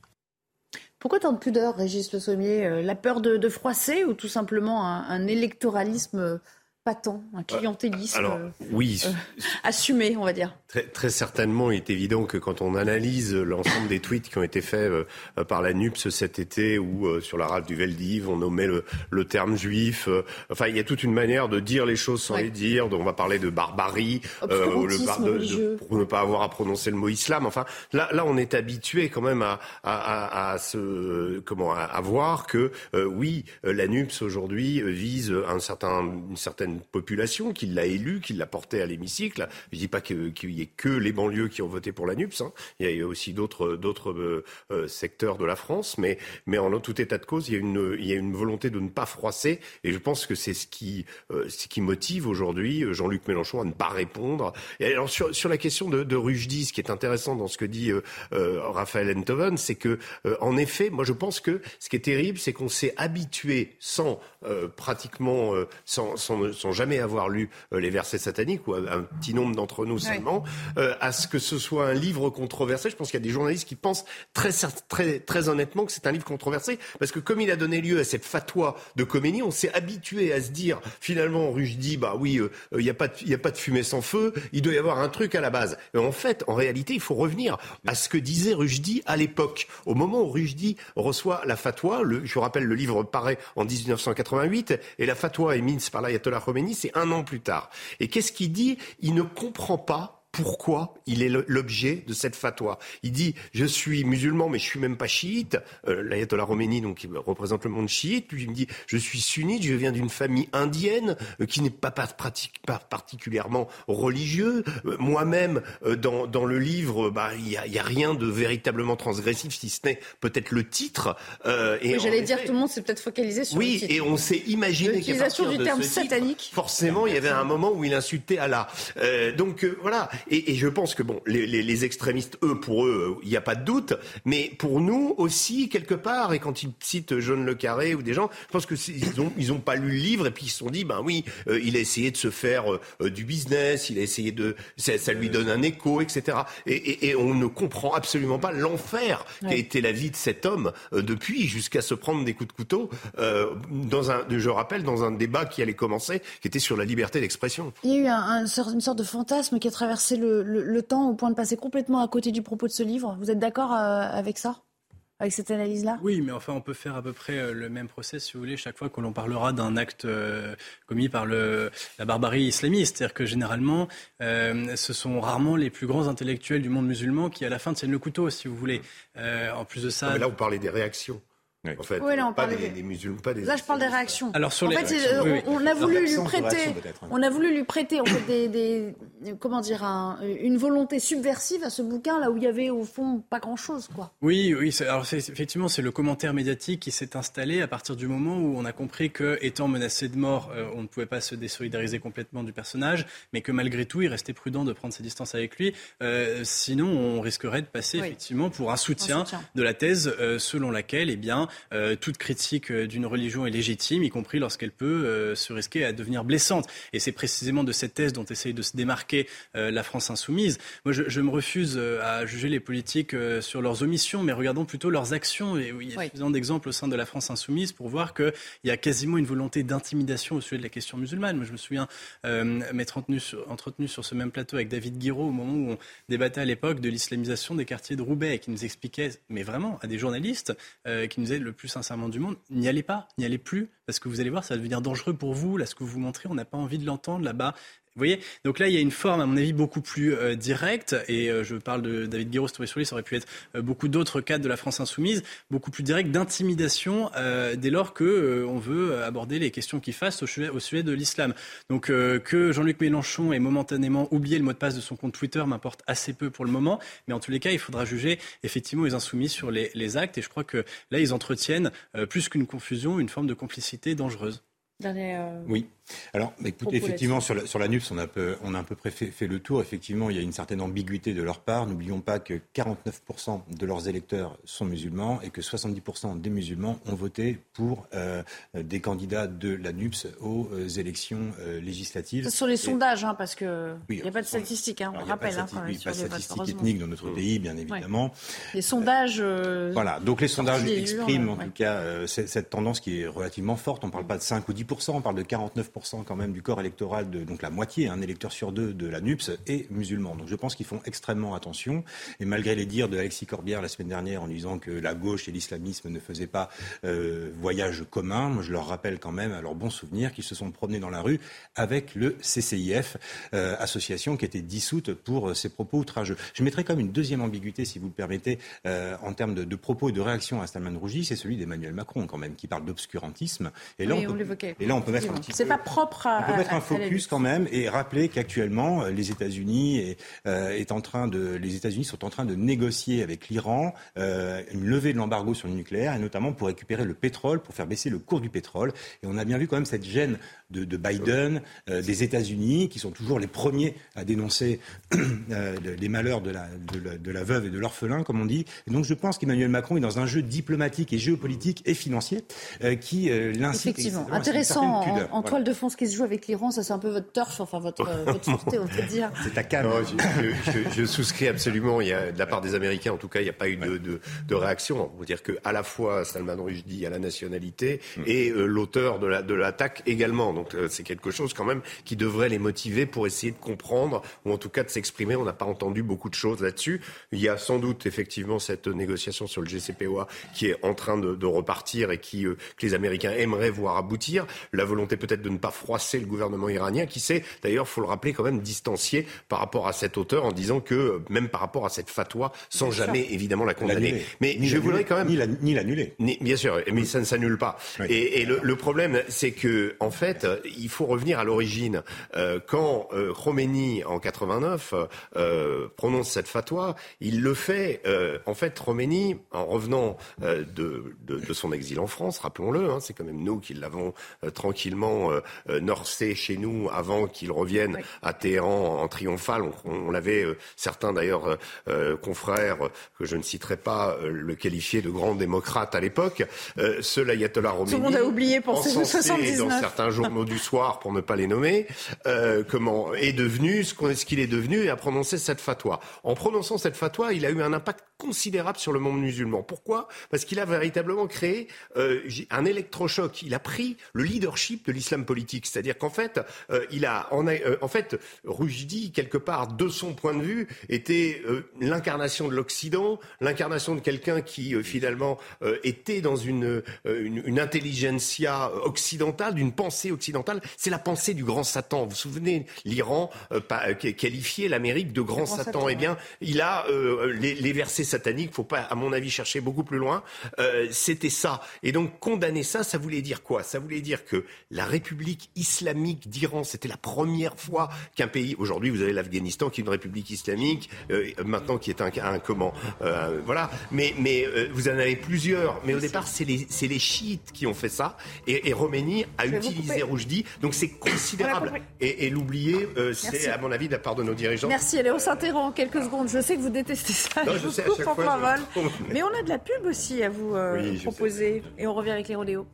Pourquoi tant de pudeur, Régis Le Sommier? Euh, La peur de, froisser ou tout simplement un, un électoralisme euh, patent, un clientélisme Alors, euh, oui, euh, [laughs] assumé, on va dire Très, très certainement, il est évident que quand on analyse l'ensemble des tweets qui ont été faits euh, par la NUPS cet été ou euh, sur la rade du Veldiv, on nommait le, le terme juif. euh, enfin, il y a toute une manière de dire les choses sans Ouais. les dire. Donc, on va parler de barbarie, euh, Obscurantisme bar- de- de- religieux. pour ne pas avoir à prononcer le mot islam. Enfin, là, là, on est habitué quand même à, à, à, à se, comment, à, voir que euh, oui, euh, la NUPS aujourd'hui euh, vise un certain, une certaine population qui l'a élu, qui l'a porté à l'hémicycle. Je dis pas qu'il y ait que les banlieues qui ont voté pour la NUPS. hein. Il y a aussi d'autres euh, euh, secteurs de la France, mais en tout état de cause, il y a une volonté de ne pas froisser, et je pense que c'est ce qui euh, motive aujourd'hui euh, Jean-Luc Mélenchon à ne pas répondre. Sur la question de, de Rushdie, ce qui est intéressant dans ce que dit Raphaël Enthoven, c'est que en effet, moi je pense que ce qui est terrible, c'est qu'on s'est habitué sans pratiquement sans, sans jamais avoir lu euh, les versets sataniques ou un, petit nombre d'entre nous seulement, euh, à ce que ce soit un livre controversé. Je pense qu'il y a des journalistes qui pensent très, très, très honnêtement que c'est un livre controversé parce que comme il a donné lieu à cette fatwa de Khomeini, on s'est habitué à se dire finalement Rushdie, bah oui, euh, il n'y a pas de, y a pas de fumée sans feu, il doit y avoir un truc à la base. Et en fait, en réalité, il faut revenir à ce que disait Rushdie à l'époque. Au moment où Rushdie reçoit la fatwa, le, je vous rappelle, le livre paraît en 1988 et la fatwa émise par l'ayatollah Khomeini, c'est un an plus tard. Et qu'est-ce qu'il dit? Il ne comprend pas pourquoi il est le- l'objet de cette fatwa. Il dit je suis musulman mais je suis même pas chiite. Euh, L'ayatollah Khomeini donc qui représente le monde chiite, lui il me dit je suis sunnite, je viens d'une famille indienne euh, qui n'est pas, pas, pratique- pas particulièrement religieux. Euh, Moi-même euh, dans, dans le livre bah il y a, il y a rien de véritablement transgressif si ce n'est peut-être le titre. Euh, et Oui, J'allais dire tout le monde s'est peut-être focalisé sur le oui, titre. et on s'est imaginé L'utilisation du terme titre, satanique. Forcément, il y avait un moment où il insultait Allah. Euh, donc euh, voilà. Et, et je pense que bon, les, les- les extrémistes, eux, pour eux, il n'y a pas de doute. Mais pour nous aussi, quelque part, et quand ils citent John Le Carré ou des gens, je pense que ils ont ils ont pas lu le livre et puis ils se sont dit, ben oui, euh, il a essayé de se faire euh, du business, il a essayé de, ça, ça lui donne un écho, etc. Et, et- et on ne comprend absolument pas l'enfer qui a Ouais. été la vie de cet homme euh, depuis jusqu'à se prendre des coups de couteau dans un, je rappelle, dans un débat qui allait commencer, qui était sur la liberté d'expression. Il y a eu un- un sort- une sorte de fantasme qui a traversé le, le- le temps au point de passer complètement à côté du propos de ce livre. Vous êtes d'accord euh, avec ça? Avec cette analyse-là? Oui, mais enfin, on peut faire à peu près le même procès, si vous voulez, chaque fois que l'on parlera d'un acte commis par le, la barbarie islamiste. C'est-à-dire que généralement, ce sont rarement les plus grands intellectuels du monde musulman qui, à la fin, tiennent le couteau, si vous voulez. en plus de ça. mais là, vous parlez des réactions. En fait, oui, là, on pas des, des, musulmans, pas des. Là, je parle des réactions. Alors sur en les fait, réactions, oui, oui. on, a voulu lui prêter, hein. on a voulu lui prêter en fait des, des comment dire, un, une volonté subversive à ce bouquin là où il y avait au fond pas grand chose, quoi. Oui, oui. Alors effectivement, c'est le commentaire médiatique qui s'est installé à partir du moment où on a compris que, étant menacé de mort, euh, on ne pouvait pas se désolidariser complètement du personnage, mais que malgré tout, il restait prudent de prendre ses distances avec lui. Euh, sinon, on risquerait de passer Oui. effectivement pour un soutien, Un soutien. de la thèse euh, selon laquelle, eh bien, euh, toute critique euh, d'une religion est légitime, y compris lorsqu'elle peut euh, se risquer à devenir blessante. Et c'est précisément de cette thèse dont essaye de se démarquer euh, la France insoumise. Moi, je, je me refuse à juger les politiques sur leurs omissions, mais regardons plutôt leurs actions. Et il y a Oui. suffisamment d'exemples au sein de la France insoumise pour voir qu'il y a quasiment une volonté d'intimidation au sujet de la question musulmane. Moi, je me souviens m'être entretenu sur, entretenu sur ce même plateau avec David Guiraud au moment où on débattait à l'époque de l'islamisation des quartiers de Roubaix et qui nous expliquait, mais vraiment, à des journalistes qui nous disaient le plus sincèrement du monde, n'y allez pas, n'y allez plus, parce que vous allez voir, ça va devenir dangereux pour vous. Là, ce que vous montrez, on n'a pas envie de l'entendre là-bas. Vous voyez Donc là, il y a une forme, à mon avis, beaucoup plus euh, directe, et euh, je parle de David Guiraud, sur lui, ça aurait pu être euh, beaucoup d'autres cadres de la France insoumise, beaucoup plus direct d'intimidation euh, dès lors que euh, on veut aborder les questions qui fassent au sujet, au sujet de l'islam. Donc euh, que Jean-Luc Mélenchon ait momentanément oublié le mot de passe de son compte Twitter m'importe assez peu pour le moment, mais en tous les cas, il faudra juger effectivement les insoumis sur les, les actes, et je crois que là, ils entretiennent euh, plus qu'une confusion, une forme de complicité dangereuse. Dernier, euh, Oui. Alors, bah, écoutez, effectivement, sur la, sur la NUPS, on a, peu- on a à peu près fait, fait le tour. Effectivement, il y a une certaine ambiguïté de leur part. N'oublions pas que 49% de leurs électeurs sont musulmans et que 70% des musulmans ont voté pour euh, des candidats de la NUPS aux euh, élections euh, législatives. sur les Et- sondages, hein, parce que Oui, il n'y a pas de statistiques, hein, on Alors, il n'y a pas de rappelle, hein, stati- quand même, oui, sur pas de les votes, statistiques ethniques dans notre pays, bien évidemment. Les sondages. euh, Voilà, donc les sondages expriment urnes, en ouais. tout cas euh, cette, cette tendance qui est relativement forte. On ne parle pas de 5 ou 10 on parle de 49 quand même du corps électoral, de, donc la moitié, un électeur sur deux de la NUPS est musulman. Donc je pense qu'ils font extrêmement attention. Et malgré les dires de Alexis Corbière la semaine dernière en disant que la gauche et l'islamisme ne faisaient pas euh, voyage commun, moi je leur rappelle quand même à leur bon souvenir qu'ils se sont promenés dans la rue avec le CCIF, euh, association qui était dissoute pour euh, ces propos outrageux. Je mettrai comme une deuxième ambiguïté, si vous le permettez, euh, en termes de, de propos et de réaction à Salman Rougi, c'est celui d'Emmanuel Macron quand même, qui parle d'obscurantisme. Et là, Oui, on on peut, et là, on peut mettre un petit peu- propre à. on peut mettre à- un focus quand même et rappeler qu'actuellement euh, les États-Unis est, euh, est en train de, les États-Unis sont en train de négocier avec l'Iran euh, une levée de l'embargo sur le nucléaire et notamment pour récupérer le pétrole, pour faire baisser le cours du pétrole. Et on a bien vu quand même cette gêne de, de Biden, euh, des États-Unis, qui sont toujours les premiers à dénoncer le- [clears throat] les malheurs de la, de, la, de la veuve et de l'orphelin, comme on dit. Et donc je pense qu'Emmanuel Macron est dans un jeu diplomatique et géopolitique et financier qui l'incite Effectivement, intéressant en, en toile de fond ce qui se joue avec l'Iran, ça c'est un peu votre turf, enfin votre, euh, votre [laughs] sûreté, on peut dire. C'est ta canne. Non, je, je- je- je souscris absolument. Il y a, de la part des Américains, en tout cas, il n'y a pas eu de, de, de réaction. On peut dire que à la fois Salman Rushdie a la nationalité et euh, l'auteur de la de l'attaque également. Donc euh, c'est quelque chose quand même qui devrait les motiver pour essayer de comprendre ou en tout cas de s'exprimer. On n'a pas entendu beaucoup de choses là-dessus. Il y a sans doute effectivement cette négociation sur le GCPOA qui est en train de, de repartir et qui euh, que les Américains aimeraient voir aboutir. La volonté peut-être de ne pas froisser le gouvernement iranien, qui s'est d'ailleurs, faut le rappeler, quand même distancié par rapport à cet auteur en disant que même par rapport à cette fatwa, sans Bien sûr. jamais évidemment la condamner. Mais Ni je l'annuler. voudrais quand même Ni la- ni l'annuler. Bien sûr, mais ça ne s'annule pas. Et, et le, le problème, c'est que en fait, il faut revenir à l'origine. Euh, quand euh, Khomeini en 89 euh, prononce cette fatwa, il le fait. euh, en fait, Khomeini, en revenant euh, de, de, de son exil en France, rappelons-le, hein, c'est quand même nous qui l'avons euh, tranquillement euh, norsé chez nous avant qu'il revienne à Téhéran en triomphal. On, on l'avait euh, certains d'ailleurs euh, confrères que je ne citerai pas le qualifier de grand démocrate à l'époque. Ce l'ayatollah Khomeini, Tout le monde a oublié pour ces encensé 79. dans certains journaux du soir, pour ne pas les nommer, comment est devenu ce qu'il est devenu et a prononcé cette fatwa. En prononçant cette fatwa, il a eu un impact considérable sur le monde musulman. Pourquoi? Parce qu'il a véritablement créé euh, un électrochoc. Il a pris le leadership de l'islam politique politique. C'est-à-dire qu'en fait, euh, il a, en, euh, en fait, quelque part, de son point de vue, était euh, l'incarnation de l'Occident, l'incarnation de quelqu'un qui, finalement, était dans une, une, une intelligentsia occidentale, d'une pensée occidentale. C'est la pensée du grand Satan. Vous vous souvenez, l'Iran qualifiait l'Amérique de grand, Satan. Satan. Eh bien, il a les, les, versets sataniques, faut pas, à mon avis, chercher beaucoup plus loin. C'était ça. Et donc, condamner ça, ça voulait dire quoi? Ça voulait dire que la République islamique d'Iran, c'était la première fois qu'un pays. Aujourd'hui, vous avez l'Afghanistan qui est une République islamique, euh, maintenant qui est un, un comment euh, Voilà. Mais, mais euh, vous en avez plusieurs. Mais au départ, c'est les, les chiites qui ont fait ça. Et, et Roménie a utilisé Roujdi. Donc c'est considérable. Et, et l'oublier, c'est à mon avis de la part de nos dirigeants. Merci. Allez, on s'interrompt quelques secondes. Je sais que vous détestez ça. Non, je, sais, à chaque fois, Mais on a de la pub aussi à vous proposer. Et on revient avec les rodéos.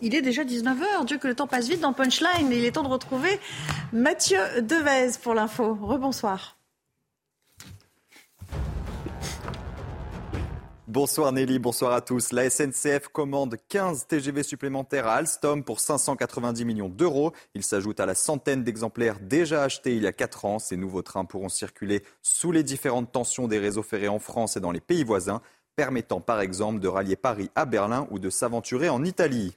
Il est déjà 19h. Dieu que le temps passe vite dans Punchline. il est temps de retrouver Mathieu Devez pour l'info. Rebonsoir. Bonsoir Nelly, bonsoir à tous. La SNCF commande 15 TGV supplémentaires à Alstom pour 590 millions d'euros. Il s'ajoute à la centaine d'exemplaires déjà achetés il y a 4 ans. Ces nouveaux trains pourront circuler sous les différentes tensions des réseaux ferrés en France et dans les pays voisins permettant par exemple de rallier Paris à Berlin ou de s'aventurer en Italie.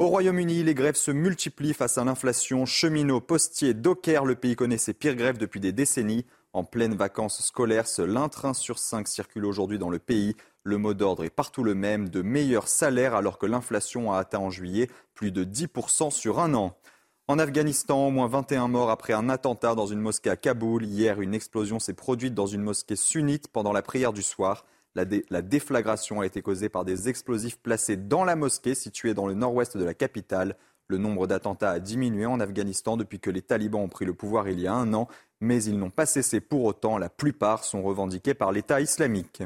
Au Royaume-Uni, les grèves se multiplient face à l'inflation. Cheminots, postiers, dockers, le pays connaît ses pires grèves depuis des décennies. En pleine vacances scolaires, seul un train sur cinq circule aujourd'hui dans le pays. Le mot d'ordre est partout le même, de meilleurs salaires alors que l'inflation a atteint en juillet plus de 10% sur un an. En Afghanistan, au moins 21 morts après un attentat dans une mosquée à Kaboul. Hier, une explosion s'est produite dans une mosquée sunnite pendant la prière du soir. La, déflagration a été causée par des explosifs placés dans la mosquée située dans le nord-ouest de la capitale. Le nombre d'attentats a diminué en Afghanistan depuis que les talibans ont pris le pouvoir il y a un an, mais ils n'ont pas cessé pour autant. La plupart sont revendiqués par l'État islamique.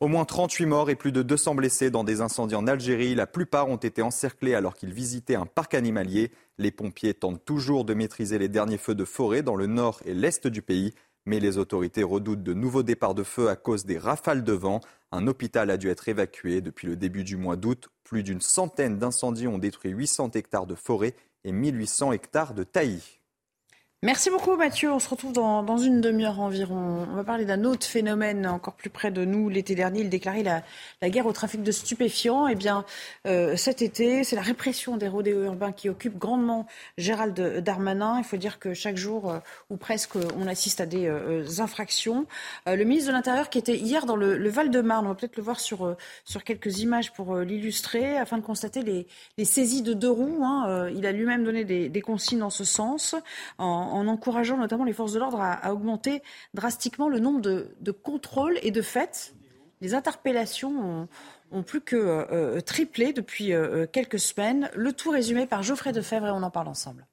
Au moins 38 morts et plus de 200 blessés dans des incendies en Algérie. La plupart ont été encerclés alors qu'ils visitaient un parc animalier. Les pompiers tentent toujours de maîtriser les derniers feux de forêt dans le nord et l'est du pays. Mais les autorités redoutent de nouveaux départs de feu à cause des rafales de vent. Un hôpital a dû être évacué depuis le début du mois d'août. Plus d'une centaine d'incendies ont détruit 800 hectares de forêt et 1800 hectares de taillis. Merci beaucoup Mathieu. On se retrouve dans, une demi-heure environ. On va parler d'un autre phénomène encore plus près de nous. L'été dernier, il déclarait la, guerre au trafic de stupéfiants. Eh bien, euh, cet été, c'est la répression des rodéos urbains qui occupe grandement Gérald Darmanin. Il faut dire que chaque jour, euh, ou presque, on assiste à des euh, infractions. le ministre de l'Intérieur qui était hier dans le, Val-de-Marne, on va peut-être le voir sur, sur quelques images pour l'illustrer, afin de constater les, saisies de deux roues. Hein. il a lui-même donné des, consignes dans ce sens. En, en encourageant notamment les forces de l'ordre à, augmenter drastiquement le nombre de, contrôles et de faits. Les interpellations ont, plus que euh, euh, triplé depuis euh, quelques semaines. Le tout résumé par Geoffrey Defebvre et on en parle ensemble.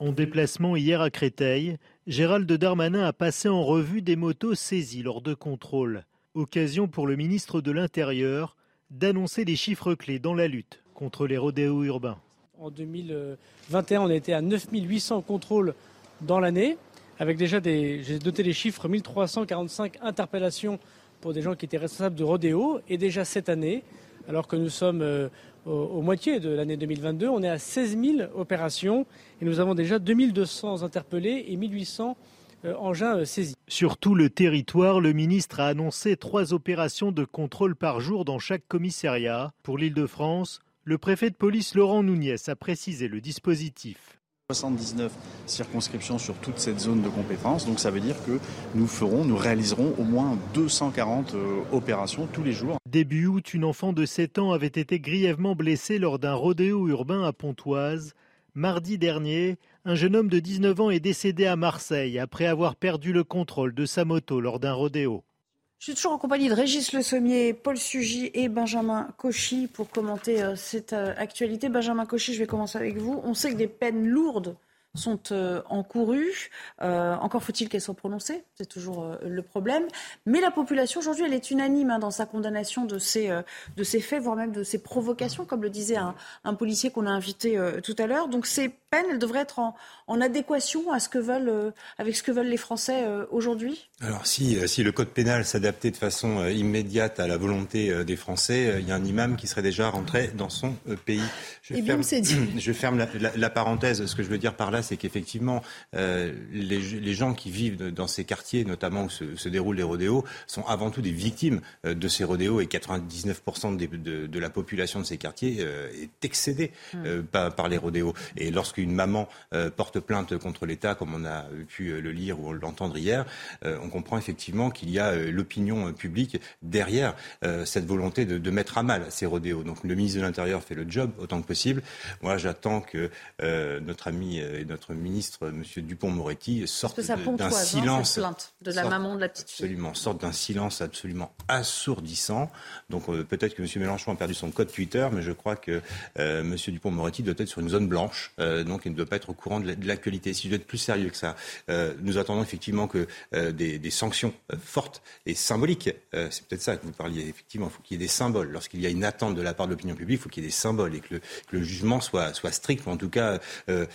En déplacement hier à Créteil, Gérald Darmanin a passé en revue des motos saisies lors de contrôles. Occasion pour le ministre de l'Intérieur d'annoncer des chiffres clés dans la lutte contre les rodéos urbains. En 2021, on été à 9800 contrôles dans l'année, avec déjà des, j'ai doté les chiffres, 1345 interpellations pour des gens qui étaient responsables de rodéo. Et déjà cette année, alors que nous sommes euh, au, moitié de l'année 2022, on est à 16 000 opérations et nous avons déjà 2200 interpellés et 1800 euh, engins euh, saisis. Sur tout le territoire, le ministre a annoncé trois opérations de contrôle par jour dans chaque commissariat. Pour l'île de France, le préfet de police Laurent Nouniès a précisé le dispositif. 79 circonscriptions sur toute cette zone de compétence. Donc ça veut dire que nous ferons, nous réaliserons au moins 240 euh, opérations tous les jours. Début août, une enfant de 7 ans avait été grièvement blessée lors d'un rodéo urbain à Pontoise. Mardi dernier, un jeune homme de 19 ans est décédé à Marseille après avoir perdu le contrôle de sa moto lors d'un rodéo. Je suis toujours en compagnie de Régis Le Sommier, Paul Sugy et Benjamin Cauchy pour commenter euh, cette euh, actualité. Benjamin Cauchy, je vais commencer avec vous. On sait que des peines lourdes sont encourues. encore faut-il qu'elles soient prononcées, c'est toujours le problème. Mais la population aujourd'hui, elle est unanime hein, dans sa condamnation de ces, de ces faits, voire même de ces provocations, comme le disait un, un policier qu'on a invité tout à l'heure. Donc ces peines, elles devraient être en, en adéquation à ce que veulent, avec ce que veulent les Français aujourd'hui Alors si, si le code pénal s'adaptait de façon immédiate à la volonté des Français, il y a un imam qui serait déjà rentré dans son pays. Je ferme, [clears throat] je ferme la, la, la, parenthèse. Ce que je veux dire par là, c'est qu'effectivement, euh, les, les, gens qui vivent dans ces quartiers, notamment où se, se, déroulent les rodéos, sont avant tout des victimes euh, de ces rodéos et 99% des, de, de, la population de ces quartiers euh, est excédée mmh. par, par, les rodéos. Et lorsqu'une maman porte plainte contre l'État, comme on a pu le lire ou l'entendre hier, on comprend effectivement qu'il y a l'opinion publique derrière cette volonté de, mettre à mal ces rodéos. Donc le ministre de l'Intérieur fait le job autant que possible. Moi, j'attends que notre ami et notre ministre, M. Dupont-Moretti, sorte d'un silence. plainte de la sorte, maman de la petite fille. Absolument, sorte d'un silence absolument assourdissant. Donc euh, peut-être que M. Mélenchon a perdu son code Twitter, mais je crois que euh, M. Dupont-Moretti doit être sur une zone blanche, euh, donc il ne doit pas être au courant de l'actualité. Si je dois être plus sérieux que ça, nous attendons effectivement que des, des, sanctions fortes et symboliques, c'est peut-être ça que vous parliez, effectivement, il faut qu'il y ait des symboles. Lorsqu'il y a une attente de la part de l'opinion publique, il faut qu'il y ait des symboles et que le, que le jugement soit, soit strict, ou en tout cas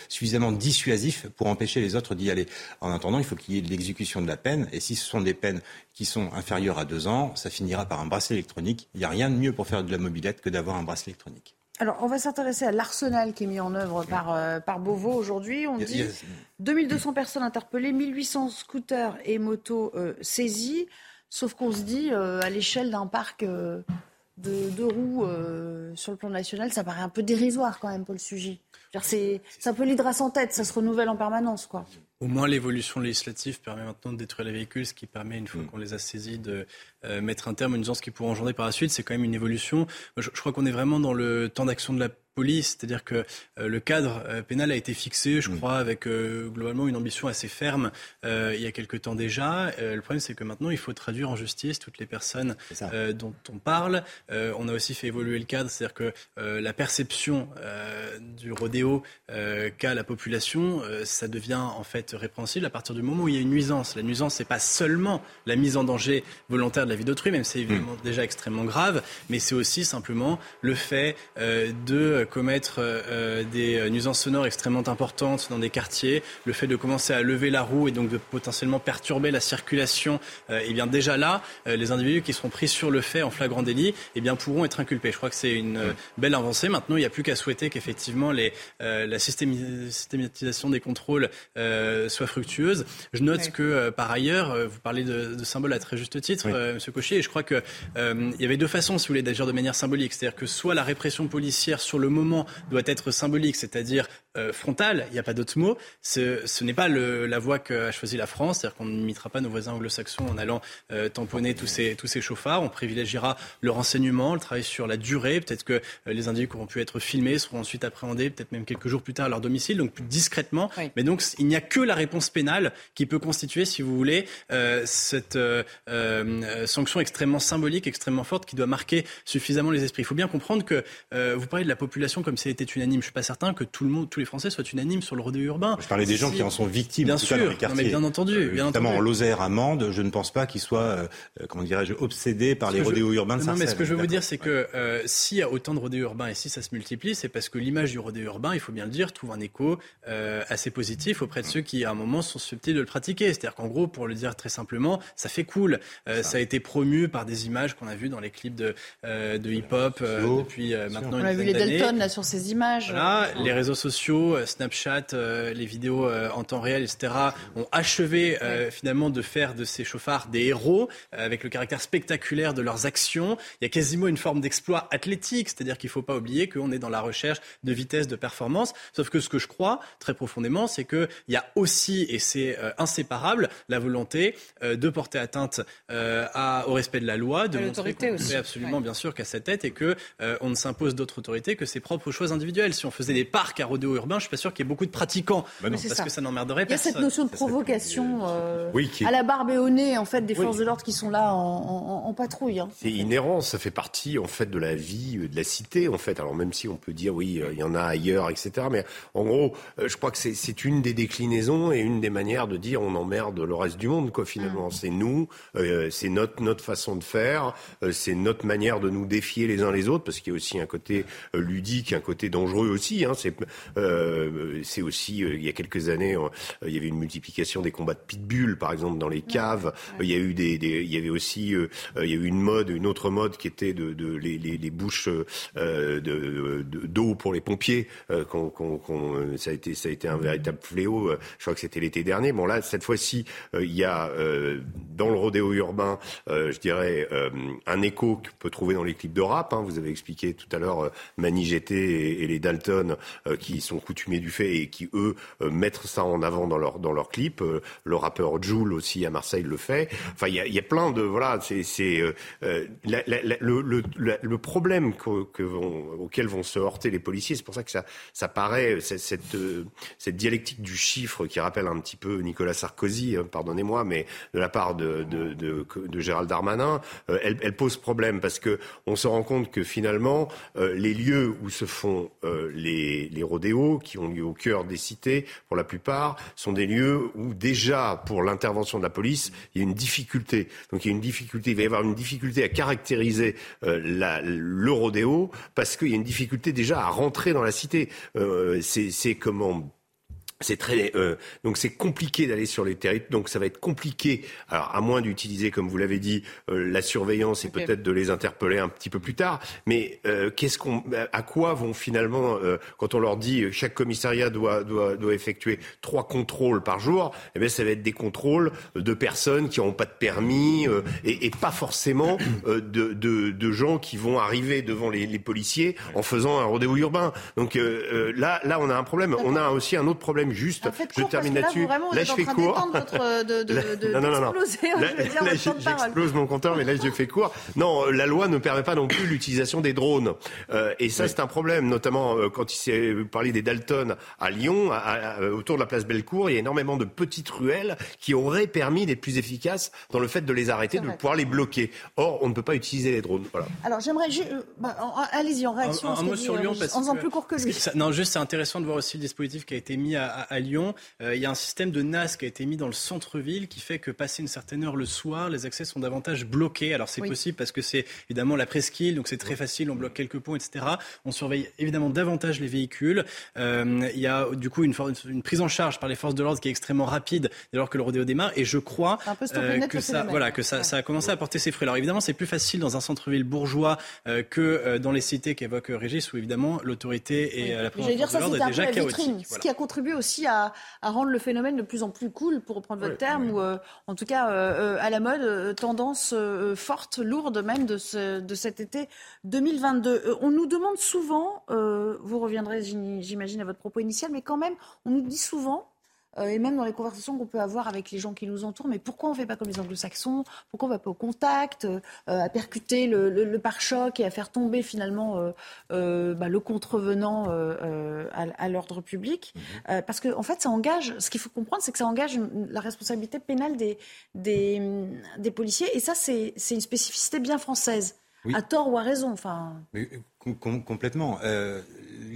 suffisamment dissuasif pour empêcher les autres d'y aller. En attendant, il faut qu'il y ait de l'exécution de la peine, et si ce sont des peines qui sont inférieures à deux ans, ça finira par un bracelet électronique. Il n'y a rien de mieux pour faire de la mobilette que d'avoir un bracelet électronique. Alors, on va s'intéresser à l'arsenal qui est mis en œuvre par, euh, par Beauvau aujourd'hui. On dit yes. 2200 personnes interpellées, 1800 scooters et motos euh, saisis. Sauf qu'on se dit, euh, à l'échelle d'un parc euh, de deux roues euh, sur le plan national, ça paraît un peu dérisoire quand même, Paul Sugy. C'est un peu l'hydra sans tête, ça se renouvelle en permanence. quoi. Au moins, l'évolution législative permet maintenant de détruire les véhicules, ce qui permet, une fois mmh. qu'on les a saisis, de euh, mettre un terme à une nuisance qui pourrait engendrer par la suite. C'est quand même une évolution. Je, je crois qu'on est vraiment dans le temps d'action de la police, c'est-à-dire que euh, le cadre euh, pénal a été fixé, je mmh. crois, avec globalement une ambition assez ferme il y a quelque temps déjà. le problème, c'est que maintenant, il faut traduire en justice toutes les personnes dont on parle. on a aussi fait évoluer le cadre, c'est-à-dire que la perception du rodéo qu'a la population, ça devient en fait répréhensible à partir du moment où il y a une nuisance. La nuisance, c'est pas seulement la mise en danger volontaire de la vie d'autrui, même si c'est évidemment mmh. déjà extrêmement grave, mais c'est aussi simplement le fait de commettre euh, des nuisances sonores extrêmement importantes dans des quartiers, le fait de commencer à lever la roue et donc de potentiellement perturber la circulation, euh, et bien déjà là, euh, les individus qui seront pris sur le fait en flagrant délit, eh bien pourront être inculpés. Je crois que c'est une euh, belle avancée. Maintenant, il n'y a plus qu'à souhaiter qu'effectivement les, euh, la systématisation des contrôles soit fructueuse. Je note oui. que par ailleurs, vous parlez de, de symboles à très juste titre, oui. Monsieur Cauchier, et je crois que il y avait deux façons, si vous voulez, d'agir de manière symbolique, c'est-à-dire que soit la répression policière sur le moment doit être symbolique, c'est-à-dire euh, frontale, il n'y a pas d'autre mot. Ce, ce n'est pas le, la voie qu'a choisi la France, c'est-à-dire qu'on n'imitera pas nos voisins anglo-saxons en allant euh, tamponner tous ces, tous ces chauffards. On privilégiera le renseignement, le travail sur la durée. Peut-être que euh, les individus qui auront pu être filmés seront ensuite appréhendés, peut-être même quelques jours plus tard à leur domicile, donc plus discrètement. Oui. Mais donc il n'y a que la réponse pénale qui peut constituer, si vous voulez, cette sanction extrêmement symbolique, extrêmement forte, qui doit marquer suffisamment les esprits. Il faut bien comprendre que vous parlez de la population comme si elle était unanime. Je ne suis pas certain que tout le monde, tous les Français soient unanimes sur le rodéo urbain. Je parlais des gens qui en sont victimes, bien en sûr, cas, dans les quartiers. Non, mais bien entendu, euh, bien notamment entendu. en Lozère, à Mende, je ne pense pas qu'ils soient, euh, comment dirais-je, obsédés par les rodéos urbains de Non, mais ce que je veux vous dire, c'est que euh, s'il y a autant de rodéos urbains et si ça se multiplie, c'est parce que l'image du rodéo urbain, il faut bien le dire, trouve un écho euh, assez positif auprès de ceux qui, à un moment, sont susceptibles de le pratiquer. C'est-à-dire qu'en gros, pour le dire très simplement, ça fait cool. Euh, ça. ça. a été promu par des images qu'on a vues dans les clips de, euh, de hip-hop depuis maintenant On une a vu les Delton là sur ces images. Voilà, les réseaux sociaux, Snapchat, euh, les vidéos euh, en temps réel, etc., ont achevé euh, finalement de faire de ces chauffards des héros avec le caractère spectaculaire de leurs actions. Il y a quasiment une forme d'exploit athlétique, c'est-à-dire qu'il ne faut pas oublier qu'on est dans la recherche de vitesse, de performance. Sauf que ce que je crois très profondément, c'est qu'il y a aussi, et c'est inséparable, la volonté de porter atteinte à, au respect de la loi, de montrer qu'on aussi. absolument ouais. bien sûr qu'à sa tête et que on ne s'impose d'autres autorités que ses propres choix individuels. Si on faisait des parcs à rodéo urbain, je suis pas sûr qu'il y ait beaucoup de pratiquants, Mais parce c'est ça. que ça n'emmerderait Il y a personne. cette notion de provocation euh, Oui, qui est- à la barbe et au nez en fait des Oui. forces de l'ordre qui sont là en, en- en patrouille. hein. C'est inhérent, ça fait partie en fait de la vie euh, de la cité en fait. Alors même si on peut dire oui, euh, il y en a ailleurs, etc. Mais en gros, je crois que c'est- une des déclinaisons et une des manières de dire on emmerde le reste du monde quoi. Finalement, c'est nous, euh, c'est notre notre façon de faire, euh, c'est notre manière de nous défier les uns les autres parce qu'il y a aussi un côté ludique, un côté dangereux aussi. Hein. C'est euh, c'est aussi euh, il y a quelques années, euh, il y avait une multiplication des combats de pitbull par exemple dans les caves. Euh, Il y a eu des, des- il y avait aussi euh, il y a eu une mode, une autre mode qui était de, de les, les, les bouches euh, de- de- d'eau pour les pompiers. euh, qu'on- qu'on- qu'on- ça a été ça a été un véritable fléau. euh, Je crois que c'était l'été dernier. Bon là cette fois-ci il y a euh, dans le rodéo urbain, euh, je dirais euh, un écho qu'on peut trouver dans les clips de rap. hein. Vous avez expliqué tout à l'heure Mani GT et, et les Dalton euh, qui sont coutumiers du fait et qui eux euh, mettent ça en avant dans leur dans leurs clips. Euh, le rappeur Joule aussi à Marseille le fait. Enfin il y a, y a plein de voilà c'est euh, euh, le, le, le problème que, que vont, auquel vont se heurter les policiers. C'est pour ça que ça ça paraît cette cette, dialectique du chiffre qui rappelle un petit peu Nicolas Sarkozy, hein, pardonnez-moi, mais de la part de de, de, Gérald Darmanin, elle, elle pose problème parce que on se rend compte que finalement les lieux où se font les les rodéos qui ont lieu au cœur des cités pour la plupart sont des lieux où déjà pour l'intervention de la police il y a une difficulté. Donc il y a une difficulté il va y avoir une difficulté à caractériser euh, parce qu'il y a une difficulté déjà à rentrer dans la cité. Euh, c'est comment c'est très euh, donc c'est compliqué d'aller sur les territoires donc ça va être compliqué alors à moins d'utiliser comme vous l'avez dit euh, la surveillance et peut-être de les interpeller un petit peu plus tard. Mais euh, qu'est-ce qu'on à quoi vont finalement euh, quand on leur dit euh, chaque commissariat doit doit doit effectuer trois contrôles par jour eh bien ça va être des contrôles de personnes qui n'ont pas de permis euh, et, et pas forcément euh, de, de de gens qui vont arriver devant les, les policiers en faisant un rodéo urbain. Donc euh, euh, là là on a un problème. On a aussi un autre problème juste En fait, je court, termine que là-dessus là, je en fais court d'étendre votre- de- de- [laughs] Là- de- non, non, non, j'explose mon compteur, mais là, je fais court. Non, euh, la loi ne permet pas non plus l'utilisation des drones. Euh, et ça, c'est un problème, notamment euh, quand il s'est parlé des Dalton à Lyon, à- à- à- autour de la place Bellecour, il y a énormément de petites ruelles qui auraient permis d'être plus efficaces dans le fait de les arrêter, de vrai. pouvoir les bloquer. Or, on ne peut pas utiliser les drones. Voilà. Alors j'aimerais euh, bah, en- allez-y en réaction. Un, à ce un mot dit, sur euh, Lyon, parce en faisant que- plus court que lui. ça- non, juste c'est intéressant de voir aussi le dispositif qui a été mis à, à- à Lyon. Euh, il y a un système de NAS qui a été mis dans le centre-ville qui fait que passer une certaine heure le soir, les accès sont davantage bloqués. Alors c'est Oui. possible parce que c'est évidemment la presqu'île, donc c'est très facile, on bloque quelques ponts, etc. On surveille évidemment davantage les véhicules. Euh, il y a du coup une, prise en charge par les forces de l'ordre qui est extrêmement rapide dès lors que le rodéo démarre. Et je crois euh, que ça, voilà, que ça, ça a commencé à porter ses fruits. Alors évidemment, c'est plus facile dans un centre-ville bourgeois euh, que euh, dans les cités qu'évoque Régis, où évidemment l'autorité et euh, la présence de l'ordre est déjà la chaotique. ce qui a contribué aussi à, à rendre le phénomène de plus en plus cool, pour reprendre votre terme, ou euh, en tout cas euh, euh, à la mode, tendance euh, forte, lourde même de, ce, de cet été 2022. Euh, on nous demande souvent, vous reviendrez j'im- j'imagine à votre propos initial, mais quand même, on nous dit souvent, et même dans les conversations qu'on peut avoir avec les gens qui nous entourent, mais pourquoi on ne fait pas comme les anglo-saxons? Pourquoi on ne va pas au contact, euh, à percuter le, le- le pare-choc et à faire tomber finalement euh, euh, bah, le contrevenant euh, euh, à, à l'ordre public? Euh, Parce que en fait, ça engage, ce qu'il faut comprendre, c'est que ça engage la responsabilité pénale des, des, des policiers. Et ça, c'est une spécificité bien française. Oui. À tort ou à raison. Enfin, Mais, euh, com- com- complètement. Euh,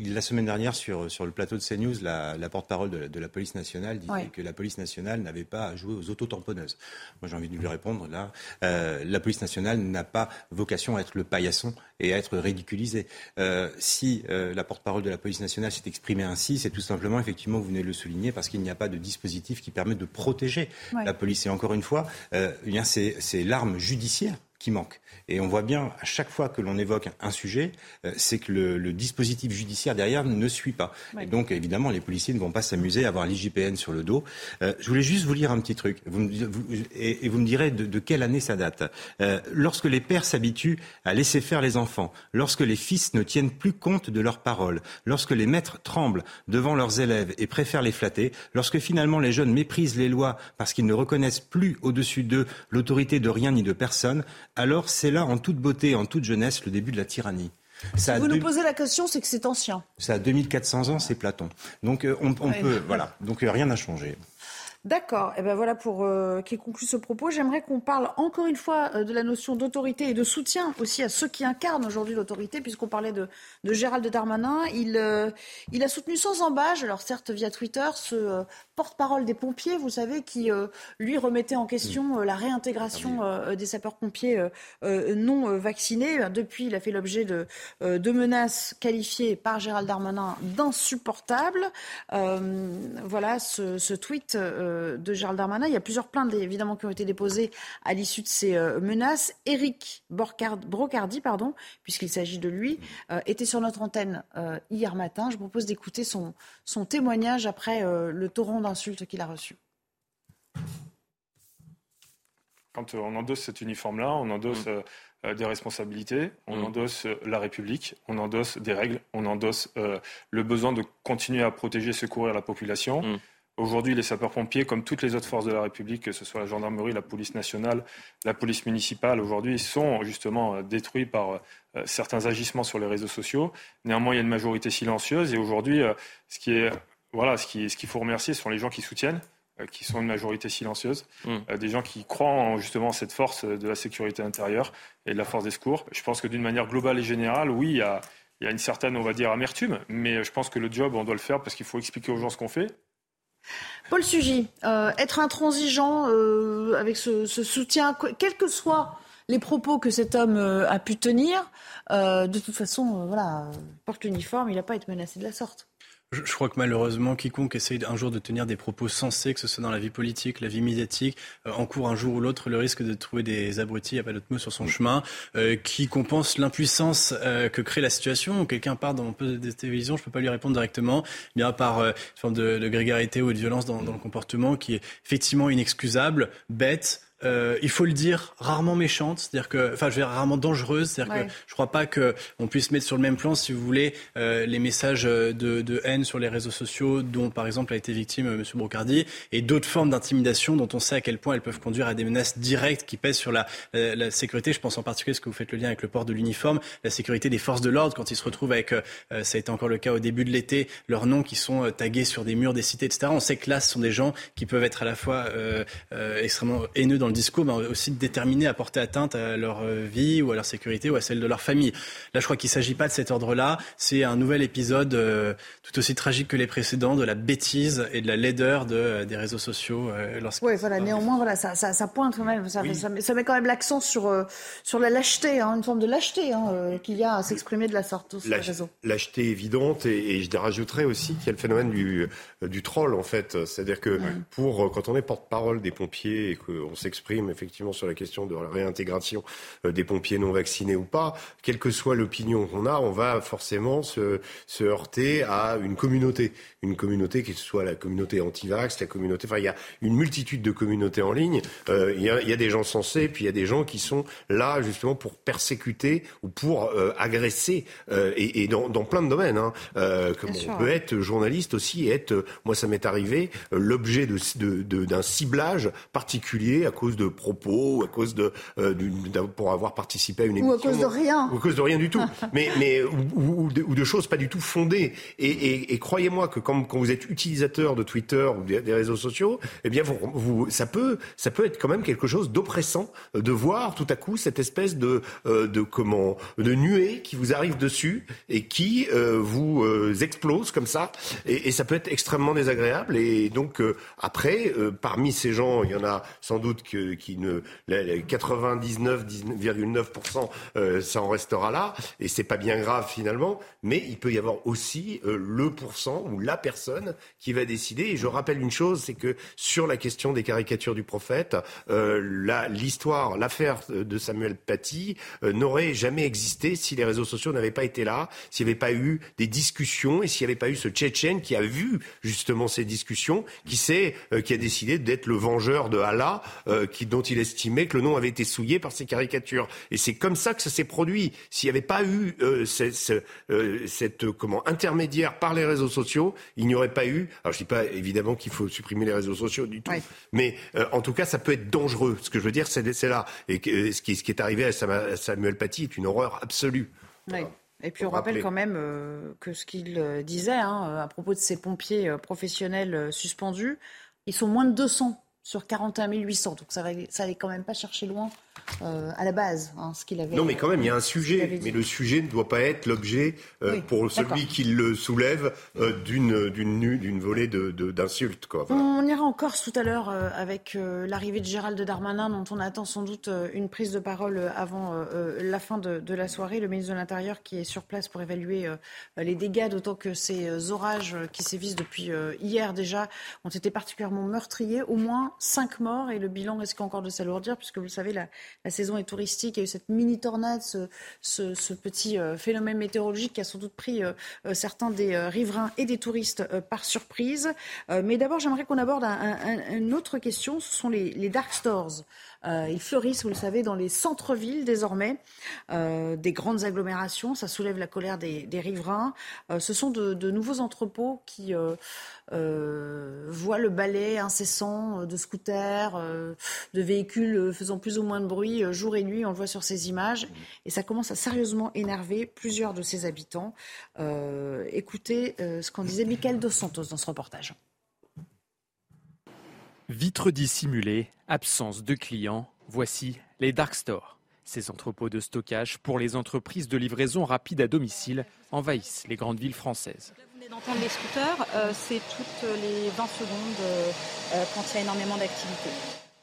la semaine dernière, sur, sur le plateau de CNews, la, la porte-parole de, la- de la police nationale disait Ouais. que la police nationale n'avait pas à jouer aux autotamponneuses. Moi, j'ai envie de lui répondre là. euh, la police nationale n'a pas vocation à être le paillasson et à être ridiculisée. Euh, si la porte-parole de la police nationale s'est exprimée ainsi, c'est tout simplement, effectivement, vous venez de le souligner, parce qu'il n'y a pas de dispositif qui permet de protéger Ouais. la police. Et encore une fois, eh c'est l'arme judiciaire qui manque. Et on voit bien à chaque fois que l'on évoque un sujet, euh, c'est que le, le dispositif judiciaire derrière ne suit pas. Ouais. Et donc évidemment, les policiers ne vont pas s'amuser à avoir l'IGPN sur le dos. Euh, je voulais juste vous lire un petit truc, vous me, vous- et, et vous me direz de, de quelle année ça date. Euh, lorsque les pères s'habituent à laisser faire les enfants, lorsque les fils ne tiennent plus compte de leurs paroles, lorsque les maîtres tremblent devant leurs élèves et préfèrent les flatter, lorsque finalement les jeunes méprisent les lois parce qu'ils ne reconnaissent plus au-dessus d'eux l'autorité de rien ni de personne, alors c'est là en toute beauté, en toute jeunesse, le début de la tyrannie. si vous nous posez la question, c'est que c'est ancien. Ça a 2400 ans, c'est Platon. Donc on, on peut, [laughs] voilà. Donc rien n'a changé. D'accord. Et eh ben voilà pour euh, qui conclut ce propos. J'aimerais qu'on parle encore une fois euh, de la notion d'autorité et de soutien aussi à ceux qui incarnent aujourd'hui l'autorité, puisqu'on parlait de, de, Gérald Darmanin. Il, euh, il a soutenu sans embâche, alors certes via Twitter, ce porte-parole des pompiers, vous savez, qui lui remettait en question la réintégration ah des sapeurs-pompiers non vaccinés. Depuis, il a fait l'objet de, de menaces qualifiées par Gérald Darmanin d'insupportables. voilà ce, ce tweet de Gérald Darmanin. Il y a plusieurs plaintes, évidemment, qui ont été déposées à l'issue de ces euh, menaces. Éric Brocardi, pardon, puisqu'il s'agit de lui, euh, était sur notre antenne euh, hier matin. Je vous propose d'écouter son, son témoignage après le torrent d'insultes qu'il a reçu. Quand on endosse cet uniforme-là, on endosse des responsabilités, on mmh. endosse la République, on endosse des règles, on endosse le besoin de continuer à protéger, secourir la population. Mmh. Aujourd'hui, les sapeurs-pompiers, comme toutes les autres forces de la République, que ce soit la gendarmerie, la police nationale, la police municipale, aujourd'hui, sont justement euh, détruits par euh, certains agissements sur les réseaux sociaux. Néanmoins, il y a une majorité silencieuse. Et aujourd'hui, euh, ce qui est voilà, ce qu'il ce faut remercier, ce sont les gens qui soutiennent, qui sont une majorité silencieuse, mmh. des gens qui croient en justement cette force de la sécurité intérieure et de la force des secours. Je pense que d'une manière globale et générale, oui, il y a, il y a une certaine, on va dire, amertume, mais je pense que le job, on doit le faire parce qu'il faut expliquer aux gens ce qu'on fait. Paul Sugy, euh, être intransigeant euh, avec ce, soutien, quels que soient les propos que cet homme euh, a pu tenir, de toute façon, voilà, porte l'uniforme, il n'a pas été menacé de la sorte. Je, crois que malheureusement, quiconque essaye un jour de tenir des propos sensés, que ce soit dans la vie politique, la vie médiatique, euh, encourt un jour ou l'autre le risque de trouver des abrutis, il n'y a pas d'autre mot, sur son chemin, euh, qui compense l'impuissance euh, que crée la situation. Quelqu'un part dans mon poste de télévision, je ne peux pas lui répondre directement, bien par une forme de, de, grégarité ou de violence dans, dans le comportement qui est effectivement inexcusable, bête, euh, il faut le dire, rarement méchante, c'est-à-dire que, enfin, je veux dire, rarement dangereuse, c'est-à-dire que je crois pas que on puisse mettre sur le même plan, si vous voulez, euh, les messages de, de, haine sur les réseaux sociaux, dont par exemple a été victime euh, M. Brocardi, et d'autres formes d'intimidation dont on sait à quel point elles peuvent conduire à des menaces directes qui pèsent sur la, la, la sécurité. Je pense en particulier, ce que vous faites le lien avec le port de l'uniforme, la sécurité des forces de l'ordre quand ils se retrouvent avec, euh, ça a été encore le cas au début de l'été, leurs noms qui sont tagués sur des murs des cités, etc. On sait que là, ce sont des gens qui peuvent être à la fois extrêmement haineux dans le discours, mais aussi déterminés à porter atteinte à leur euh, vie ou à leur sécurité ou à celle de leur famille. Là, je crois qu'il ne s'agit pas de cet ordre-là. C'est un nouvel épisode euh, tout aussi tragique que les précédents de la bêtise et de la laideur de, euh, des réseaux sociaux. oui, voilà. Néanmoins, voilà, ça, ça, ça pointe quand même. Ça, ça, met, ça, met, quand même l'accent sur, sur la lâcheté, hein, une forme de lâcheté hein, qu'il y a à s'exprimer de la sorte sur les réseaux. Lâcheté évidente et, et je rajouterais aussi qu'il y a le phénomène du, du troll en fait. C'est-à-dire que pour quand on est porte-parole des pompiers et qu'on s'exprime effectivement sur la question de la réintégration euh, des pompiers non vaccinés ou pas, quelle que soit l'opinion qu'on a, on va forcément se, se heurter à une communauté. Une communauté qui soit la communauté anti-vax, la communauté... Enfin, il y a une multitude de communautés en ligne. Euh, il, y a, il, y a, des gens sensés, puis il y a des gens qui sont là justement pour persécuter ou pour euh, agresser, euh, et, et dans, dans, plein de domaines. Hein. Comme on peut être journaliste aussi et être, moi ça m'est arrivé, l'objet d'un de, de, ciblage particulier à cause de propos, ou à cause de, euh, pour avoir participé à une émission. Ou à cause de rien. Ou à cause de rien du tout. [laughs] mais, mais, ou, ou, de, choses pas du tout fondées. Et, et, et croyez-moi que quand, quand, vous êtes utilisateur de Twitter ou des, réseaux sociaux, eh bien, vous, vous, ça, peut, ça peut être quand même quelque chose d'oppressant de voir tout à coup cette espèce de, euh, de, comment, de nuée qui vous arrive dessus et qui euh, vous euh, explose comme ça. Et, et, ça peut être extrêmement désagréable. Et donc, après, parmi ces gens, il y en a sans doute qui ne 99,9% euh, ça en restera là. Et c'est pas bien grave finalement. Mais il peut y avoir aussi euh, le pourcent ou la personne qui va décider. Et je rappelle une chose c'est que sur la question des caricatures du prophète euh, l'histoire l'affaire de Samuel Paty n'aurait jamais existé si les réseaux sociaux n'avaient pas été là s'il n'y avait pas eu des discussions et s'il n'y avait pas eu ce Tchétchène qui a vu justement ces discussions qui sait qui a décidé d'être le vengeur de Allah qui dont il estimait que le nom avait été souillé par ces caricatures. Et c'est comme ça que ça s'est produit. S'il n'y avait pas eu euh, euh, cette, comment, intermédiaire par les réseaux sociaux, il n'y aurait pas eu. Alors je dis pas évidemment qu'il faut supprimer les réseaux sociaux du tout, mais euh, en tout cas ça peut être dangereux. Ce que je veux dire, c'est là. Et ce qui, ce qui est arrivé à Samuel Paty est une horreur absolue. Et puis on rappelle quand même que ce qu'il disait hein, à propos de ces pompiers professionnels suspendus, ils sont moins de 200 sur 41 800. Donc ça n'allait ça quand même pas chercher loin euh, à la base, hein, ce qu'il avait. Non, mais quand même, il y a un sujet. Mais le sujet ne doit pas être l'objet euh, pour celui qui le soulève euh, d'une d'une volée de d'insultes. Quoi. On ira en Corse tout à l'heure avec l'arrivée de Gérald Darmanin, dont on attend sans doute une prise de parole avant la fin de, de, la soirée. Le ministre de l'Intérieur qui est sur place pour évaluer les dégâts, d'autant que ces orages qui sévissent depuis hier déjà ont été particulièrement meurtriers. Au moins cinq morts et le bilan risque encore de s'alourdir, puisque vous le savez, la, la saison est touristique. Il y a eu cette mini tornade, ce, petit euh, phénomène météorologique qui a sans doute pris euh, euh, certains des riverains et des touristes par surprise. mais d'abord, j'aimerais qu'on aborde une autre question. Ce sont les, dark stores. Ils fleurissent, vous le savez, dans les centres-villes désormais, des grandes agglomérations. Ça soulève la colère des, riverains. ce sont de, nouveaux entrepôts qui voient le balai incessant de scooters, de véhicules faisant plus ou moins de bruit euh, jour et nuit, on le voit sur ces images, et ça commence à sérieusement énerver plusieurs de ses habitants. Euh, écoutez euh, ce qu'en disait Michael Dos Santos dans ce reportage. Vitres dissimulées, absence de clients, voici les dark stores. Ces entrepôts de stockage pour les entreprises de livraison rapide à domicile envahissent les grandes villes françaises. vous venez d'entendre les scooters, c'est toutes les 20 secondes quand il y a énormément d'activité.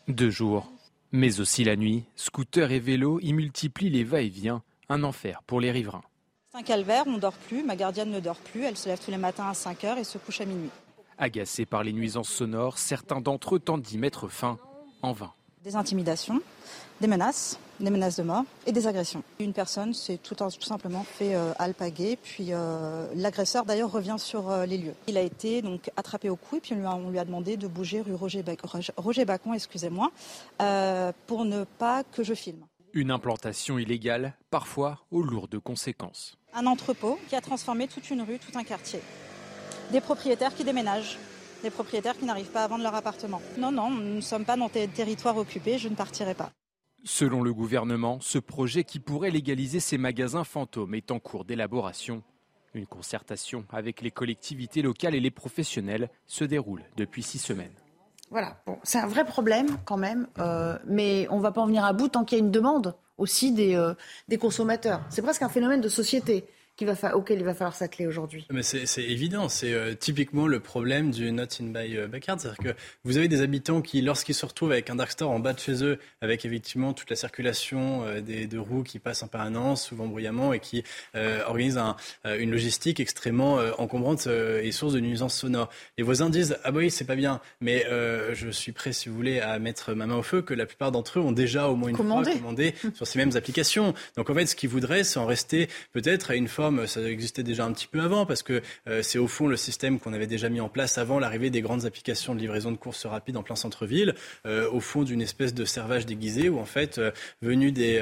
Deux jours, mais aussi la nuit, scooters et vélos y multiplient les va-et-vient, un enfer pour les riverains. C'est un calvaire, on ne dort plus, ma gardienne ne dort plus, elle se lève tous les matins à 5 heures et se couche à minuit. Agacés par les nuisances sonores, certains d'entre eux tentent d'y mettre fin, en vain. Des intimidations, des menaces, des menaces de mort et des agressions. Une personne s'est tout, simplement fait euh, alpaguer, puis euh, l'agresseur d'ailleurs revient sur euh, les lieux. Il a été donc attrapé au cou et puis on lui a, demandé de bouger rue Roger, Roger Bacon, excusez-moi, pour ne pas que je filme. Une implantation illégale, parfois aux lourdes conséquences. Un entrepôt qui a transformé toute une rue, tout un quartier. Des propriétaires qui déménagent, des propriétaires qui n'arrivent pas à vendre leur appartement. Non, non, nous ne sommes pas dans des territoires occupés, je ne partirai pas. Selon le gouvernement, ce projet qui pourrait légaliser ces magasins fantômes est en cours d'élaboration. Une concertation avec les collectivités locales et les professionnels se déroule depuis six semaines. Voilà, c'est un vrai problème quand même, euh, mais on ne va pas en venir à bout tant qu'il y a une demande aussi des, euh, des consommateurs. C'est presque un phénomène de société va auquel il va falloir s'atteler aujourd'hui. Mais c'est évident, c'est euh, typiquement le problème du not in by euh, backyard. C'est-à-dire que vous avez des habitants qui, lorsqu'ils se retrouvent avec un dark store en bas de chez eux, avec effectivement toute la circulation euh, des, de roues qui passent en permanence, souvent bruyamment, et qui organisent un, une logistique extrêmement encombrante et source de nuisances sonores. Les voisins disent Ah bah oui, c'est pas bien, mais je suis prêt, si vous voulez, à mettre ma main au feu, que la plupart d'entre eux ont déjà au moins une fois commandé sur ces mêmes applications. Donc en fait, ce qu'ils voudraient, c'est en rester peut-être à une forme ça existait déjà un petit peu avant, parce que euh, c'est au fond le système qu'on avait déjà mis en place avant l'arrivée des grandes applications de livraison de courses rapides en plein centre-ville, euh, au fond d'une espèce de servage déguisé où en fait, euh, venu des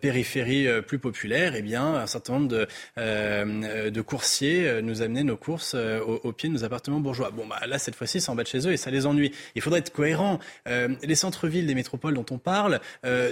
périphéries plus populaires, eh bien, un certain nombre de, de coursiers nous amenaient nos courses au, pied de nos appartements bourgeois. Bon, bah, là, cette fois-ci, c'est en bas de chez eux et ça les ennuie. Il faudrait être cohérent. les centres-villes des métropoles dont on parle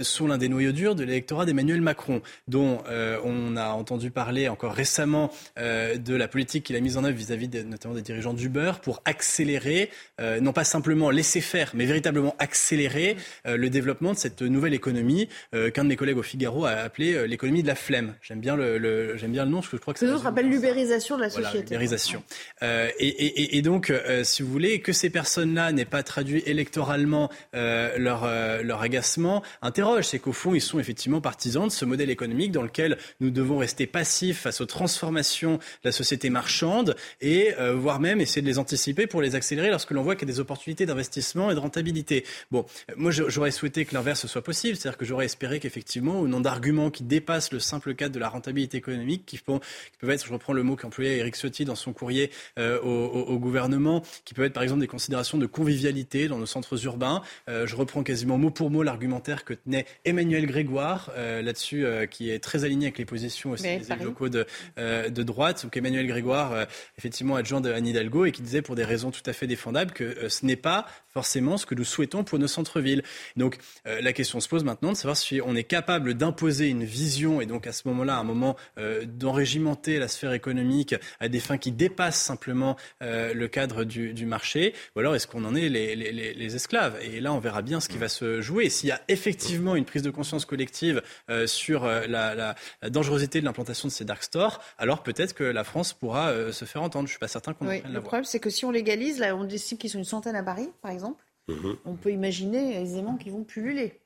sont l'un des noyaux durs de l'électorat d'Emmanuel Macron, dont on a entendu parler encore récemment euh, de la politique qu'il a mise en œuvre vis-à-vis notamment des dirigeants d'Uber pour accélérer, euh, non pas simplement laisser faire, mais véritablement accélérer euh, le développement de cette nouvelle économie qu'un de mes collègues au Figaro a appelé l'économie de la flemme. J'aime bien le, j'aime bien le nom, parce que je crois que ça. Ça rappelle l'ubérisation de la société. L'ubérisation. Et, et, et, donc, si vous voulez, que ces personnes-là n'aient pas traduit électoralement leur, leur agacement, interroge. C'est qu'au fond, ils sont effectivement partisans de ce modèle économique dans lequel nous devons rester passifs face aux transformations de la société marchande et euh, voire même essayer de les anticiper pour les accélérer lorsque l'on voit qu'il y a des opportunités d'investissement et de rentabilité. Bon, moi j'aurais souhaité que l'inverse soit possible, c'est-à-dire que j'aurais espéré qu'effectivement, au nom d'arguments qui dépassent le simple cadre de la rentabilité économique, qui, peuvent être, je reprends le mot qu'employait Eric Ciotti dans son courrier euh, au, gouvernement, qui peuvent être par exemple des considérations de convivialité dans nos centres urbains. Euh, je reprends quasiment mot pour mot l'argumentaire que tenait Emmanuel Grégoire là-dessus, qui est très aligné avec les positions aussi des élus locaux propos de, droite, donc Emmanuel Grégoire, effectivement adjoint de Anne Hidalgo, et qui disait pour des raisons tout à fait défendables que ce n'est pas forcément ce que nous souhaitons pour nos centres-villes. Donc euh, la question se pose maintenant de savoir si on est capable d'imposer une vision et donc à ce moment-là, un moment euh, d'enrégimenter la sphère économique à des fins qui dépassent simplement euh, le cadre du, marché, ou alors est-ce qu'on en est les, esclaves? Et là, on verra bien ce qui va se jouer. S'il y a effectivement une prise de conscience collective sur la, la, dangerosité de l'implantation de ces dark stores, alors peut-être que la France pourra se faire entendre. Je suis pas certain qu'on oui, Le problème, c'est que si on légalise, là, on estime qu'ils sont une centaine à Paris, par exemple. Mhm. on peut imaginer aisément qu'ils vont pulluler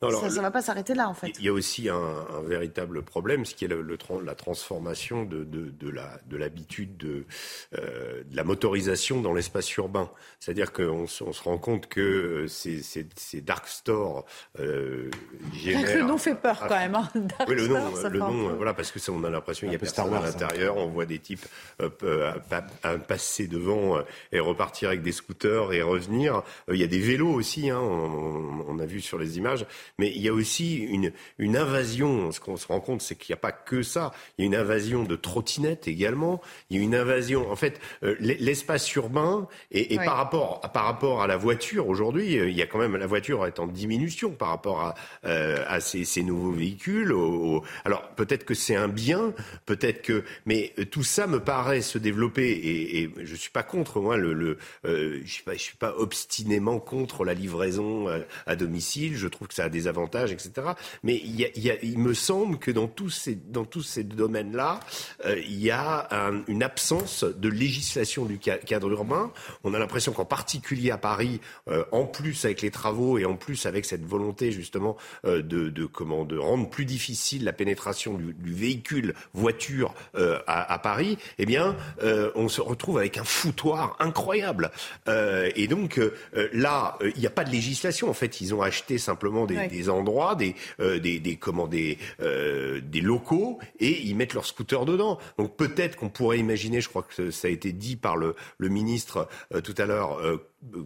ça ne va pas s'arrêter là, en fait. Il y a aussi un, véritable problème, ce qui est le, la transformation de, de, l'habitude de, euh, de, la motorisation dans l'espace urbain. C'est-à-dire qu'on se rend compte que euh, ces, ces, dark stores euh, génèrent... Le nom fait peur quand même. Hein. oui, le nom, le nom voilà, parce que ça, on a l'impression qu'il y a personne à hein. l'intérieur. On voit des types passer devant et repartir avec des scooters et revenir. Il y a des vélos aussi, hein, on a vu sur les images mais il y a aussi une, une invasion. Ce qu'on se rend compte, c'est qu'il n'y a pas que ça. Il y a une invasion de trottinettes également. Il y a une invasion. En fait, euh, l'espace urbain et, par rapport par rapport à la voiture aujourd'hui, euh, il y a quand même la voiture est en diminution par rapport à, euh, à ces, ces, nouveaux véhicules. Alors peut-être que c'est un bien, peut-être que, mais tout ça me paraît se développer et, et je suis pas contre moi le, le je suis pas je suis pas obstinément contre la livraison à domicile. Je trouve ça a des avantages, etc. Mais il, me semble que dans tous ces, dans tous ces domaines-là, euh, il y a une absence de législation du cadre urbain. On a l'impression qu'en particulier à Paris, euh, en plus avec les travaux et en plus avec cette volonté justement euh, de, de, comment, de rendre plus difficile la pénétration du, du véhicule voiture à, à, Paris, eh bien, on se retrouve avec un foutoir incroyable. et donc là, il n'y a pas de législation. En fait, ils ont acheté simplement des, endroits, des, euh, des, des, comment, des, euh, des locaux, et ils mettent leurs scooters dedans. Donc peut-être qu'on pourrait imaginer, je crois que ça a été dit par le, le ministre euh, tout à l'heure,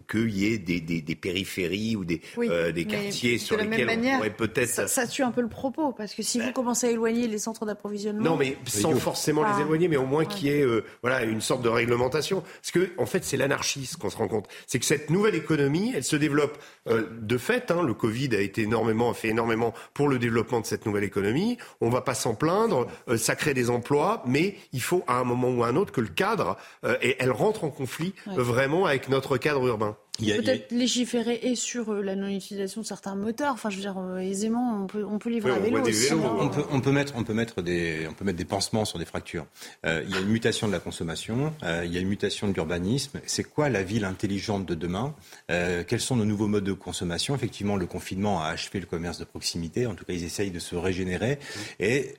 qu'il y ait des, des, des, périphéries ou des, euh, des quartiers sur lesquels on pourrait peut-être... Ça, ça, tue un peu le propos, parce que si vous commencez à éloigner les centres d'approvisionnement... Non, mais sans forcément les éloigner, mais au moins qu'il y ait euh, voilà, une sorte de réglementation. Parce que, en fait, c'est l'anarchie, qu'on se rend compte. C'est que cette nouvelle économie, elle se développe euh, de fait. Hein, le Covid a été énormément, fait énormément pour le développement de cette nouvelle économie. On va pas s'en plaindre, ça crée des emplois, mais il faut à un moment ou à un autre que le cadre, et elle rentre en conflit vraiment avec notre cadre urbain. Peut-être légiférer et sur euh, la non-utilisation de certains moteurs. Enfin, je veux dire, euh, aisément, on peut, on peut livrer un vélo aussi. Hein. On, peut, on, peut, mettre, on, peut mettre des, on peut mettre des pansements sur des fractures. Euh, il y a une mutation de la consommation, il y a une mutation de l'urbanisme. C'est quoi la ville intelligente de demain? Quels sont nos nouveaux modes de consommation? Effectivement, le confinement a achevé le commerce de proximité. En tout cas, ils essayent de se régénérer. Et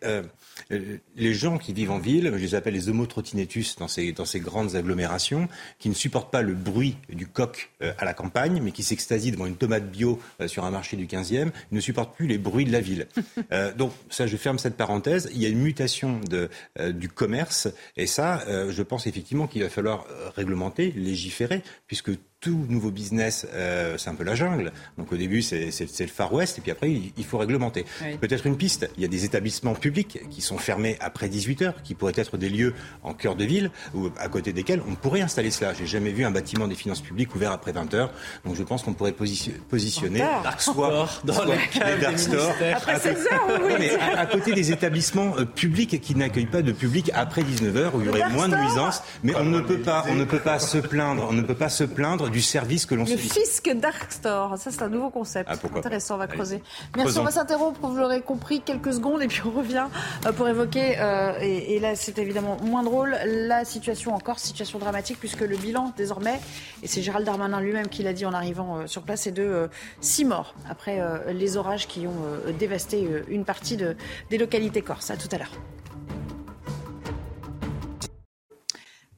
les gens qui vivent en ville, je les appelle les homotrottinettus dans ces, dans ces grandes agglomérations, qui ne supportent pas le bruit du coq euh, à la campagne, mais qui s'extasie devant une tomate bio euh, sur un marché du 15e, ne supporte plus les bruits de la ville. [laughs] Euh, donc ça, je ferme cette parenthèse. Il y a une mutation de, du commerce, et ça, je pense effectivement qu'il va falloir réglementer, légiférer, puisque tout nouveau business, euh, c'est un peu la jungle. Donc au début, c'est le Far West, et puis après, il, faut réglementer. Peut-être une piste. Il y a des établissements publics qui sont fermés après 18 heures, qui pourraient être des lieux en cœur de ville, ou à côté desquels on pourrait installer cela. J'ai jamais vu un bâtiment des finances publiques ouvert après 20 heures. Donc je pense qu'on pourrait positionner soit, dans les dark stores. Après 16 heures, oui. mais à, côté des établissements euh, publics qui n'accueillent pas de public après 19 heures, où il y aurait moins de nuisances. Mais on ne peut pas, on ne peut pas se plaindre, on ne peut pas se plaindre du service que l'on Le fisc Dark Store, ça c'est un nouveau concept. Ah, Intéressant, on va creuser. Merci, on va s'interrompre, vous l'aurez compris, quelques secondes et puis on revient euh, pour évoquer, euh, et, là c'est évidemment moins drôle, la situation encore, situation dramatique puisque le bilan désormais, et c'est Gérald Darmanin lui-même qui l'a dit en arrivant euh, sur place, est de 6 morts après les orages qui ont dévasté une partie de, des localités corses. À tout à l'heure.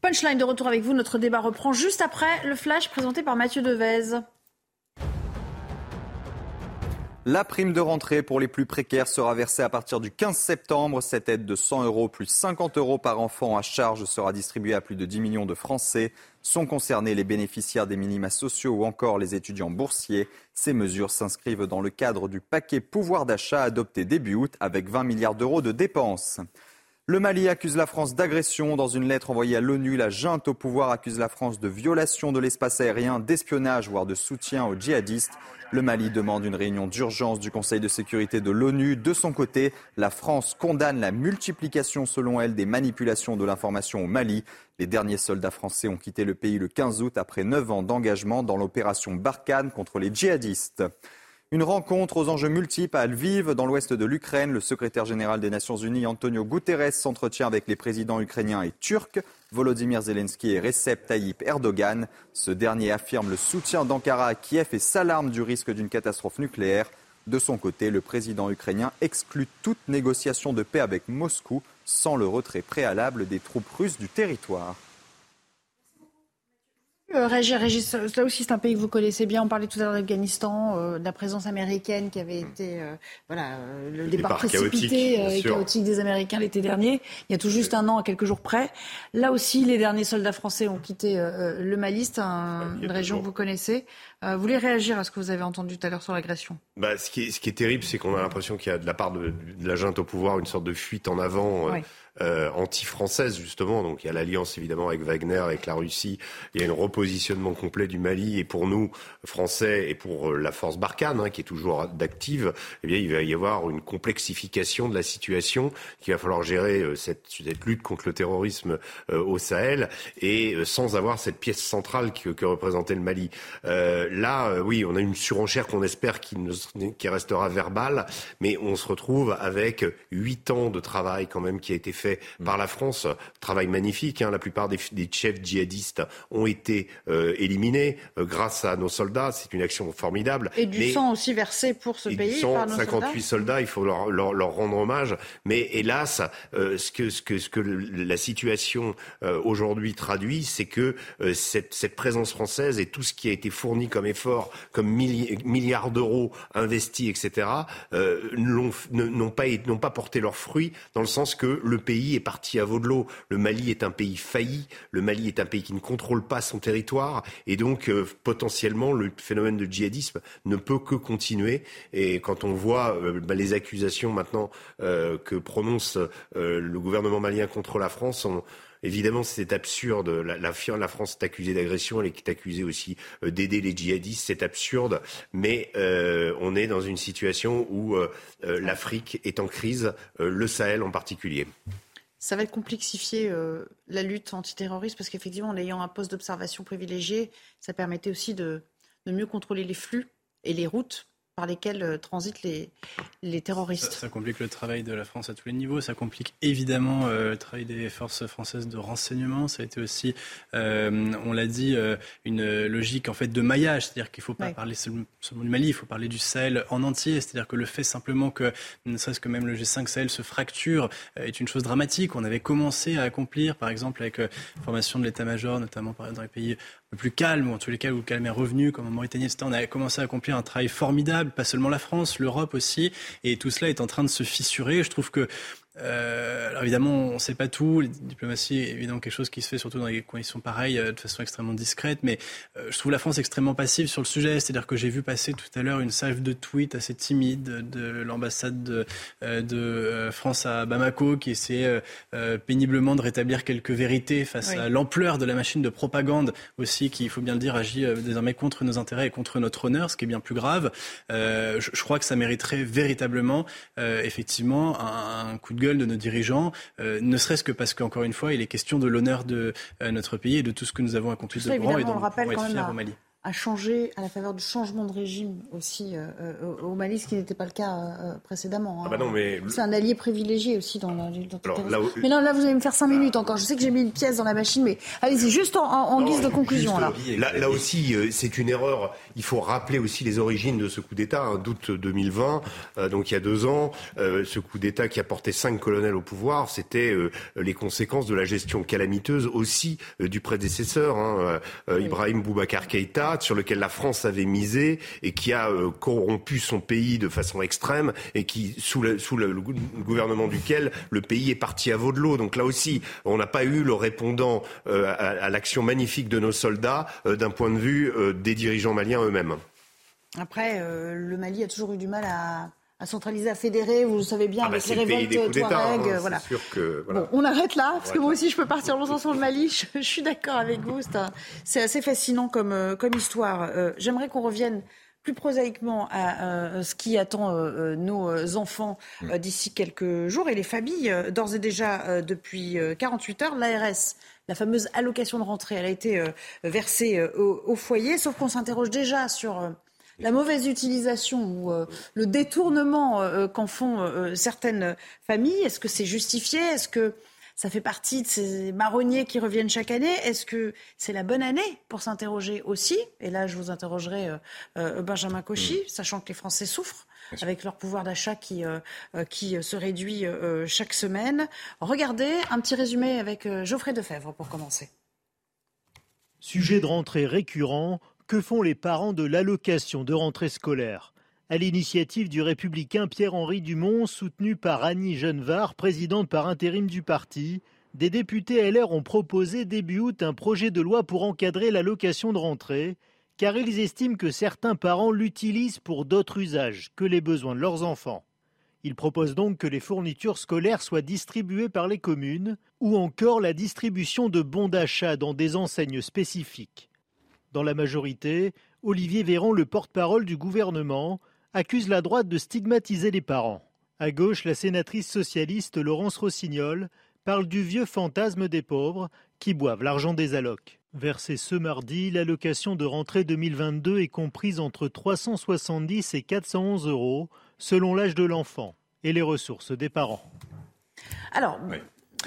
Punchline de retour avec vous. Notre débat reprend juste après le flash présenté par Mathieu Devez. La prime de rentrée pour les plus précaires sera versée à partir du 15 septembre. Cette aide de 100 euros plus 50 euros par enfant à charge sera distribuée à plus de 10 millions de Français. Sont concernés les bénéficiaires des minima sociaux ou encore les étudiants boursiers. Ces mesures s'inscrivent dans le cadre du paquet pouvoir d'achat adopté début août avec 20 milliards d'euros de dépenses. Le Mali accuse la France d'agression. Dans une lettre envoyée à l'ONU, la junte au pouvoir accuse la France de violation de l'espace aérien, d'espionnage, voire de soutien aux djihadistes. Le Mali demande une réunion d'urgence du Conseil de sécurité de l'ONU. De son côté, la France condamne la multiplication, selon elle, des manipulations de l'information au Mali. Les derniers soldats français ont quitté le pays le 15 août après 9 ans d'engagement dans l'opération Barkhane contre les djihadistes. Une rencontre aux enjeux multiples à Lviv, dans l'ouest de l'Ukraine. Le secrétaire général des Nations Unies, Antonio Guterres, s'entretient avec les présidents ukrainiens et turcs, Volodymyr Zelensky et Recep Tayyip Erdogan. Ce dernier affirme le soutien d'Ankara à Kiev et s'alarme du risque d'une catastrophe nucléaire. De son côté, le président ukrainien exclut toute négociation de paix avec Moscou sans le retrait préalable des troupes russes du territoire. Euh, Régis, Régis, là aussi c'est un pays que vous connaissez bien. On parlait tout à l'heure d'Afghanistan, euh, de la présence américaine qui avait été, euh, voilà, euh, le départ, départ précipité chaotique, et chaotique des Américains l'été dernier. Il y a tout juste un an, à quelques jours près. Là aussi, les derniers soldats français ont quitté le Mali. C'est un- une région que vous connaissez. Vous voulez réagir à ce que vous avez entendu tout à l'heure sur l'agression? Bah, ce, qui est, ce qui est terrible, c'est qu'on a l'impression qu'il y a de la part de, de la junte au pouvoir une sorte de fuite en avant Oui. Euh, anti-française, justement. Donc il y a l'alliance évidemment avec Wagner, avec la Russie. Il y a un repositionnement complet du Mali. Et pour nous, Français, et pour euh, la force Barkhane, hein, qui est toujours d'active, eh bien, il va y avoir une complexification de la situation qu'il va falloir gérer euh, cette, lutte contre le terrorisme au Sahel et sans avoir cette pièce centrale que, représentait le Mali. Là, oui, on a une surenchère qu'on espère qui, restera verbale, mais on se retrouve avec huit ans de travail quand même qui a été par la France. Travail magnifique. Hein. La plupart des, des chefs djihadistes ont été euh, éliminés euh, grâce à nos soldats. C'est une action formidable. Et du Mais- sang aussi versé pour ce et pays du sang, par nos 58 soldats, il faut leur, leur, leur rendre hommage. Mais hélas, euh, ce, que, ce, que, ce que le- la situation euh, aujourd'hui traduit, c'est que euh, cette, cette présence française et tout ce qui a été fourni comme effort, comme milli- milliards d'euros investis, etc., euh, n'ont pas, pas porté leurs fruits dans le sens que le pays est parti à l'eau. Le Mali est un pays failli, le Mali est un pays qui ne contrôle pas son territoire, et donc euh, potentiellement le phénomène de djihadisme ne peut que continuer. Et quand on voit euh, bah, les accusations maintenant euh, que prononce le gouvernement malien contre la France, on- Évidemment, c'est absurde. La, France est accusée d'agression, elle est accusée aussi euh, d'aider les djihadistes. C'est absurde, mais euh, on est dans une situation où euh, l'Afrique est en crise, le Sahel en particulier. Ça va complexifier la lutte antiterroriste parce qu'effectivement, en ayant un poste d'observation privilégié, ça permettait aussi de mieux contrôler les flux et les routes par lesquelles euh, transitent les, les terroristes. Ça, ça complique le travail de la France à tous les niveaux. Ça complique évidemment euh, le travail des forces françaises de renseignement. Ça a été aussi, euh, on l'a dit, euh, une logique en fait de maillage. C'est-à-dire qu'il ne faut pas Ouais. parler seulement du Mali, il faut parler du Sahel en entier. C'est-à-dire que le fait simplement que, ne serait-ce que même le G5 Sahel se fracture, est une chose dramatique. On avait commencé à accomplir, par exemple, avec la formation de l'état-major, notamment dans les pays peu plus calmes, ou en tous les cas où le calme est revenu, comme en Mauritanie, etc. On a commencé à accomplir un travail formidable, pas seulement la France, l'Europe aussi, et tout cela est en train de se fissurer. Je trouve que euh, alors évidemment, on ne sait pas tout. La diplomatie est évidemment quelque chose qui se fait surtout dans des conditions pareilles, euh, de façon extrêmement discrète. Mais euh, je trouve la France extrêmement passive sur le sujet. C'est-à-dire que j'ai vu passer tout à l'heure une salve de tweets assez timide de l'ambassade de, de France à Bamako qui essaie euh, péniblement de rétablir quelques vérités face Oui. à l'ampleur de la machine de propagande aussi qui, il faut bien le dire, agit désormais contre nos intérêts et contre notre honneur, ce qui est bien plus grave. Je, je crois que ça mériterait véritablement, effectivement, un, un coup de gueule de nos dirigeants, euh, ne serait-ce que parce qu'encore une fois, il est question de l'honneur de euh, notre pays et de tout ce que nous avons accompli Tout de ça, grand et dont on le nous rappelle pouvons quand être même fiers à- au Mali. a changé à la faveur du changement de régime aussi euh, euh, au Mali, ce qui n'était pas le cas euh, précédemment. Ah bah non, mais- C'est un allié privilégié aussi dans la lutte Alors, antiterroriste. là où- Mais non, là, vous allez me faire cinq minutes encore. Je sais que j'ai mis une pièce dans la machine, mais allez-y, juste en, en- en guise de conclusion. là. Là, là aussi, euh, c'est une erreur. Il faut rappeler aussi les origines de ce coup d'État, hein, d'août 2020, euh, donc il y a deux ans. Euh, ce coup d'État qui a porté cinq colonels au pouvoir, c'était euh, les conséquences de la gestion calamiteuse aussi du prédécesseur, hein, Ibrahim Boubacar Keïta, sur lequel la France avait misé et qui a corrompu son pays de façon extrême et qui, sous le, sous le- le gou- gouvernement duquel le pays est parti à veau de l'eau. Donc là aussi, on n'a pas eu le répondant à, à l'action magnifique de nos soldats d'un point de vue des dirigeants maliens eux-mêmes. Après, euh, le Mali a toujours eu du mal à, à centraliser, à fédérer, vous le savez bien, Ah bah, avec c'est les le révoltes Touareg. hein, euh, c'est voilà. sûr que, voilà. Bon, on arrête là, parce que moi aussi je peux partir longtemps sur le Mali. Je, je suis d'accord avec vous, c'est assez fascinant comme, euh, comme histoire. Euh, J'aimerais qu'on revienne plus prosaïquement à euh, ce qui attend euh, nos enfants euh, d'ici quelques jours et les familles. Euh, D'ores et déjà, euh, depuis euh, 48 heures, l'ARS, la fameuse allocation de rentrée, elle a été euh, versée euh, au, au foyer, sauf qu'on s'interroge déjà sur... euh, la mauvaise utilisation ou euh, le détournement euh, qu'en font euh, certaines familles, est-ce que c'est justifié? Est-ce que ça fait partie de ces marronniers qui reviennent chaque année? Est-ce que c'est la bonne année pour s'interroger aussi? Et là, je vous interrogerai Benjamin Cauchy, sachant que les Français souffrent avec leur pouvoir d'achat qui, euh, euh, qui se réduit euh, chaque semaine. Regardez un petit résumé avec euh, Geoffrey Defebvre pour commencer. Sujet de rentrée récurrent, que font les parents de l'allocation de rentrée scolaire? À l'initiative du républicain Pierre-Henri Dumont, soutenu par Annie Genevard, présidente par intérim du parti, des députés LR ont proposé début août un projet de loi pour encadrer l'allocation de rentrée, car ils estiment que certains parents l'utilisent pour d'autres usages que les besoins de leurs enfants. Ils proposent donc que les fournitures scolaires soient distribuées par les communes ou encore la distribution de bons d'achat dans des enseignes spécifiques. Dans la majorité, Olivier Véran, le porte-parole du gouvernement, accuse la droite de stigmatiser les parents. À gauche, la sénatrice socialiste Laurence Rossignol parle du vieux fantasme des pauvres qui boivent l'argent des allocs. Versée ce mardi, l'allocation de rentrée 2022 est comprise entre 370 et 411 euros selon l'âge de l'enfant et les ressources des parents. Alors,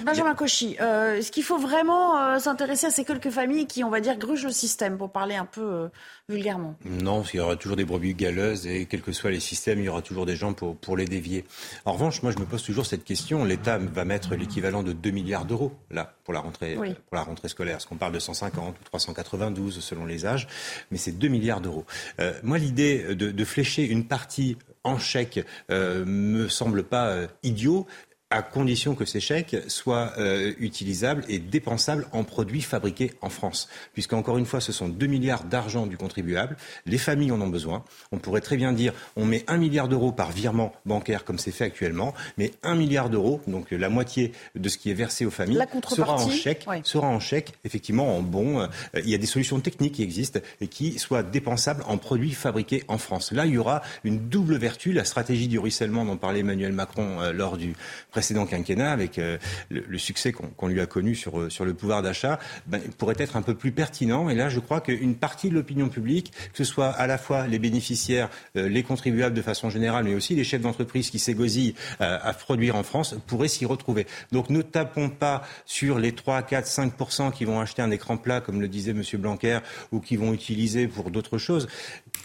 Benjamin Cauchy, euh, est-ce qu'il faut vraiment euh, s'intéresser à ces quelques familles qui, on va dire, grugent le système, pour parler un peu euh, vulgairement Non, parce qu'il y aura toujours des brebis galeuses et quels que soient les systèmes, il y aura toujours des gens pour, pour les dévier. En revanche, moi, je me pose toujours cette question. L'État va mettre l'équivalent de 2 milliards d'euros, là, pour la rentrée, Oui. pour la rentrée scolaire. Est-ce qu'on parle de 150 ou 392 selon les âges? Mais c'est 2 milliards d'euros. Euh, moi, l'idée de, de flécher une partie en chèque euh, me semble pas euh, idiot à condition que ces chèques soient euh, utilisables et dépensables en produits fabriqués en France. Puisqu'encore une fois, ce sont 2 milliards d'argent du contribuable. Les familles en ont besoin. On pourrait très bien dire on met 1 milliard d'euros par virement bancaire comme c'est fait actuellement, mais 1 milliard d'euros, donc la moitié de ce qui est versé aux familles, sera en chèque, ouais. sera en chèque, effectivement en bon. Euh, il y a des solutions techniques qui existent et qui soient dépensables en produits fabriqués en France. Là, il y aura une double vertu. La stratégie du ruissellement dont parlait Emmanuel Macron euh, lors du précédent quinquennat, avec euh, le, le succès qu'on lui a connu sur, euh, le pouvoir d'achat, ben, pourrait être un peu plus pertinent. Et là, je crois qu'une partie de l'opinion publique, que ce soit à la fois les bénéficiaires, euh, les contribuables de façon générale, mais aussi les chefs d'entreprise qui s'égosillent à produire en France, pourraient s'y retrouver. Donc ne tapons pas sur les 3, 4, 5 qui vont acheter un écran plat, comme le disait M. Blanquer, ou qui vont utiliser pour d'autres choses.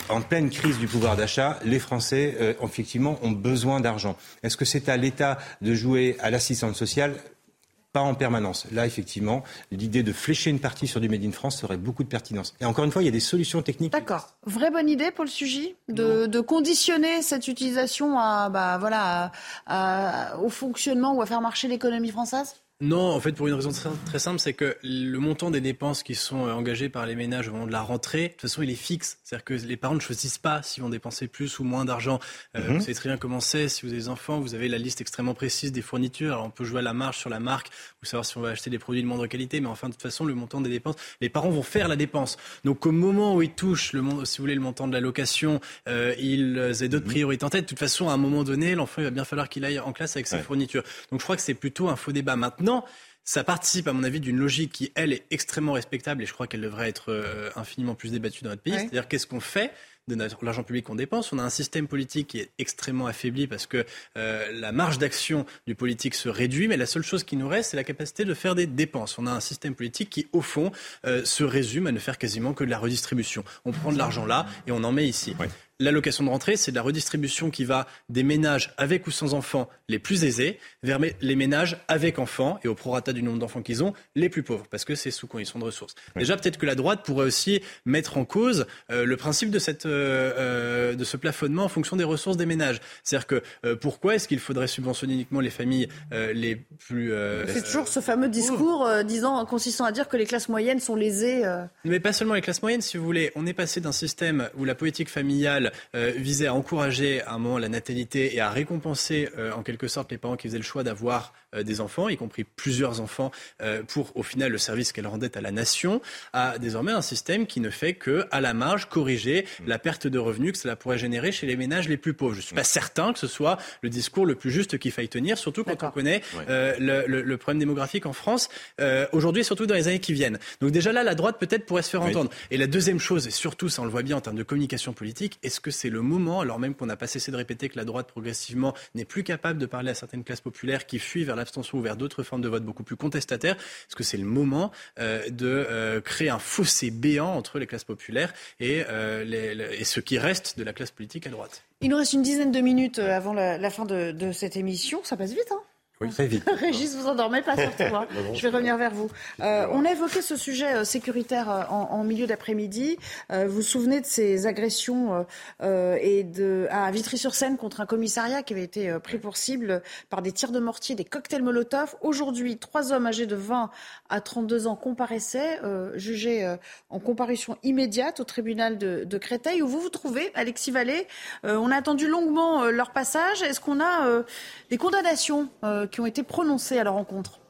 En pleine crise du pouvoir d'achat, les Français, euh, effectivement, ont besoin d'argent. Est-ce que c'est à l'État de jouer à l'assistance sociale? Pas en permanence. Là, effectivement, l'idée de flécher une partie sur du Made in France serait beaucoup de pertinence. Et encore une fois, il y a des solutions techniques. D'accord. Vraie bonne idée, Paul Sugy, de, de conditionner cette utilisation à, bah, voilà, à- à- au fonctionnement ou à faire marcher l'économie française? Non, en fait, pour une raison très, simple, c'est que le montant des dépenses qui sont euh, engagées par les ménages au moment de la rentrée, de toute façon, il est fixe. C'est-à-dire que les parents ne choisissent pas s'ils vont dépenser plus ou moins d'argent. Euh, Mhm. Vous savez très bien comment c'est. Si vous avez des enfants, vous avez la liste extrêmement précise des fournitures. Alors, on peut jouer à la marge sur la marque ou savoir si on va acheter des produits de moindre qualité. Mais enfin, de toute façon, le montant des dépenses, les parents vont faire la dépense. Donc, au moment où ils touchent, le, si vous voulez, le montant de la location, euh, ils aient d'autres priorités en tête. De toute façon, à un moment donné, l'enfant, il va bien falloir qu'il aille en classe avec ses Ouais. fournitures. Donc, je crois que c'est plutôt un faux débat. Maintenant, ça participe, à mon avis, d'une logique qui, elle, est extrêmement respectable et je crois qu'elle devrait être euh, infiniment plus débattue dans notre pays. Ouais. C'est-à-dire, qu'est-ce qu'on fait de notre- l'argent public qu'on dépense? On a un système politique qui est extrêmement affaibli parce que euh, la marge d'action du politique se réduit, mais la seule chose qui nous reste, c'est la capacité de faire des dépenses. On a un système politique qui, au fond, euh, se résume à ne faire quasiment que de la redistribution. On prend de l'argent là et on en met ici. L'allocation de rentrée, c'est de la redistribution qui va des ménages avec ou sans enfants les plus aisés vers les ménages avec enfants et au prorata du nombre d'enfants qu'ils ont, les plus pauvres, parce que c'est sous condition de ressources. Déjà, peut-être que la droite pourrait aussi mettre en cause euh, le principe de, cette, euh, euh, de ce plafonnement en fonction des ressources des ménages. C'est-à-dire que euh, pourquoi est-ce qu'il faudrait subventionner uniquement les familles euh, les plus... euh, C'est toujours ce fameux discours euh, disant, consistant à dire que les classes moyennes sont lésées. euh. Mais pas seulement les classes moyennes, si vous voulez. On est passé d'un système où la politique familiale elle visait à encourager à un moment la natalité et à récompenser en quelque sorte les parents qui faisaient le choix d'avoir des enfants, y compris plusieurs enfants, pour au final le service qu'elle rendait à la nation, a désormais un système qui ne fait que, à la marge, corriger la perte de revenus que cela pourrait générer chez les ménages les plus pauvres. Je ne suis pas certain que ce soit le discours le plus juste qu'il faille tenir, surtout quand on connaît le, problème démographique en France aujourd'hui et surtout dans les années qui viennent. Donc déjà là, la droite peut-être pourrait se faire entendre. Et la deuxième chose, et surtout ça on le voit bien en termes de communication politique, est-ce que c'est le moment, alors même qu'on n'a pas cessé de répéter que la droite progressivement n'est plus capable de parler à certaines classes populaires qui fuient vers l'abstention ou vers d'autres formes de vote beaucoup plus contestataires, est-ce que c'est le moment euh, de euh, créer un fossé béant entre les classes populaires et, euh, et ce qui reste de la classe politique à droite? Il nous reste une dizaine de minutes avant la, fin de, de, cette émission. Ça passe vite, hein? Oui, très vite. [laughs] Régis, vous endormez pas surtout. [laughs] Hein. Je vais revenir vers vous. Euh, on a évoqué ce sujet euh, sécuritaire euh, en, en, milieu d'après-midi. vous vous souvenez de ces agressions et de, à Vitry-sur-Seine contre un commissariat qui avait été pris pour cible par des tirs de mortier, des cocktails Molotov. Aujourd'hui, trois hommes âgés de 20 à 32 ans comparaissaient, jugés en comparution immédiate au tribunal de, de, Créteil. Où vous vous trouvez, Alexis Vallée On a attendu longuement leur passage. Est-ce qu'on a des condamnations qui ont été prononcées à leur rencontre.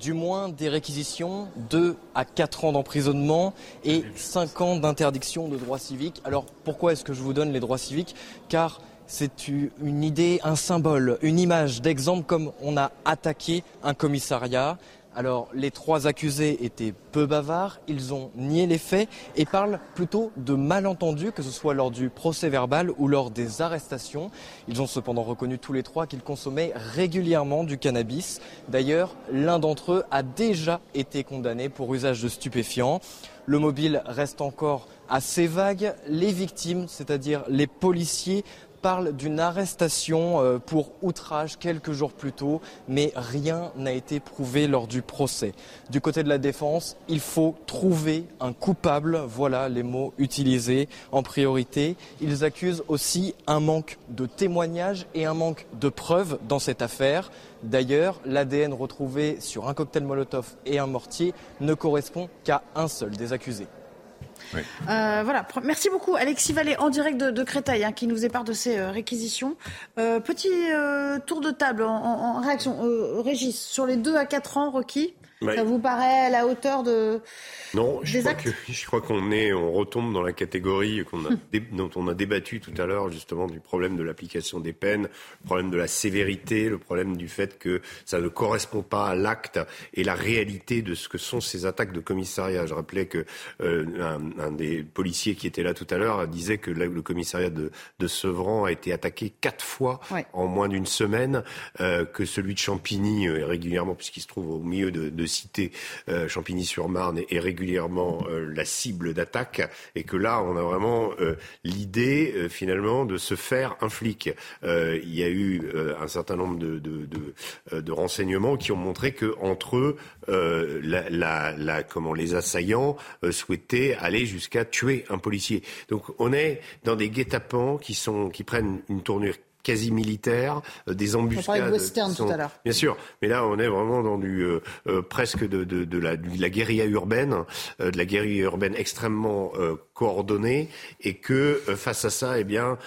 Du moins des réquisitions, 2 à 4 ans d'emprisonnement et 5 ans d'interdiction de droits civiques. Alors pourquoi est-ce que je vous donne les droits civiques? Car c'est une idée, un symbole, une image d'exemple comme on a attaqué un commissariat, alors, les trois accusés étaient peu bavards, ils ont nié les faits et parlent plutôt de malentendus, que ce soit lors du procès verbal ou lors des arrestations. Ils ont cependant reconnu tous les trois qu'ils consommaient régulièrement du cannabis. D'ailleurs, l'un d'entre eux a déjà été condamné pour usage de stupéfiants. Le mobile reste encore assez vague. Les victimes, c'est-à-dire les policiers, parle d'une arrestation euh, pour outrage quelques jours plus tôt, mais rien n'a été prouvé lors du procès. Du côté de la défense, il faut trouver un coupable, voilà les mots utilisés en priorité. Ils accusent aussi un manque de témoignages et un manque de preuves dans cette affaire. D'ailleurs, l'ADN retrouvé sur un cocktail Molotov et un mortier ne correspond qu'à un seul des accusés. Euh, voilà. Merci beaucoup, Alexis Vallée, en direct de, Créteil, hein, qui nous épare de ces euh, réquisitions. Euh, petit tour de table en, en réaction. Régis, sur les 2 à 4 ans requis, ça vous paraît à la hauteur de non, je crois, que, [laughs] je crois qu'on est, on retombe dans la catégorie qu'on a, [laughs] dont on a débattu tout à l'heure, justement, du problème de l'application des peines, le problème de la sévérité, le problème du fait que ça ne correspond pas à l'acte et la réalité de ce que sont ces attaques de commissariat. Je rappelais que euh, un, des policiers qui était là tout à l'heure disait que le commissariat de, de, Sevran a été attaqué quatre fois en moins d'une semaine, euh, que celui de Champigny euh, régulièrement, puisqu'il se trouve au milieu de, de cité euh, Champigny-sur-Marne, est régulièrement euh, la cible d'attaque et que là, on a vraiment euh, l'idée finalement de se faire un flic. il y a eu un certain nombre de, renseignements qui ont montré que entre eux, la, comment les assaillants souhaitaient aller jusqu'à tuer un policier. Donc on est dans des guet-apens qui sont qui prennent une tournure quasi militaire, euh, des embuscades. On western tout à l'heure. Bien sûr, mais là on est vraiment dans du euh, euh, presque de, de, de, la, de, la, guérilla urbaine, de la guérilla urbaine extrêmement coordonnée, et que face à ça, eh bien,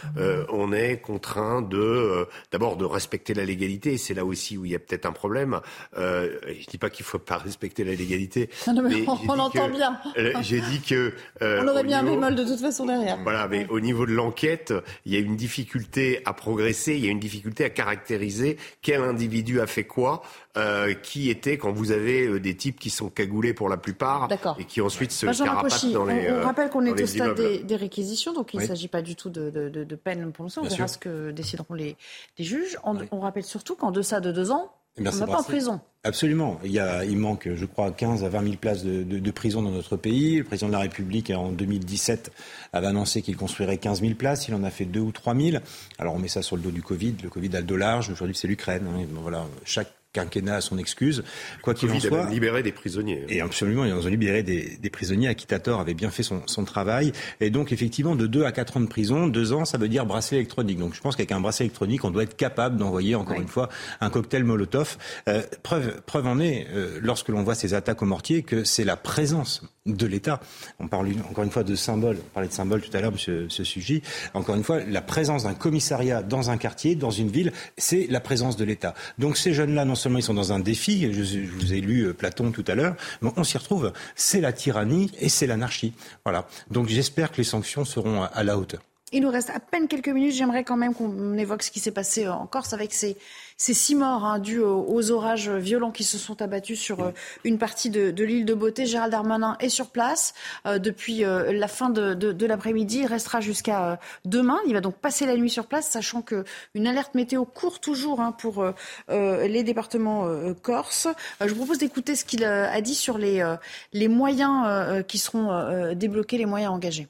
on est contraint de d'abord de respecter la légalité. C'est là aussi où il y a peut-être un problème. je dis pas qu'il faut pas respecter la légalité. [laughs] Non, mais, on, entend bien. J'ai dit que [laughs] on aurait bien un bémol de toute façon derrière. Voilà, mais au niveau de l'enquête, il y a une difficulté à progresser il y a une difficulté à caractériser quel individu a fait quoi, euh, qui était quand vous avez euh, des types qui sont cagoulés pour la plupart et qui ensuite se carapatent dans les. On, on rappelle qu'on est au stade des, réquisitions, donc il ne s'agit pas du tout de, de, peine pour l'instant. On verra ce que décideront les, juges. On, rappelle surtout qu'en deçà de deux ans, eh on n'a pas en prison. Absolument. Il, y a, il manque, je crois, 15 à 20 000 places de, de, de, prison dans notre pays. Le président de la République, en 2017, avait annoncé qu'il construirait 15 000 places. Il en a fait 2 ou 3 000. Alors on met ça sur le dos du Covid. Le Covid a le dos large. Aujourd'hui, c'est l'Ukraine. Hein. Voilà, chaque quinquennat à son excuse. Quoi qu'il en soit. libéré des prisonniers. Et absolument, ils ont libéré des, des prisonniers. Akitator avait bien fait son, son, travail. Et donc, effectivement, de 2 à 4 ans de prison, 2 ans, ça veut dire bracelet électronique. Donc, je pense qu'avec un bracelet électronique, on doit être capable d'envoyer, encore une fois, un cocktail Molotov. Euh, preuve, preuve en est, euh, lorsque l'on voit ces attaques au mortier, que c'est la présence de l'État. On parle encore une fois de symbole. On parlait de symbole tout à l'heure, M. Sugy. Encore une fois, la présence d'un commissariat dans un quartier, dans une ville, c'est la présence de l'État. Donc ces jeunes-là, non seulement ils sont dans un défi, je, vous ai lu euh, Platon tout à l'heure, mais on s'y retrouve. C'est la tyrannie et c'est l'anarchie. Voilà. Donc j'espère que les sanctions seront à la hauteur. Il nous reste à peine quelques minutes. J'aimerais quand même qu'on évoque ce qui s'est passé en Corse avec ces, six morts hein, dus aux, orages violents qui se sont abattus sur euh, une partie de, l'île de Beauté. Gérald Darmanin est sur place euh, depuis euh, la fin de, l'après-midi. Il restera jusqu'à demain. Il va donc passer la nuit sur place, sachant qu'une alerte météo court toujours hein, pour les départements corse. je vous propose d'écouter ce qu'il a dit sur les moyens qui seront débloqués, les moyens engagés.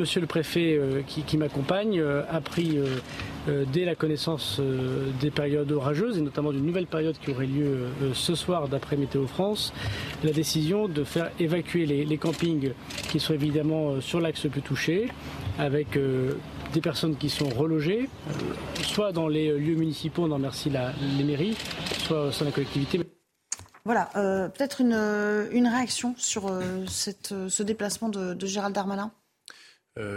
Monsieur le préfet euh, qui, m'accompagne euh, a pris euh, dès la connaissance des périodes orageuses et notamment d'une nouvelle période qui aurait lieu ce soir d'après Météo France, la décision de faire évacuer les, campings qui sont évidemment sur l'axe le plus touché avec des personnes qui sont relogées, soit dans les lieux municipaux, on en remercie les mairies, soit de la collectivité. Voilà, peut-être une, réaction sur ce déplacement de Gérald Darmanin?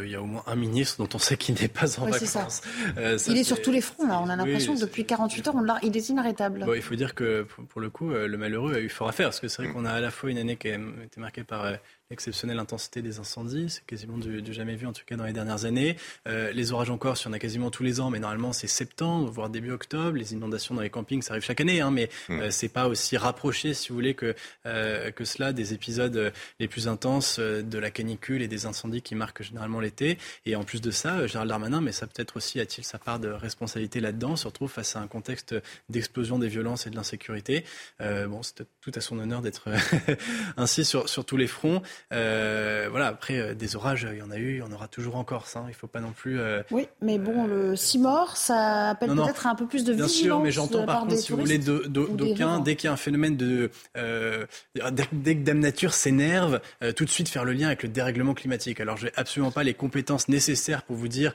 Il y a au moins un ministre dont on sait qu'il n'est pas en vacances. Euh, il est sur tous les fronts, là. On a l'impression que depuis 48 heures, on il est inarrêtable. il faut dire que, pour, le coup, euh, le malheureux a eu fort à faire. Parce que c'est vrai qu'on a à la fois une année qui a été marquée par exceptionnelle intensité des incendies, c'est quasiment du, jamais vu en tout cas dans les dernières années. Euh, les orages en Corse, il y en a quasiment tous les ans, mais normalement c'est septembre, voire début octobre. Les inondations dans les campings, ça arrive chaque année, hein, mais mmh. euh, c'est pas aussi rapproché, si vous voulez, que, euh, que cela des épisodes les plus intenses de la canicule et des incendies qui marquent généralement l'été. Et en plus de ça, Gérald Darmanin, mais ça peut-être aussi a-t-il sa part de responsabilité là-dedans, se retrouve face à un contexte d'explosion des violences et de l'insécurité. bon, c'est tout à son honneur d'être [laughs] ainsi sur, sur tous les fronts. Euh, voilà, après, euh, des orages, il y en a eu, il y en aura toujours encore. Ça, il ne faut pas non plus. Euh, oui, mais bon, le 6 morts, ça appelle peut-être un peu plus de Bien vigilance. Bien sûr, mais j'entends par contre, si vous voulez, d'aucuns, dès qu'il y a un phénomène de. dès que Dame Nature s'énerve, tout de suite faire le lien avec le dérèglement climatique. Alors, je n'ai absolument pas les compétences nécessaires pour vous dire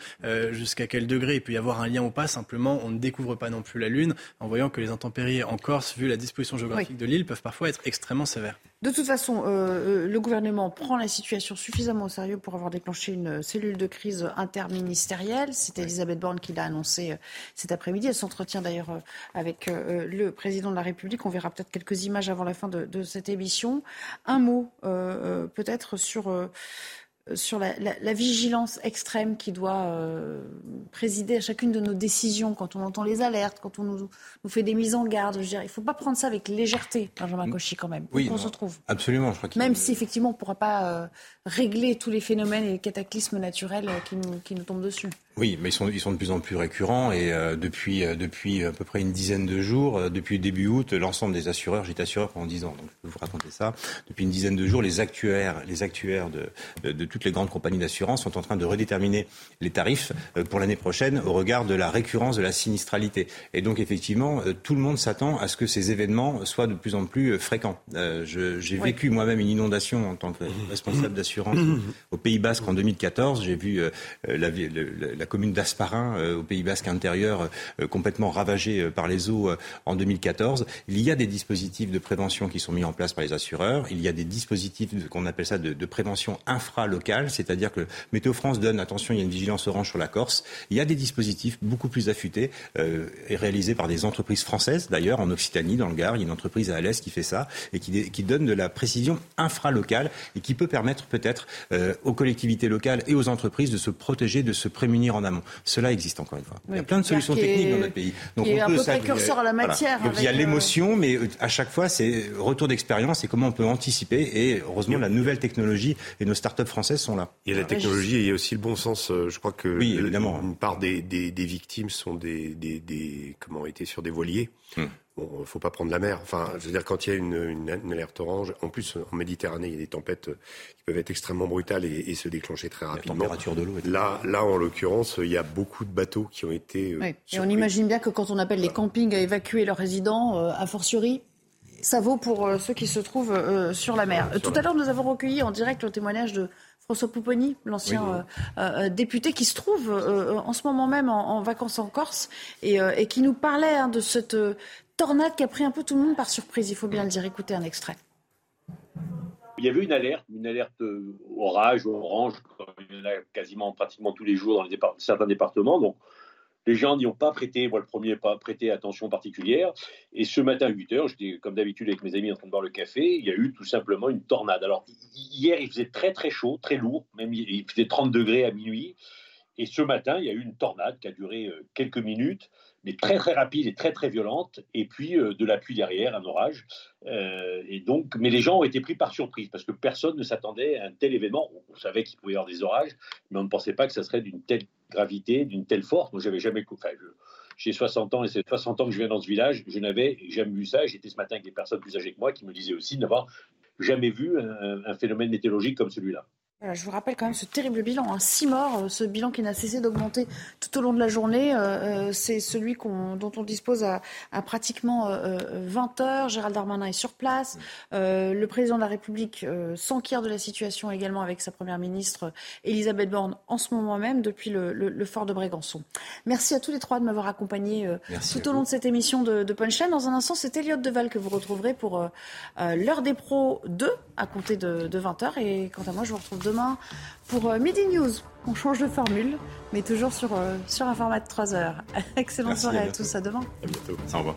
jusqu'à quel degré il peut y avoir un lien ou pas. Simplement, on ne découvre pas non plus la Lune en voyant que les intempéries en Corse, vu la disposition géographique de l'île, peuvent parfois être extrêmement sévères. De toute façon, euh, euh, le gouvernement prend la situation suffisamment au sérieux pour avoir déclenché une cellule de crise interministérielle. C'est Elisabeth Borne qui l'a annoncé euh, cet après-midi. Elle s'entretient d'ailleurs avec le président de la République. On verra peut-être quelques images avant la fin de, de cette émission. Un mot peut-être sur sur la, vigilance extrême qui doit euh, présider à chacune de nos décisions quand on entend les alertes, quand on nous, fait des mises en garde. Je il ne faut pas prendre ça avec légèreté, Benjamin mm. Cauchy, quand même. Oui, on se trouve. Absolument. Je crois même si effectivement on ne pourra pas euh, régler tous les phénomènes et les cataclysmes naturels euh, qui qui nous tombent dessus. Oui, mais ils sont, ils sont de plus en plus récurrents et euh, depuis, euh, depuis à peu près une dizaine de jours, euh, depuis début août, l'ensemble des assureurs, j'étais assureur pendant 10 ans, donc je peux vous raconter ça, depuis une dizaine de jours, les actuaires, les actuaires de, de, toutes les grandes compagnies d'assurance sont en train de redéterminer les tarifs pour l'année prochaine au regard de la récurrence de la sinistralité. Et donc effectivement, tout le monde s'attend à ce que ces événements soient de plus en plus fréquents. J'ai vécu moi-même une inondation en tant que responsable d'assurance [coughs] au Pays Basque en 2014. J'ai vu la, la, la commune d'Asparin, euh, au Pays Basque intérieur, euh, complètement ravagée euh, par les eaux en 2014. Il y a des dispositifs de prévention qui sont mis en place par les assureurs. Il y a des dispositifs qu'on appelle ça de, de prévention infralocale, c'est-à-dire que Météo France donne attention, il y a une vigilance orange sur la Corse. Il y a des dispositifs beaucoup plus affûtés et réalisés par des entreprises françaises, d'ailleurs en Occitanie, dans le Gard, il y a une entreprise à Alès qui fait ça et qui, donne de la précision infralocale et qui peut permettre peut-être aux collectivités locales et aux entreprises de se protéger, de se prémunir en amont. Cela existe encore une fois. il y a plein de solutions techniques dans notre pays. Donc on un peu précurseur à la matière. il y a euh, l'émotion, mais euh, à chaque fois, c'est retour d'expérience et comment on peut anticiper. Et heureusement, la nouvelle technologie et nos startups françaises sont là. Il y a la technologie et il y a aussi le bon sens. Euh, je crois que oui, évidemment. une part des, victimes sont des, des, comment été sur des voiliers. Hum. Bon, il faut pas prendre la mer. Enfin, je veux dire, quand il y a une, une, alerte orange, en plus en Méditerranée, il y a des tempêtes qui peuvent être extrêmement brutales et, se déclencher très rapidement. La température de l'eau. Là, là, en l'occurrence, il y a beaucoup de bateaux qui ont été. Euh, et on imagine bien que quand on appelle les campings à évacuer leurs résidents, euh, a fortiori, ça vaut pour euh, ceux qui se trouvent sur la mer. Tout à l'heure, nous avons recueilli en direct le témoignage de François Pouponi, l'ancien député qui se trouve en ce moment même en, vacances en Corse et, qui nous parlait hein, de cette tornade qui a pris un peu tout le monde par surprise, il faut bien le dire. Écoutez un extrait. Il y avait une alerte, une alerte orage, orange, il y en a quasiment pratiquement tous les jours dans certains départements. Donc, les gens n'y ont pas prêté, moi le premier, pas prêté attention particulière. Et ce matin à 8 h j'étais comme d'habitude avec mes amis en train de boire le café, il y a eu tout simplement une tornade. Alors, hier, il faisait très très chaud, très lourd, même il faisait 30 degrés à minuit. Et ce matin, il y a eu une tornade qui a duré euh, quelques minutes, mais très très rapide et très très violente, et puis euh, de la pluie derrière, un orage. Euh, et donc, mais les gens ont été pris par surprise parce que personne ne s'attendait à un tel événement. On savait qu'il pouvait y avoir des orages, mais on ne pensait pas que ça serait d'une telle gravité, d'une telle force. Moi, j'avais jamais. Enfin, j'ai 60 ans et c'est 60 ans que je viens dans ce village. Je n'avais jamais vu ça. J'étais ce matin avec des personnes plus âgées que moi qui me disaient aussi n'avoir jamais vu un phénomène météorologique comme celui-là je vous rappelle quand même ce terrible bilan, hein. six morts, euh, ce bilan qui n'a cessé d'augmenter tout au long de la journée. Euh, euh, c'est celui dont on dispose à, pratiquement 20 heures. Gérald Darmanin est sur place. le président de la République s'enquiert de la situation également avec sa première ministre Elisabeth Borne en ce moment même depuis le, fort de Brégançon. Merci à tous les trois de m'avoir accompagné tout au long de cette émission de, de Punchline. Dans un instant, c'est Elliot Deval que vous retrouverez pour l'heure des pros 2 à compter de, de 20 heures. Et quant à moi, je vous retrouve demain pour euh, Midi News. On change de formule, mais toujours sur, euh, sur un format de 3 heures. [laughs] Excellente soirée à tous, à demain. À bientôt. Au revoir.